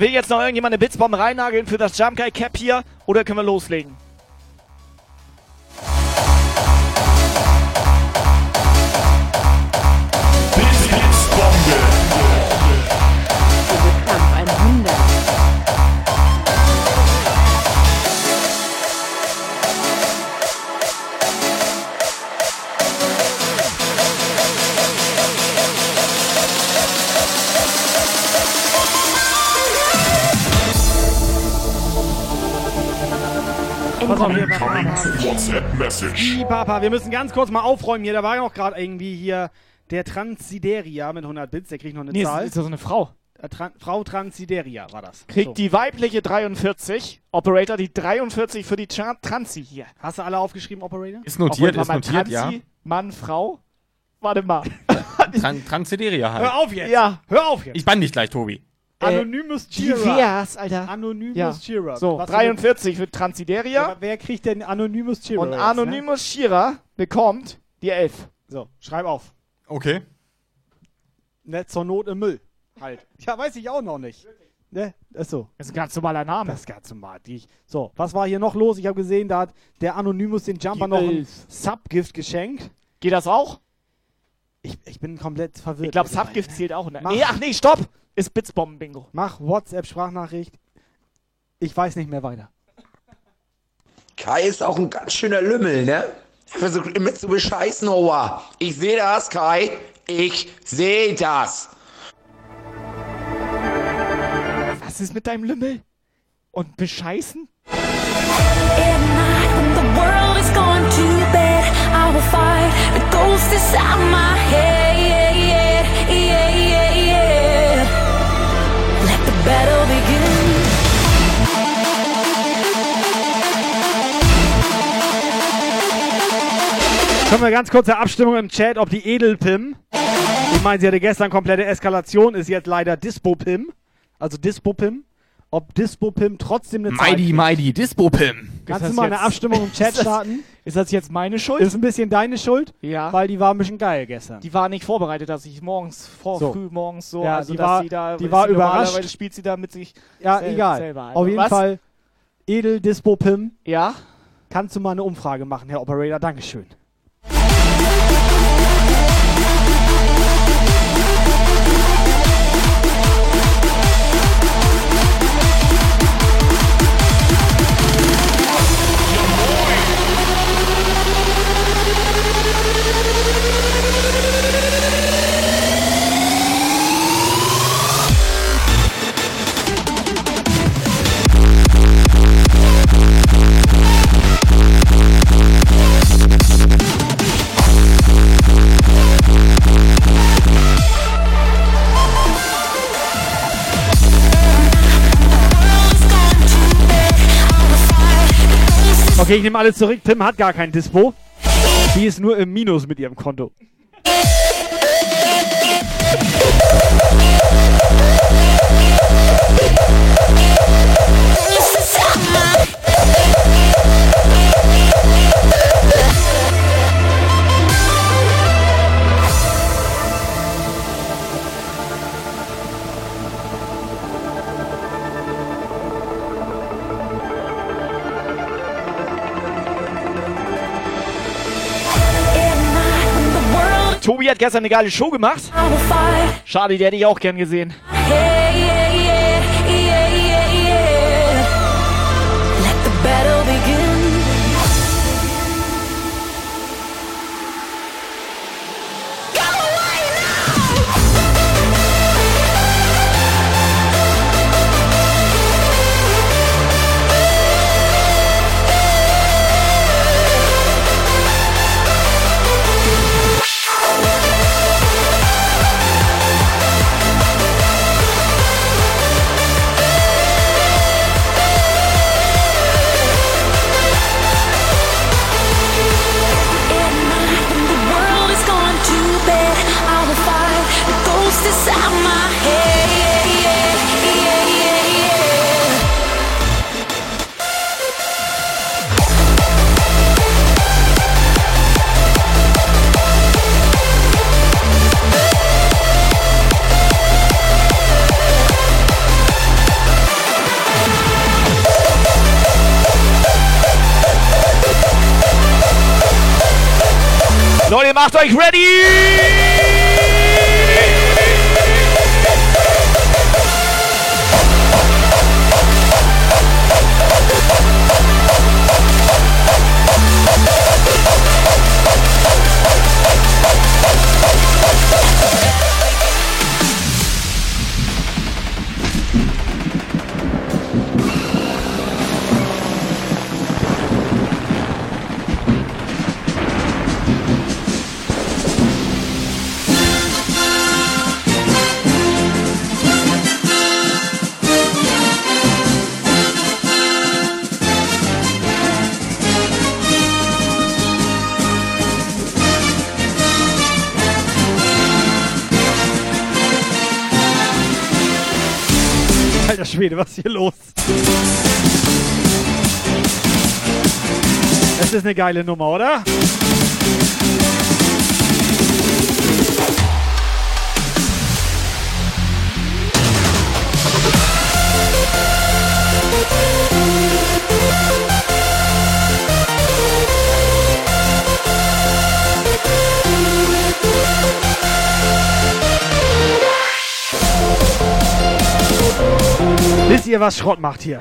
Will jetzt noch irgendjemand eine Blitzbombe reinnageln für das Jump Guy Cap hier oder können wir loslegen? Pass auf, hier. WhatsApp-Message. Die Papa, wir müssen ganz kurz mal aufräumen hier. Da war ja noch gerade irgendwie hier der Transideria mit 100 Bits. Der kriegt noch eine Nee, Zahl. ist, ist das so eine Frau? Äh, Tran Frau Transideria war das. Kriegt So. die weibliche 43, Operator die 43 für die Tra Transi hier. Hast du alle aufgeschrieben, Operator? Ist notiert, ist notiert, Transi, ja. Mann, Frau. Warte mal. Tran Transideria halt. Hör auf jetzt! Ja. Hör auf jetzt! Ich bann dich gleich, Tobi. Anonymous Cheerer. Divers, Alter. Anonymous Ja. Cheerer. So, Was 43 für Transideria. Ja, wer kriegt denn Anonymous Cheerer? und jetzt, Anonymous Shira bekommt die 11. Ne? So, schreib auf. Okay. Ne, zur Not im Müll. Halt. Ja, weiß ich auch noch nicht. Ne, ist so. Das ist ein ganz normaler Name. Das ist ganz normal. Die, so, was war hier noch los? Ich habe gesehen, da hat der Anonymous den Jumper Die noch ein. Subgift geschenkt. Geht das auch? Ich, ich bin komplett verwirrt. Ich glaube. Subgift zählt auch. Ne? Mach. Nee, ach nee, stopp! Ist Blitzbomben-Bingo. Mach WhatsApp-Sprachnachricht. Ich weiß nicht mehr weiter. Kai ist auch ein ganz schöner Lümmel, ne? Er versucht immer zu bescheißen, Oa. Ich sehe das, Kai. Ich sehe das. Was ist mit deinem Lümmel? Und bescheißen? The world battle begin. Können wir ganz kurze Abstimmung im Chat, ob die Edelpim, ich meine, sie hatte gestern komplette Eskalation, ist jetzt leider Dispo-Pim, also Dispo-Pim, ob Dispo-Pim trotzdem eine Zahl Mighty, kriegt. mighty, Dispo-Pim. Kannst du mal eine Abstimmung im Chat starten? Ist das jetzt meine Schuld? Ist ein bisschen deine Schuld, ja. weil die war ein bisschen geil gestern. Die war nicht vorbereitet, dass ich morgens, vor So. früh morgens so, Ja, also die dass war- sie da, die war überrascht. normalerweise spielt sie da mit sich Ja, sel egal. selber. halt. Auf jeden Was? Fall, Edel Dispo-Pim, Ja? kannst du mal eine Umfrage machen, Herr Operator, Dankeschön. Okay, ich nehme alles zurück. Pim hat gar kein Dispo. Die ist nur im Minus mit ihrem Konto. Hat gestern eine geile Show gemacht. Schade, die hätte ich auch gern gesehen. Leute, macht euch ready! Schwede, was ist hier los? Es ist eine geile Nummer, oder? Ihr, was Schrott macht hier?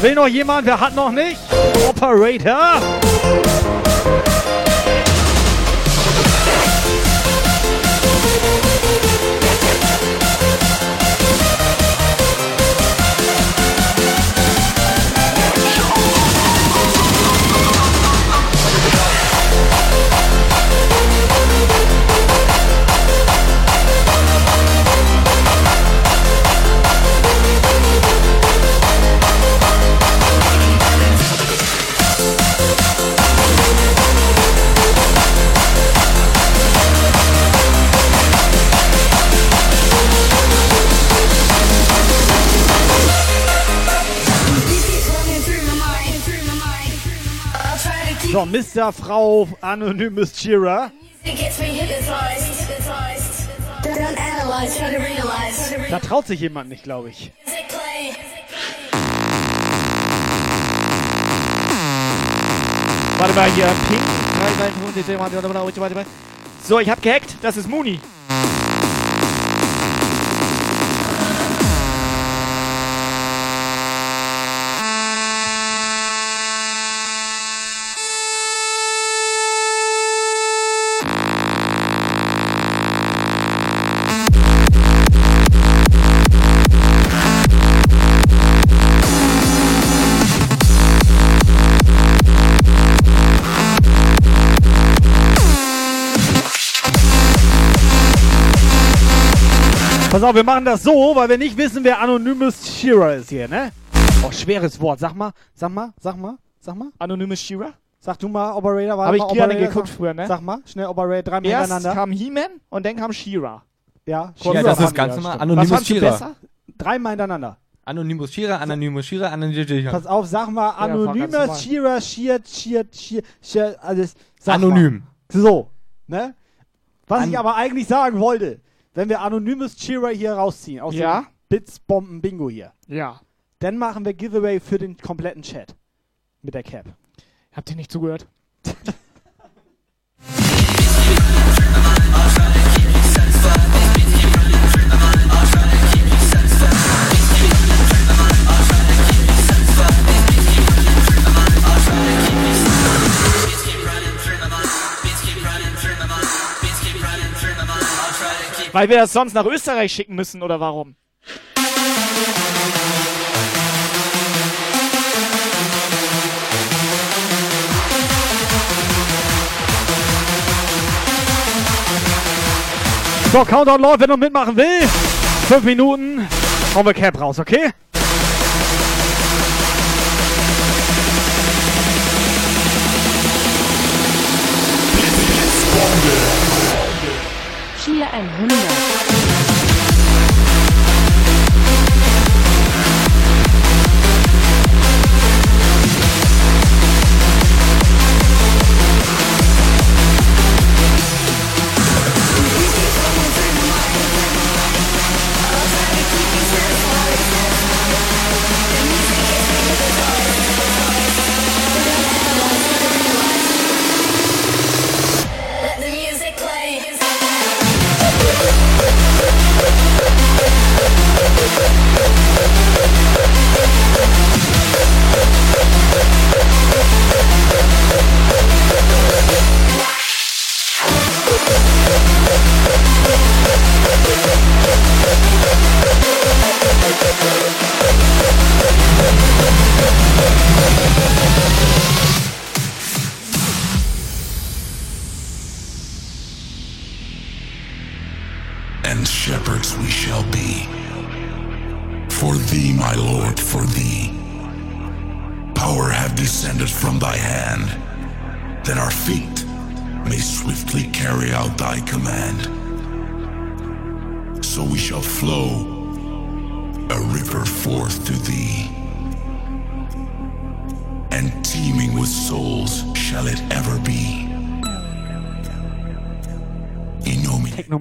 Will noch jemand? Wer hat noch nicht? Operator. So, Mr. Frau Anonymous Cheerer. Da traut sich jemand nicht, glaube ich. Warte mal hier, Pink. So, ich hab gehackt. Das ist Mooney. Auf, wir machen das so, weil wir nicht wissen, wer Anonymous Shearer ist hier, ne? Oh, schweres Wort. Sag mal, sag mal, sag mal, sag mal. Anonymous Shearer? Sag du mal, Operator. warte Hab ich gerne geguckt sag- früher, ne? Sag mal, schnell Operator, dreimal Erst hintereinander. kam He-Man und dann kam She-Ra. Ja, Ja, das ist ganz normal. Anonymous Shearer. Dreimal hintereinander. Anonymous Shearer, Anonymous Shearer, Anonymous Shearer. Pass auf, sag mal, war. Anonymous Shearer, Shear, Shear, Shear, Shear, alles. Anonym. Mal. So, ne? Was An- ich aber eigentlich sagen wollte, wenn wir Anonymous Cheerer hier rausziehen, aus Ja. dem Bits Bomben Bingo hier, Ja. dann machen wir Giveaway für den kompletten Chat. Mit der Cap. Habt ihr nicht zugehört? Weil wir das sonst nach Österreich schicken müssen, oder warum? So, Countdown läuft, wer noch mitmachen will. Fünf Minuten, hauen wir Cap raus, okay?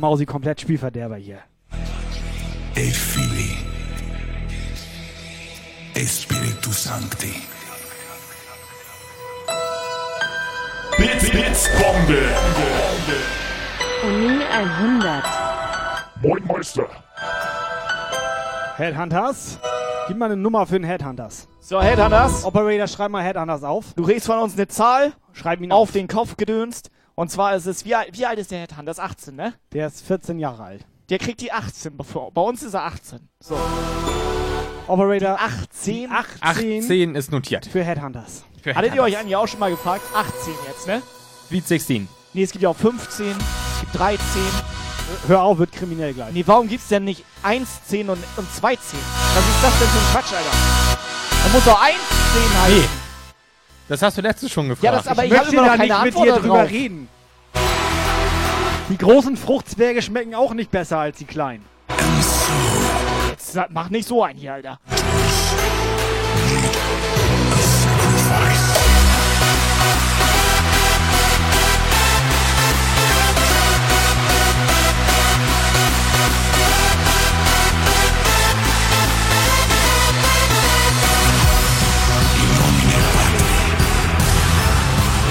Techno-Mausi komplett Spielverderber hier. e fili e Spiritu Sancti. Bits, Bits, Bombe. Uni 100. Moin Meister. Headhunters? Gib mal eine Nummer für den Headhunters. So, Headhunters. Operator, schreib mal Headhunters auf. Du kriegst von uns eine Zahl, Schreib ihn auf auf. den Kopf gedönst. Und zwar ist es, wie, wie alt ist der Headhunter? Das ist 18, ne? Der ist 14 Jahre alt. Der kriegt die 18 bevor. Bei uns ist er 18. So. Operator 18? 18, 18 ist notiert. für Headhunters. Für Hattet ihr euch Headhunters. eigentlich auch schon mal gefragt? 18 jetzt, ne? Sweet 16. Nee, es gibt ja auch 15, es gibt 13. Hör auf, wird kriminell gleich. Nee, warum gibt's denn nicht 1, 10 und, und 2, 10? Was ist das denn für ein Quatsch, Alter? Da muss doch 1, 10 heißen. Nee. Das hast du letztens schon gefragt. Ja, das aber ich, Ich habe möchte da nicht mit Antwort dir darauf. drüber reden. Die großen Fruchtzwerge schmecken auch nicht besser als die kleinen. Jetzt mach nicht so ein hier, Alter.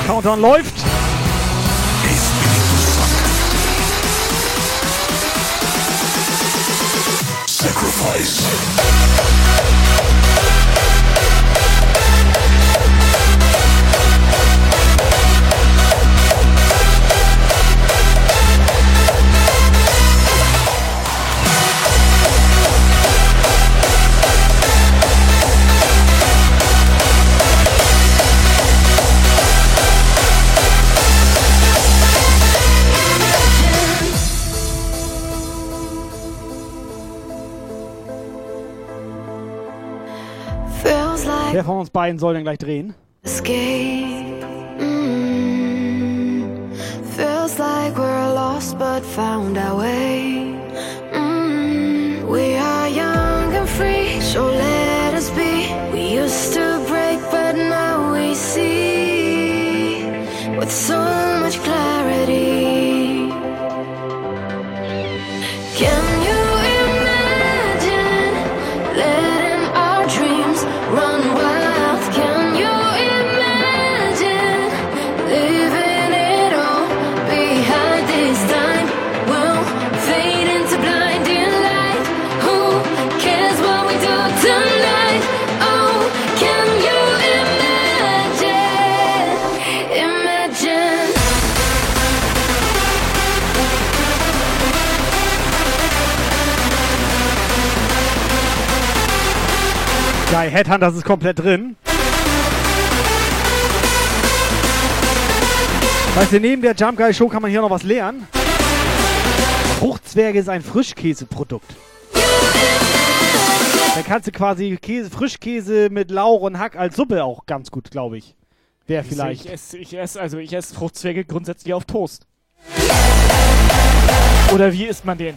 Countdown läuft. Sacrifice. Beiden soll denn gleich drehen? escape. Mm. Feels like we're lost but found our way. Mm. We are young and free, so Geil, Headhunters ist komplett drin. Weißt du, neben der Jump Guy Show kann man hier noch was lernen. Fruchtzwerge ist ein Frischkäseprodukt. Da kannst du quasi Käse, Frischkäse mit Lauch und Hack als Suppe auch ganz gut, glaube ich. Wäre vielleicht. Ich esse, ich esse, also ich esse Fruchtzwerge grundsätzlich auf Toast. Oder wie isst man den?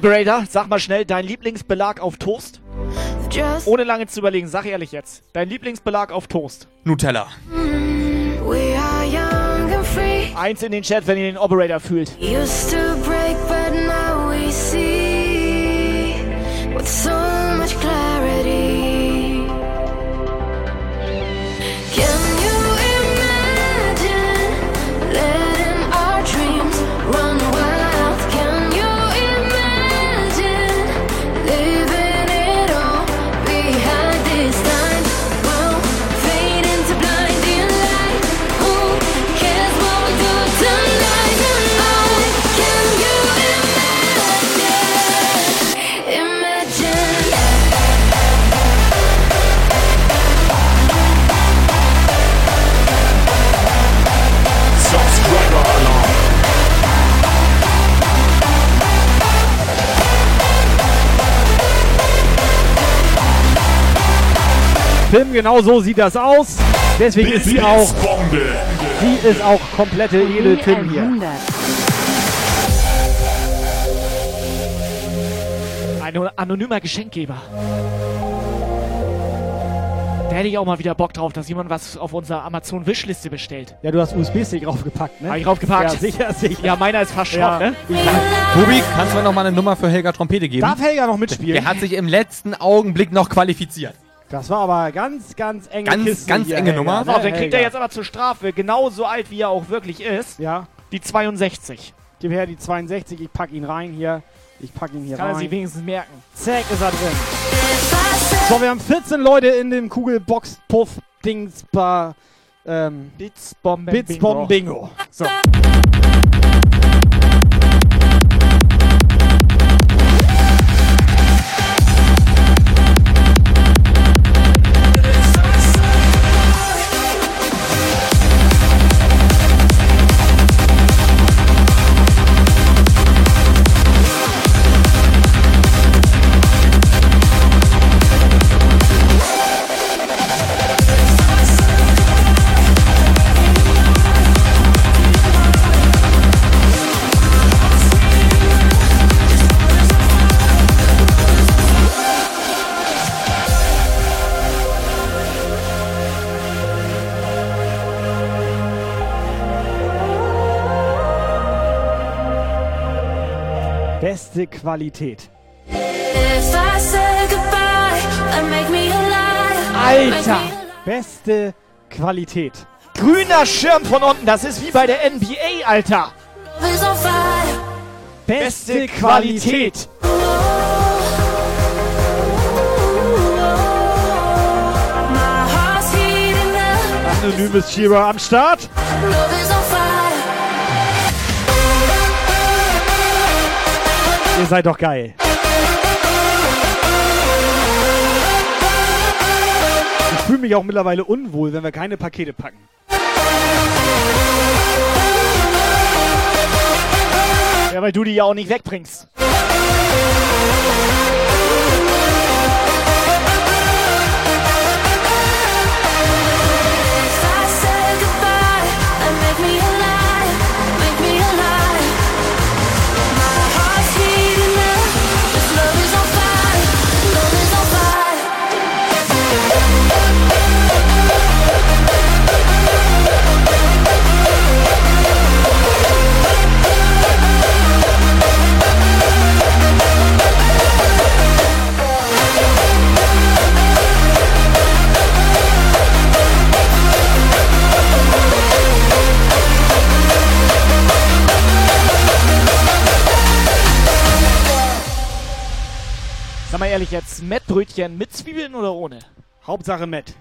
Operator, sag mal schnell, dein Lieblingsbelag auf Toast? Just Ohne lange zu überlegen, sag ehrlich jetzt. Dein Lieblingsbelag auf Toast? Nutella. we are Eins in den Chat, wenn ihr den Operator fühlt. Used to break, but now we see with so Film, genau so sieht das aus. Deswegen ist sie auch. Bombe. Sie ist auch komplette Edel Tim hier. Ein anonymer Geschenkgeber. Da hätte ich auch mal wieder Bock drauf, dass jemand was auf unserer Amazon-Wishliste bestellt. Ja, du hast USB-Stick draufgepackt, ne? Hab ich draufgepackt? Ja, sicher, sicher. Ja, meiner ist fast Ja. Schrott, ne? Tobi, kannst du mir noch mal eine Nummer für Helga Trompete geben? Darf Helga noch mitspielen? Der hat sich im letzten Augenblick noch qualifiziert. Das war aber ganz, ganz enge Ganz, Kiste ganz hier, enge Helga, Nummer. ne, So, dann kriegt er jetzt aber zur Strafe, genauso alt wie er auch wirklich ist, Ja, die 62. gib her die 62, ich pack ihn rein hier. Ich pack ihn hier Kann er sich rein. wenigstens merken. Zack, ist er drin. So, wir haben 14 Leute in dem Kugelbox-Puff-Dings bei ähm, Blitzbomben Blitzbomben Bingo. So. Me alive. Alter! Beste Qualität. Grüner Schirm von unten, das ist wie bei der NBA, Alter. Beste Qualität. Anonymes Schieber am Start. Love is on fire. Ihr seid doch geil. Ich fühle mich auch mittlerweile unwohl, wenn wir keine Pakete packen. Ja, weil du die ja auch nicht wegbringst. Sag mal ehrlich jetzt, Mettbrötchen mit Zwiebeln oder ohne? Hauptsache Matt.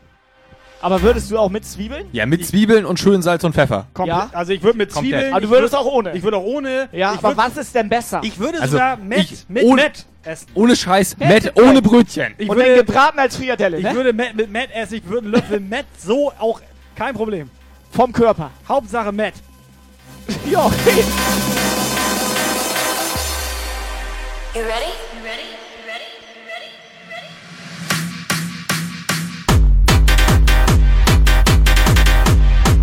Aber würdest du auch mit Zwiebeln? Ja, mit Zwiebeln und schön Salz und Pfeffer. Komplett. Ja? Also ich würde mit Komplett. Zwiebeln. Aber du ich würdest würd- auch ohne. Ich würde auch ohne. ja, ich aber würd, was ist denn besser? Ich würde Also, sogar Matt ich- mit ohne- Matt essen. Ohne Scheiß, Matt ohne Brötchen. Ich Und würde, gebraten als Friadelle, ich ne? würde Matt mit Matt essen. Ich würde einen Löffel Matt so auch kein Problem. Vom Körper. Hauptsache Matt. Ja, okay. You ready?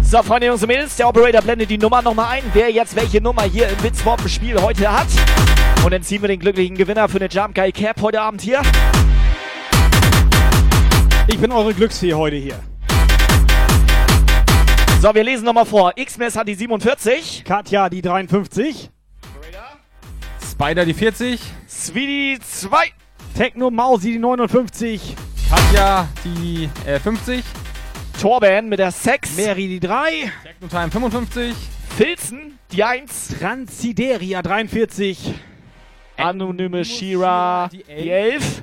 So, Freunde Jungs und Mädels, der Operator blendet die Nummer nochmal ein, wer jetzt welche Nummer hier im Witzbomben-Spiel heute hat. Und dann ziehen wir den glücklichen Gewinner für eine Jump Guy Cap heute Abend hier. Ich bin eure Glücksfee heute hier. So, wir lesen nochmal vor. X-Mess hat die 47. Katja die 53. Spider die 40. Sweetie 2. Techno Mausi die 59. Katja die äh, 50. Torben mit der 6. Mary die 3. Technotime 55. Filzen die 1. Transideria 43. Anonyme Shira die 11.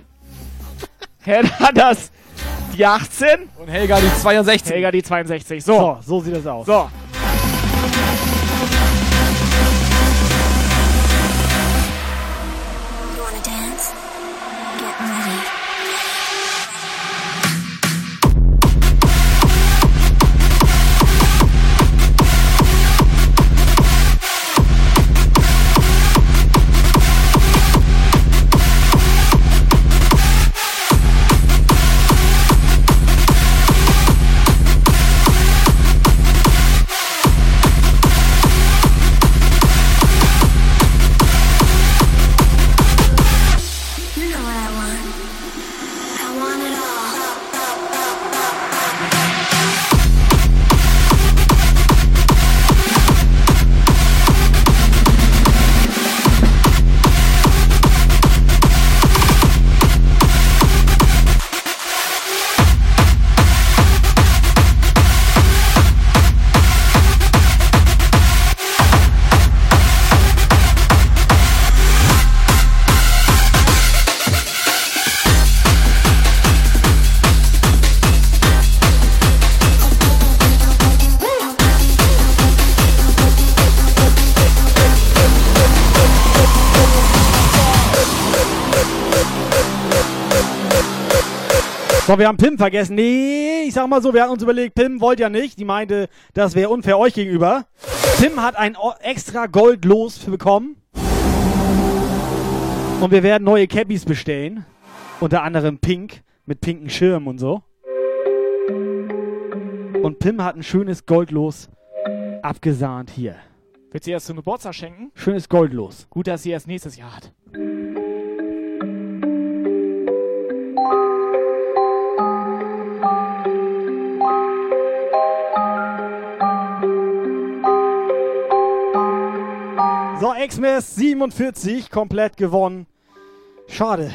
Hernandez die 18. Und Helga die 62. Helga die 62. So. So, so sieht das aus. So. So, wir haben Pim vergessen. Nee, ich sag mal so, wir hatten uns überlegt, Pim wollte ja nicht. Die meinte, das wäre unfair euch gegenüber. Pim hat ein extra Gold los bekommen. Und wir werden neue Cappies bestellen. Unter anderem pink, mit pinken Schirmen und so. Und Pim hat ein schönes Goldlos abgesahnt hier. Willst du ihr erst zum Geburtstag schenken? Schönes Goldlos. Gut, dass sie erst nächstes Jahr hat. So, Xmas 47, komplett gewonnen. Schade.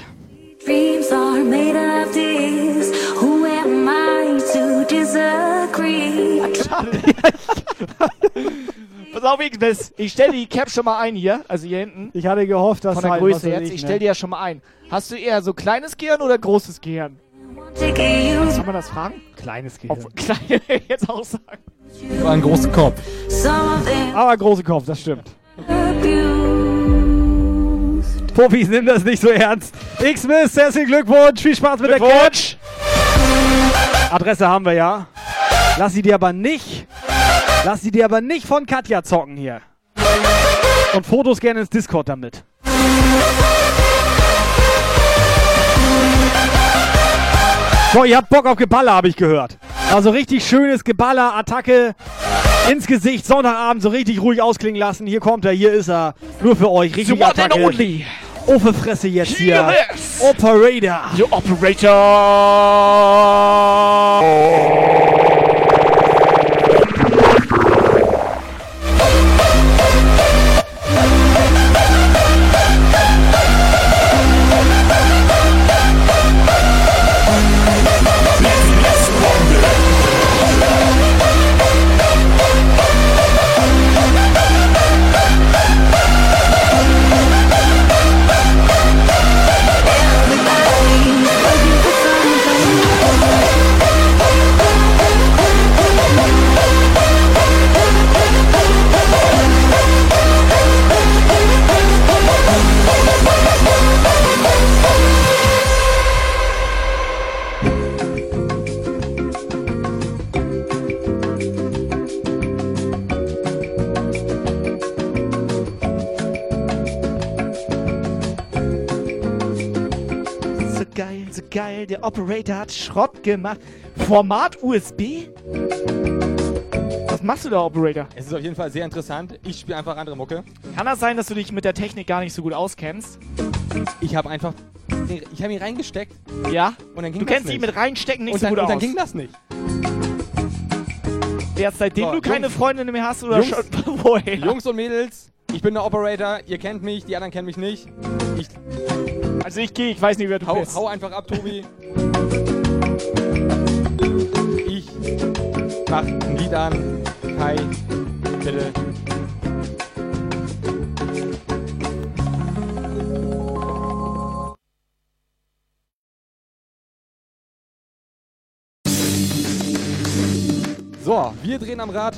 Dreams are made of this. Who am I to disagree? Pass auf, X-Mess. Ich stelle die Cap schon mal ein hier. Also hier hinten. Ich hatte gehofft, dass Von der halt, Größe jetzt. ich, ne? stelle die ja schon mal ein. Hast du eher so kleines Gehirn oder großes Gehirn? Kann man das fragen? Kleines Gehirn. Ob, klein, jetzt auch sagen. War ein großer Kopf. Aber große Kopf, das stimmt. Popis, nimm das nicht so ernst. X-Miss, herzlichen Glückwunsch. Viel Spaß mit der. Catch. Adresse haben wir ja. Lass sie dir aber nicht. Lass sie dir aber nicht von Katja zocken hier. Und Fotos gerne ins Discord damit. So, ihr habt Bock auf Geballer, habe ich gehört. Also richtig schönes Geballer, Attacke ins Gesicht, Sonntagabend so richtig ruhig ausklingen lassen. Hier kommt er, hier ist er. Nur für euch, richtig Attacke. Offe Fresse jetzt hier. Operator. The Operator. Der Operator hat Schrott gemacht. Format USB? Was machst du da, Operator? Es ist auf jeden Fall sehr interessant. Ich spiele einfach andere Mucke. Kann das sein, dass du dich mit der Technik gar nicht so gut auskennst? Ich habe einfach. Ich habe ihn reingesteckt. Ja? Und dann ging Du das kennst nicht. dich mit reinstecken nicht und so dann, gut und dann aus. ging das nicht. Jetzt seitdem So, du keine Jungs. Freundin mehr hast oder Jungs. schon vorher? Jungs und Mädels, ich bin der Operator, ihr kennt mich, die anderen kennen mich nicht. Ich Also ich gehe, ich weiß nicht, wer du hau, bist. hau einfach ab, Tobi. Ich mach ein Lied an. Kai, bitte. So, wir drehen am Rad.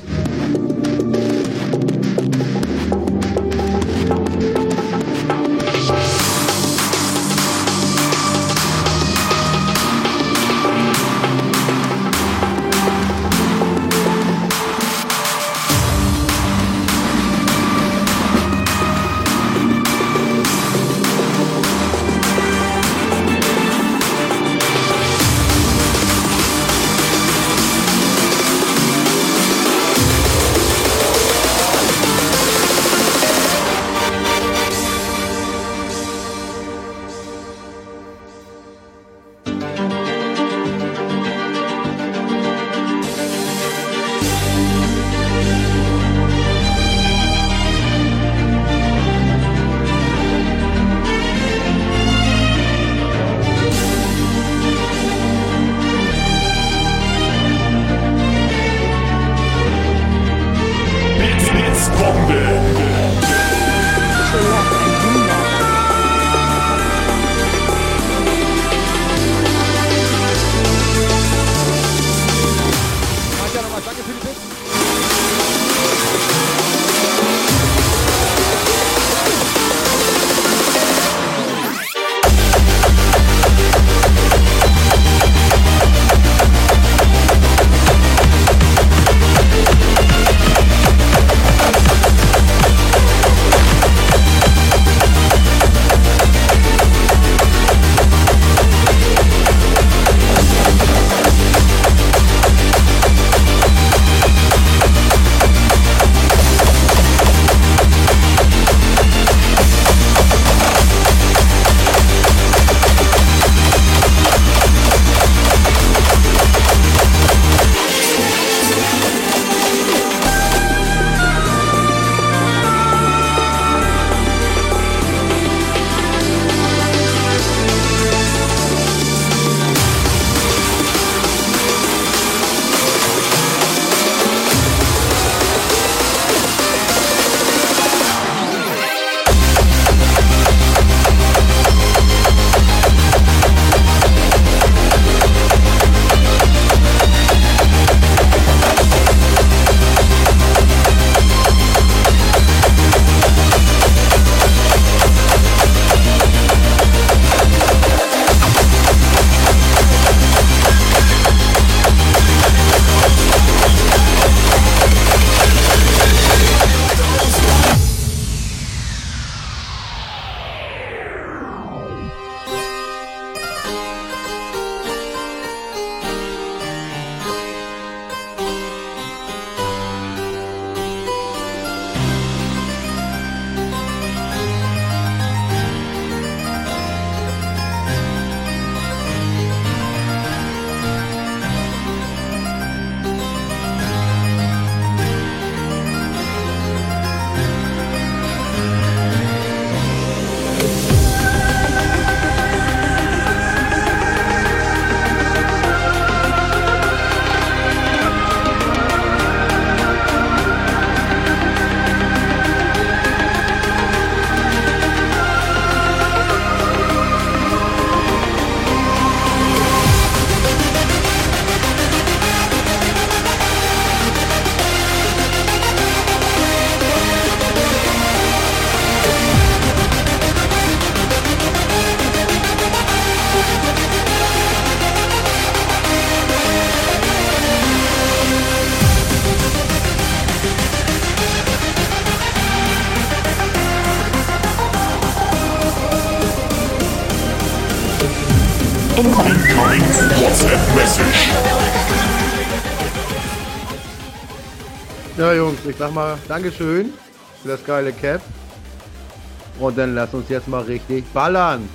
Sag mal Dankeschön für das geile Cap. Und dann lass uns jetzt mal richtig ballern.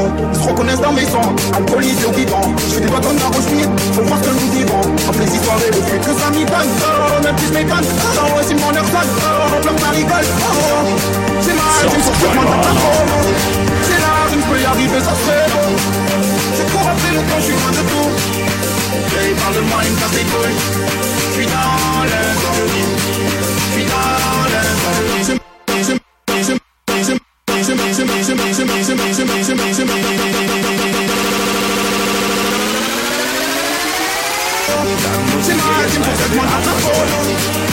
Veston. Ils se reconnaissent dans mes sons, alcoolisés au guidon. Je fais des bâtons de la roche faut voir ce que nous vivons. Après les histoires et le fait que ça m'y donne. Oh, même si je m'étonne, oh, c'est mon heure sonne. Oh, ma rigole. Oh, c'est mal, j'ai une sorte de moins de C'est là, je ne peux y arriver, ça serait bon. Je cours après le temps, je suis loin de tout. Et parle de moi, il me casse les couilles. Je suis dans les zone. Je suis dans zone. C'est c'est pour cette moindre faute.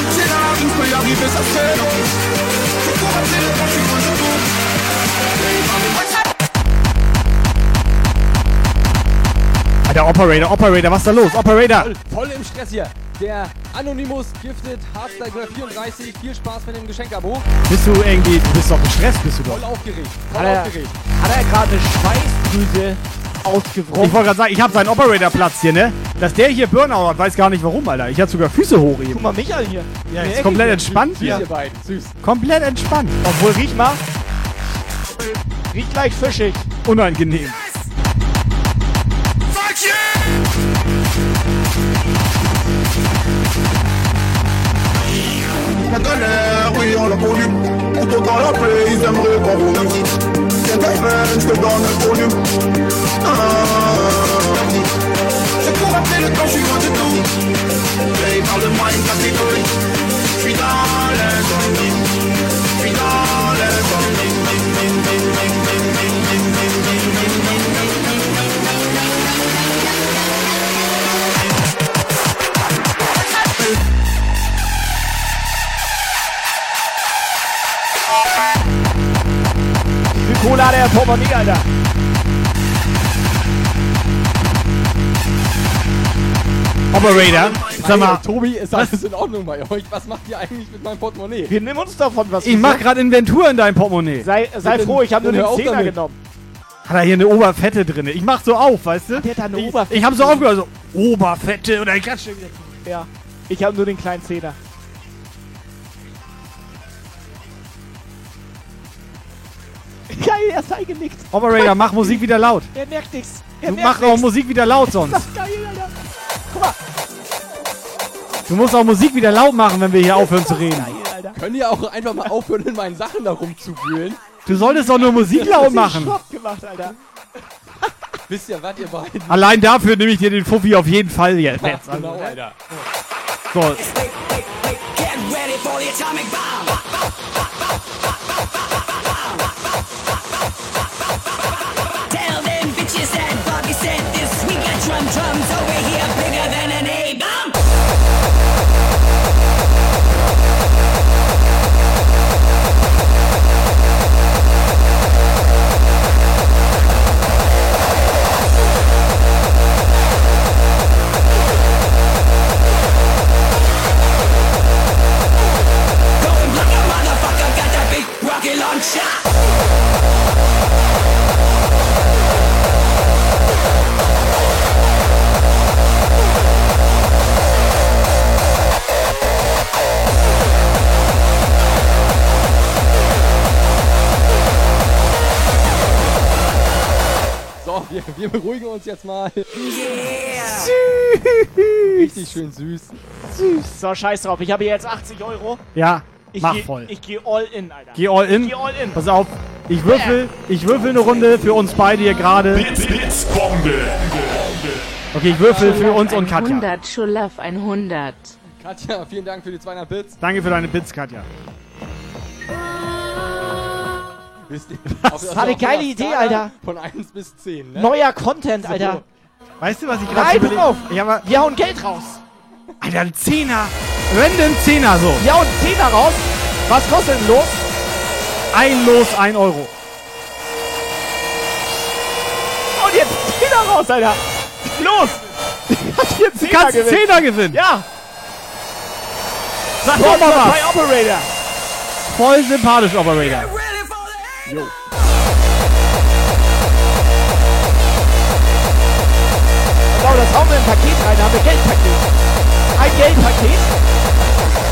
C'est là, ne peux y arriver, c'est long. Je cours après le loin de tout. Alter, Operator, Operator, was ist da los? Operator! Voll, voll im Stress hier. Der Anonymous Gifted Hardstyle 34. Viel Spaß mit dem Geschenkabo. Bist du irgendwie, du bist doch gestresst, bist du doch. Voll aufgeregt. Voll Hat er, aufgeregt. hat er gerade eine Schweißdrüse ausgebrochen? Ich wollte gerade sagen, ich habe seinen Operator-Platz hier, ne? Dass der hier Burnout hat, weiß gar nicht warum, Alter. Ich hatte sogar Füße hoch eben. Guck mal mich an hier. Ja, ist komplett hier. entspannt Süß, hier. ihr beiden. Süß. Komplett entspannt. Obwohl, riech mal. Riecht leicht fischig. Unangenehm. la galère, oui on l'a connu. Couteau dans la plaie, ils aimeraient pas vous C'est ta peine, je te donne le volume C'est pour rappeler le temps, je suis loin de tout Play, parle-moi une catégorie Je suis dans l'incendie Wie viel Kohle hat er im Portemonnaie, Alter? Operator, sag mal. Tobi, ist alles in Ordnung bei euch? Was macht ihr eigentlich mit meinem Portemonnaie? Wir nehmen uns davon was. Ich mach gerade Inventur in deinem Portemonnaie. Sei, sei froh, ich habe nur Dann den Zehner genommen. Hat er hier eine Oberfette drin? Ich mach so auf, weißt du? Der hat da eine ich, Oberfette. Ich hab so aufgehört, so Oberfette und dann klatscht er wieder. Ja. Ich habe nur den kleinen Zehner. Geil, er ist eingenickt. Operator, mach Musik wieder laut. Er merkt nichts. Er Du merkt mach auch nix. Musik wieder laut Ist sonst. das geil, Alter. Guck mal. Du musst auch Musik wieder laut machen, wenn wir hier aufhören zu reden. Könnt ihr auch einfach mal aufhören, in meinen Sachen da rumzuwühlen? Du solltest doch nur Musik laut machen. Stopp gemacht, Alter. Wisst ihr, was ihr beiden? Allein dafür nehme ich dir den Fuffi auf jeden Fall jetzt. Ja, genau, Alter. So, Wir, wir, beruhigen uns jetzt mal. Yeah. Süß. Richtig schön süß. Süß. So, scheiß drauf. Ich habe jetzt 80 Euro. Ja. Ich mach geh, voll. Ich gehe all in, Alter. Geh all in. Ich geh all in. Pass auf, ich würfel, ich würfel eine Runde für uns beide hier gerade. Blitzbombe. Okay, ich würfel für uns und Katja. 100, Schulaf 100. Katja, vielen Dank für die 200 Bits. Danke für deine Bits, Katja. Wisst ihr, Was? auf- War eine geile Idee, Alter. Von 1 bis 10, ne? Neuer Content, Alter. Weißt du, was ich Nein, gerade pass auf. Ich hab mal, Wir hauen Geld raus. Alter, ein Zehner. Random Zehner so. Wir hauen 10er raus. Was kostet denn los? Ein Los, ein Euro. Und jetzt 10er raus, Alter. Los. Hat hier 10er Du kannst gewinnen. Zehner gewinnen. Ja. Sag doch mal Bei was. Operator. Voll sympathisch, Operator. Jo. Genau, das hauen wir im Paket rein. Da haben wir Geldpaket. Ein Geldpaket.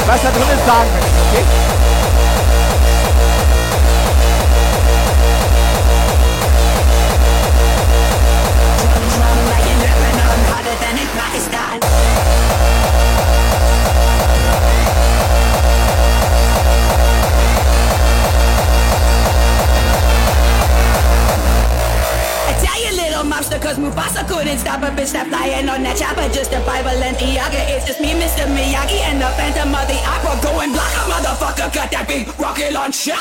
Was da drin ist, sagen nicht, okay? Little monster, cause Mufasa couldn't stop a bitch that flying on that chopper. Just a Bible and Iaga. It's just me, Mr. Miyagi, and the Phantom of the Opera. Going block a motherfucker, got that big rocket launcher.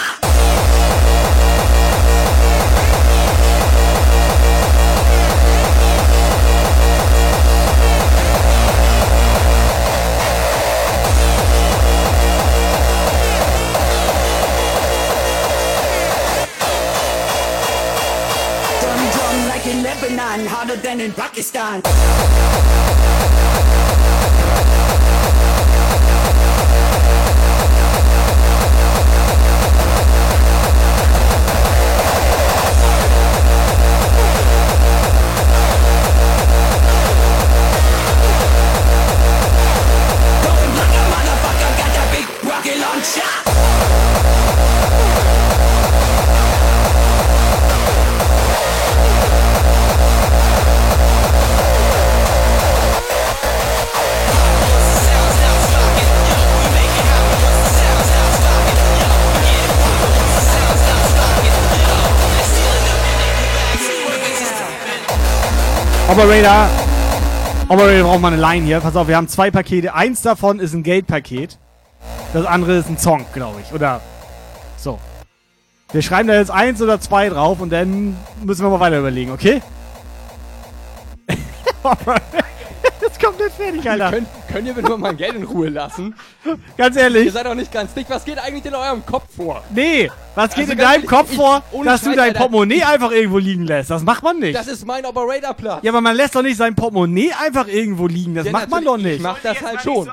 Than in Pakistan. Operator. Operator braucht mal eine Line hier. Pass auf, wir haben zwei Pakete. Eins davon ist ein Geldpaket. Das andere ist ein Song, glaube ich. Oder so. Wir schreiben da jetzt eins oder zwei drauf und dann müssen wir mal weiter überlegen, okay? Jetzt nicht fertig, Alter. Könnt, könnt ihr bitte mal mein Geld in Ruhe lassen? Ganz ehrlich. Ihr seid doch nicht ganz dick. Was geht eigentlich in eurem Kopf vor? Nee, was geht Also in deinem ehrlich, Kopf ich- vor, dass du Scheiß, dein Alter. Portemonnaie einfach irgendwo liegen lässt? Das macht man nicht. Das ist mein Operatorplatz. ja, aber man lässt doch nicht sein Portemonnaie einfach irgendwo liegen. Das Ja, macht man doch nicht. Ich mach das halt schon.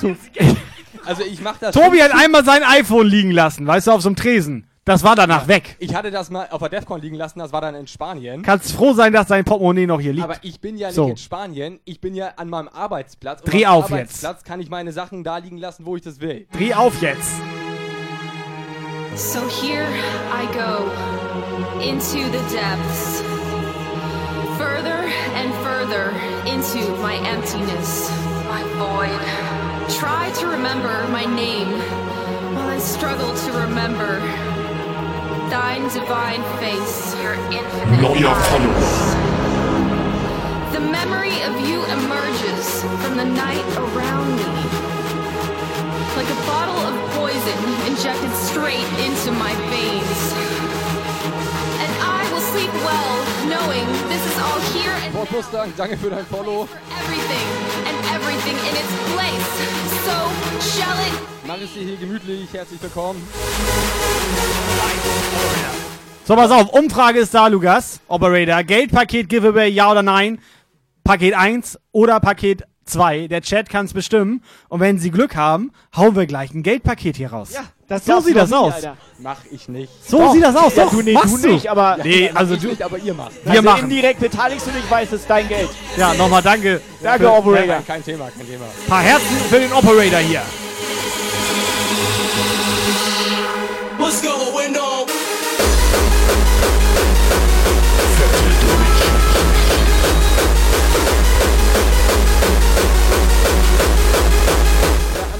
So. Also ich mach das Tobi schon. hat einmal sein iPhone liegen lassen, weißt du, auf so einem Tresen. Das war danach weg. Ich hatte das mal auf der Defcon liegen lassen, das war dann in Spanien. Kannst froh sein, dass dein Portemonnaie noch hier liegt. Aber ich bin ja nicht So. in Spanien, ich bin ja an meinem Arbeitsplatz. Und Dreh am auf jetzt. Arbeitsplatz kann ich meine Sachen da liegen lassen, wo ich das will. Dreh auf jetzt. So here I go into the depths, further and further into my emptiness, my void. Try to remember my name while I struggle to remember thine divine face, your infinite. Neuer eyes. Follower. The memory of you emerges from the night around me. Like a bottle of poison injected straight into my veins. And I will sleep well, knowing this is all here and Ford Mustang, danke für dein Follow. everything, and everything in its place. So shall it Mach es dir hier gemütlich, herzlich willkommen. So, pass auf. Umfrage ist da, Lukas. Operator. Geldpaket Giveaway, ja oder nein? Paket 1 oder Paket 2. Der Chat kann es bestimmen. Und wenn sie Glück haben, hauen wir gleich ein Geldpaket hier raus. Ja, das so sieht du das aus. Alter. Mach ich nicht. So Doch. sieht das aus. Ja, Doch, du, nee, machst du nicht, aber- Nee, also ich du. nicht, aber ihr macht. Wir also machen. indirekt beteiligst du dich, weißt es ist dein Geld. Ja, nochmal danke. Danke, für- Operator. Ja, kein Thema, kein Thema. Paar Herzen für den Operator hier. What's going on?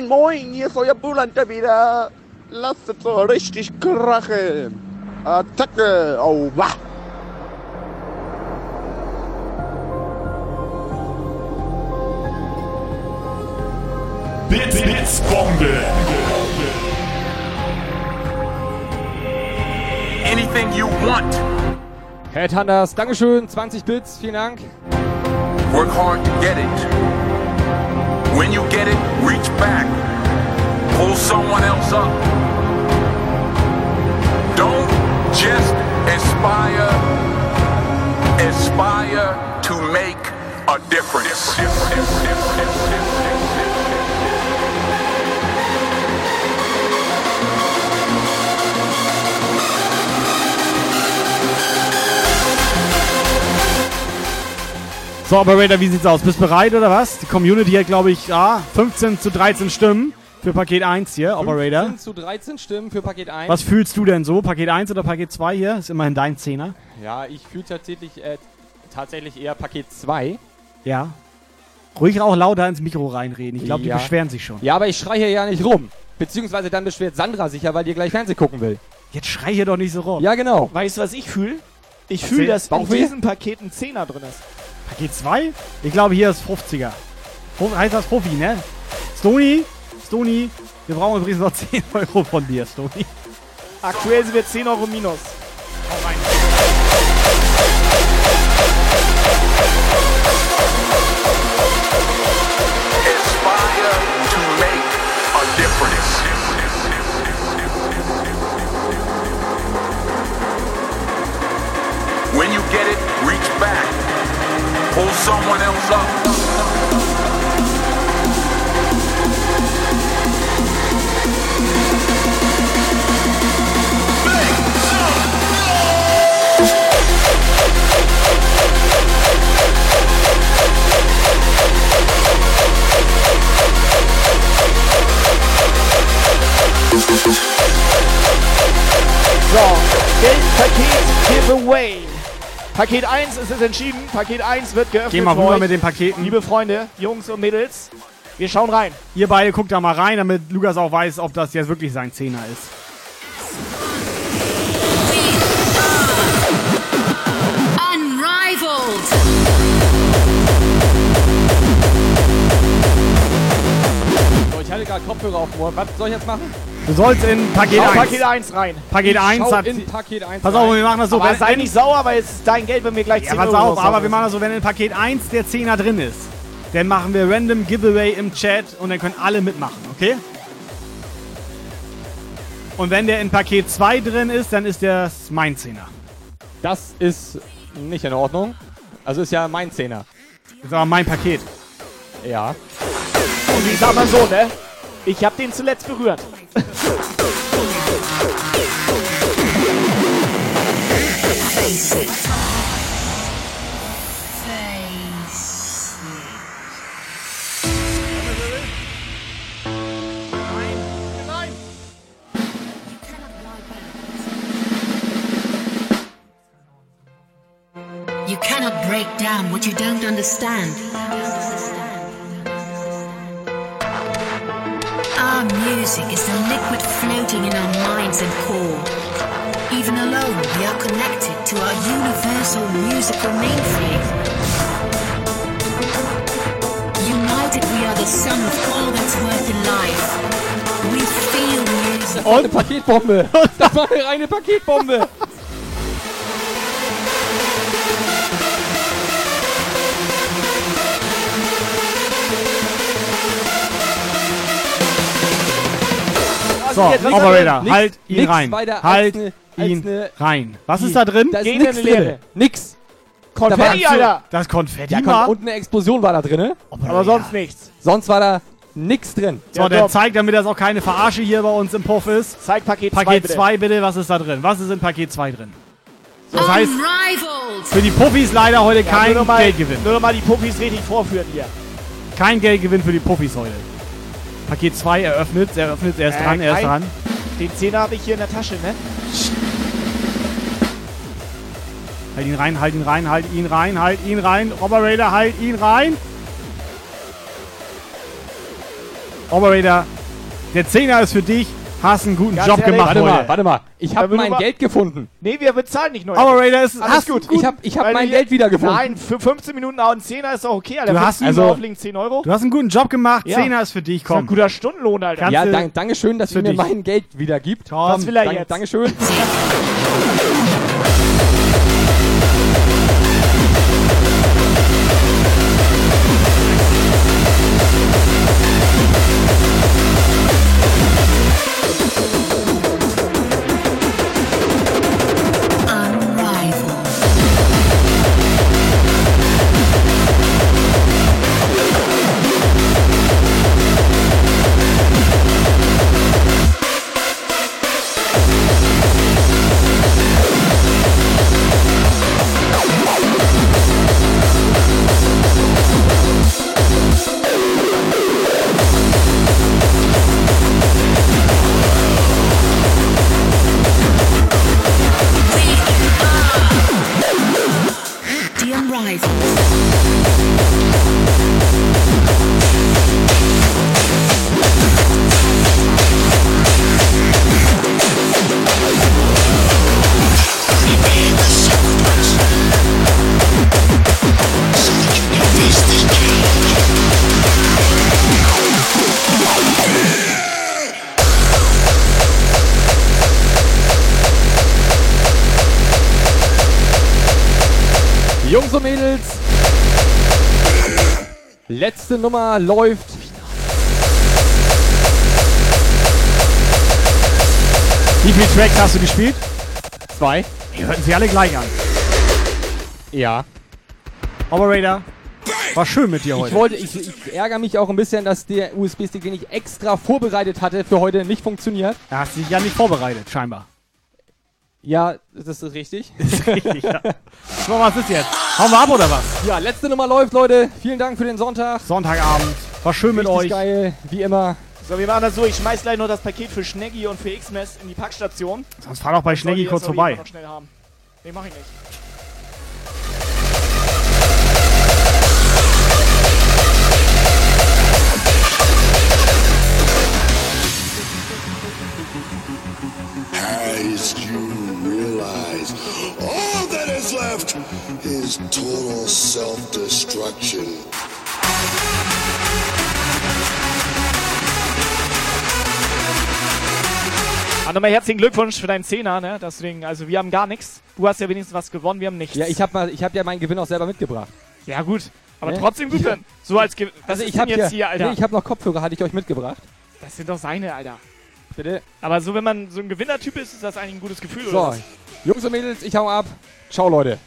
Moin, moin, hier ist euer Buhlander wieder. Lasst es so richtig krachen. Attacke, au, wah. Bits, Bits, Bombe. Anything you want. Headhunters, Dankeschön, 20 Bits, vielen Dank. Work hard to get it. When you get it, reach back. Pull someone else up. Don't just aspire, aspire to make a difference. So, Operator, wie sieht's aus? Bist bereit oder was? Die Community hat, glaube ich, ah, 15 zu 13 Stimmen für Paket 1 hier, Operator. 15 zu 13 Stimmen für Paket 1. Was fühlst du denn so? Paket 1 oder Paket 2 hier? Ist immerhin dein Zehner. Ja, ich fühle tatsächlich, äh, tatsächlich eher Paket 2. Ja. Ruhig auch lauter ins Mikro reinreden. Ich glaube, Ja. die beschweren sich schon. Ja, aber ich schreie hier ja nicht rum. Beziehungsweise dann beschwert Sandra sich ja, weil die gleich Fernsehen gucken will. Jetzt schrei hier doch nicht so rum. Ja, genau. Weißt du, was ich fühle? Ich fühle, dass in diesem Paket ein Zehner drin ist. Paket 2? Ich glaube, hier ist 50er. Fuf- Heißt das Profi, ne? Stony? Stony? Wir brauchen übrigens noch 10 Euro von dir, Stony. Aktuell sind wir 10 Euro minus. Aspire Pull someone else up. Game Package Giveaway. Paket 1 ist es entschieden. Paket 1 wird geöffnet. Geh mal rüber mit den Paketen. Liebe Freunde, Jungs und Mädels, wir schauen rein. Ihr beide guckt da mal rein, damit Lukas auch weiß, ob das jetzt wirklich sein Zehner ist. Unrivaled. So, ich hatte gerade Kopfhörer auf dem Ohr. Was soll ich jetzt machen? Du sollst in Paket Schau 1. Paket 1 rein. Paket Ich 1 schau hat. in Paket 1 Pass auf, wir machen das so. aber sei nicht sauer, weil es ist dein Geld, wenn wir gleich Ja, 10 pass Euro auf, aber wir machen das so, wenn in Paket 1 der Zehner drin ist, dann machen wir Random Giveaway im Chat und dann können alle mitmachen, okay? Und wenn der in Paket 2 drin ist, dann ist der mein Zehner. Das ist nicht in Ordnung. Also ist ja mein Zehner. Das ist aber mein Paket. Ja. Und ich sag mal so, ne? Ich hab den zuletzt berührt. You cannot break down what you don't understand. Our music is the liquid floating in our minds and core. Even alone, we are connected to our universal musical mainframe. United, we are the sum of all that's worth in life. We feel music. Und eine Paketbombe. Das war eine reine Paketbombe. So, jetzt was Operator? Nix- halt ihn rein. als Halt ne- als ihn ne- rein. Was ist da drin? Da ist nix drin. Nix. Konfetti, Da war- Alter! Das Konfetti Ja, mal. komm, und eine Explosion war da drin. Aber sonst nichts. Sonst war da nix drin. So, Ja, der doch. zeigt, damit das auch keine Verarsche hier bei uns im Puff ist. Zeig Paket 2 Paket bitte. 2 bitte, was ist da drin? Was ist in Paket 2 drin? Das heißt, für die Puffis leider heute Ja, kein nur noch mal, Geldgewinn. Nur noch mal die Puppis richtig vorführen hier. Kein Geldgewinn für die Puffis heute. Paket 2 eröffnet, eröffnet, er ist Äh, dran, er ist dran. Den Zehner habe ich hier in der Tasche, ne? Halt ihn rein, halt ihn rein, halt ihn rein, halt ihn rein. Operator, halt ihn rein. Operator, der Zehner ist für dich. Hast einen guten Ganz Job ehrlich, gemacht Warte heute. mal, warte mal. Ich habe mein du Geld gefunden. Nee, wir bezahlen nicht neu. Operator ist, Alles hast gut. Ich habe ich hab Weil mein wir- Geld wieder gefunden. Nein, für 15 Minuten auch ein Zehner ist doch okay, Alter. Du hast- sieben also- auflegen 10 Euro. Du hast einen guten Job gemacht. Ja. Zehner ist für dich, Das ist ein komm. guter Stundenlohn, Alter. Kannst ja, du- dank, Dankeschön, dass ihr mir dich. mein Geld wieder gibt. Was will er Dank, jetzt? Dankeschön. Letzte Nummer läuft. Wie viele Tracks hast du gespielt? Zwei. Die hörten sich alle gleich an. Ja. Operator, war schön mit dir Ich heute. wollte, ich, ich ärgere mich auch ein bisschen, dass der USB-Stick, den ich extra vorbereitet hatte, für heute nicht funktioniert. Er hat sich ja nicht vorbereitet, scheinbar. Ja, das ist richtig. Ist richtig, ja. So, was ist jetzt? Hauen wir ab oder was? Ja, letzte Nummer läuft, Leute. Vielen Dank für den Sonntag. Sonntagabend. War schön mit Richtig euch. geil, wie immer. So, wir machen das so. Ich schmeiß gleich noch das Paket für Schneggi und für X-Mess in die Packstation. Sonst fahr doch bei Schneggi das kurz vorbei. Noch schnell haben. Nee, mach ich nicht. As you left is total self destruction. Ah, nochmal herzlichen Glückwunsch für deinen Zehner, ne? Deswegen, also wir haben gar nichts. Du hast ja wenigstens was gewonnen, wir haben nichts. Ja, ich habe hab ja meinen Gewinn auch selber mitgebracht. Ja, gut. Aber Ne? trotzdem gut, wenn. So als Ge Was Also ich habe jetzt hier, Alter? Nee, ich habe noch Kopfhörer, hatte ich euch mitgebracht. das sind doch seine, Alter. Bitte. Aber so, wenn man so ein Gewinnertyp ist, ist das eigentlich ein gutes Gefühl, So, oder? was? Jungs und Mädels, ich hau ab. Ciao, Leute.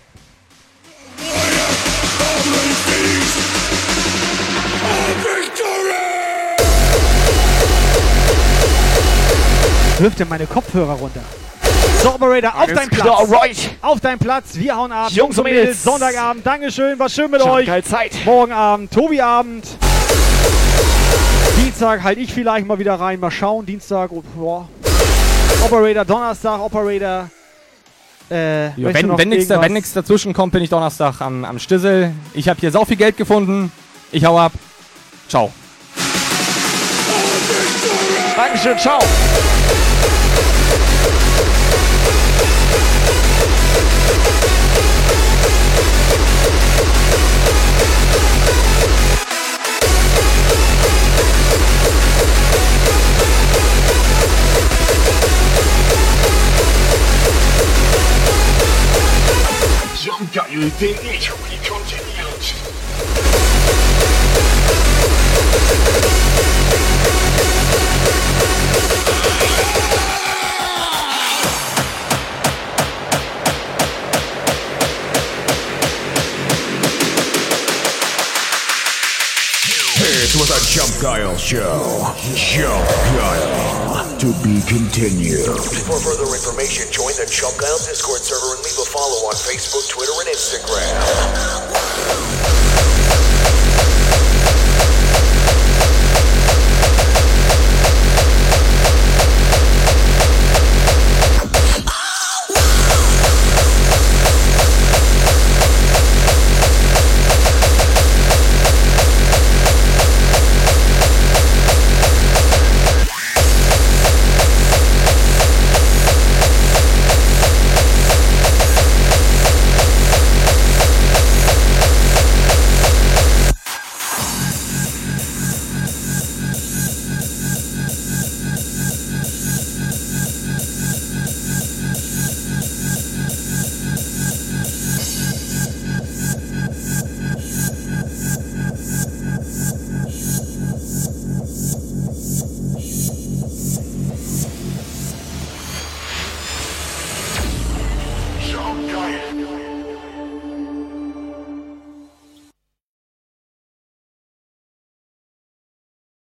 Wirf dir meine Kopfhörer runter. So, Operator, auf deinen Platz. alright. Auf deinen Platz. Wir hauen ab. Jungs und Mädels. Sonntagabend. Dankeschön. War schön mit Ciao, euch. geil Zeit. Morgen Abend. Tobi-Abend. Dienstag halte ich vielleicht mal wieder rein. Mal schauen. Dienstag. oh. Operator. Donnerstag. Operator. Äh, du wenn wenn nichts dazwischen kommt, bin ich Donnerstag am, am Stissel. Ich habe hier sau viel Geld gefunden. Ich hau ab. Ciao. Dankeschön, ciao. Jump geil, den Echo, die kontinuiert. This was a Jump Guile show. Jump Guile. to be continued. For further information, join the Chump Dial Discord server and leave a follow on Facebook, Twitter, and Instagram.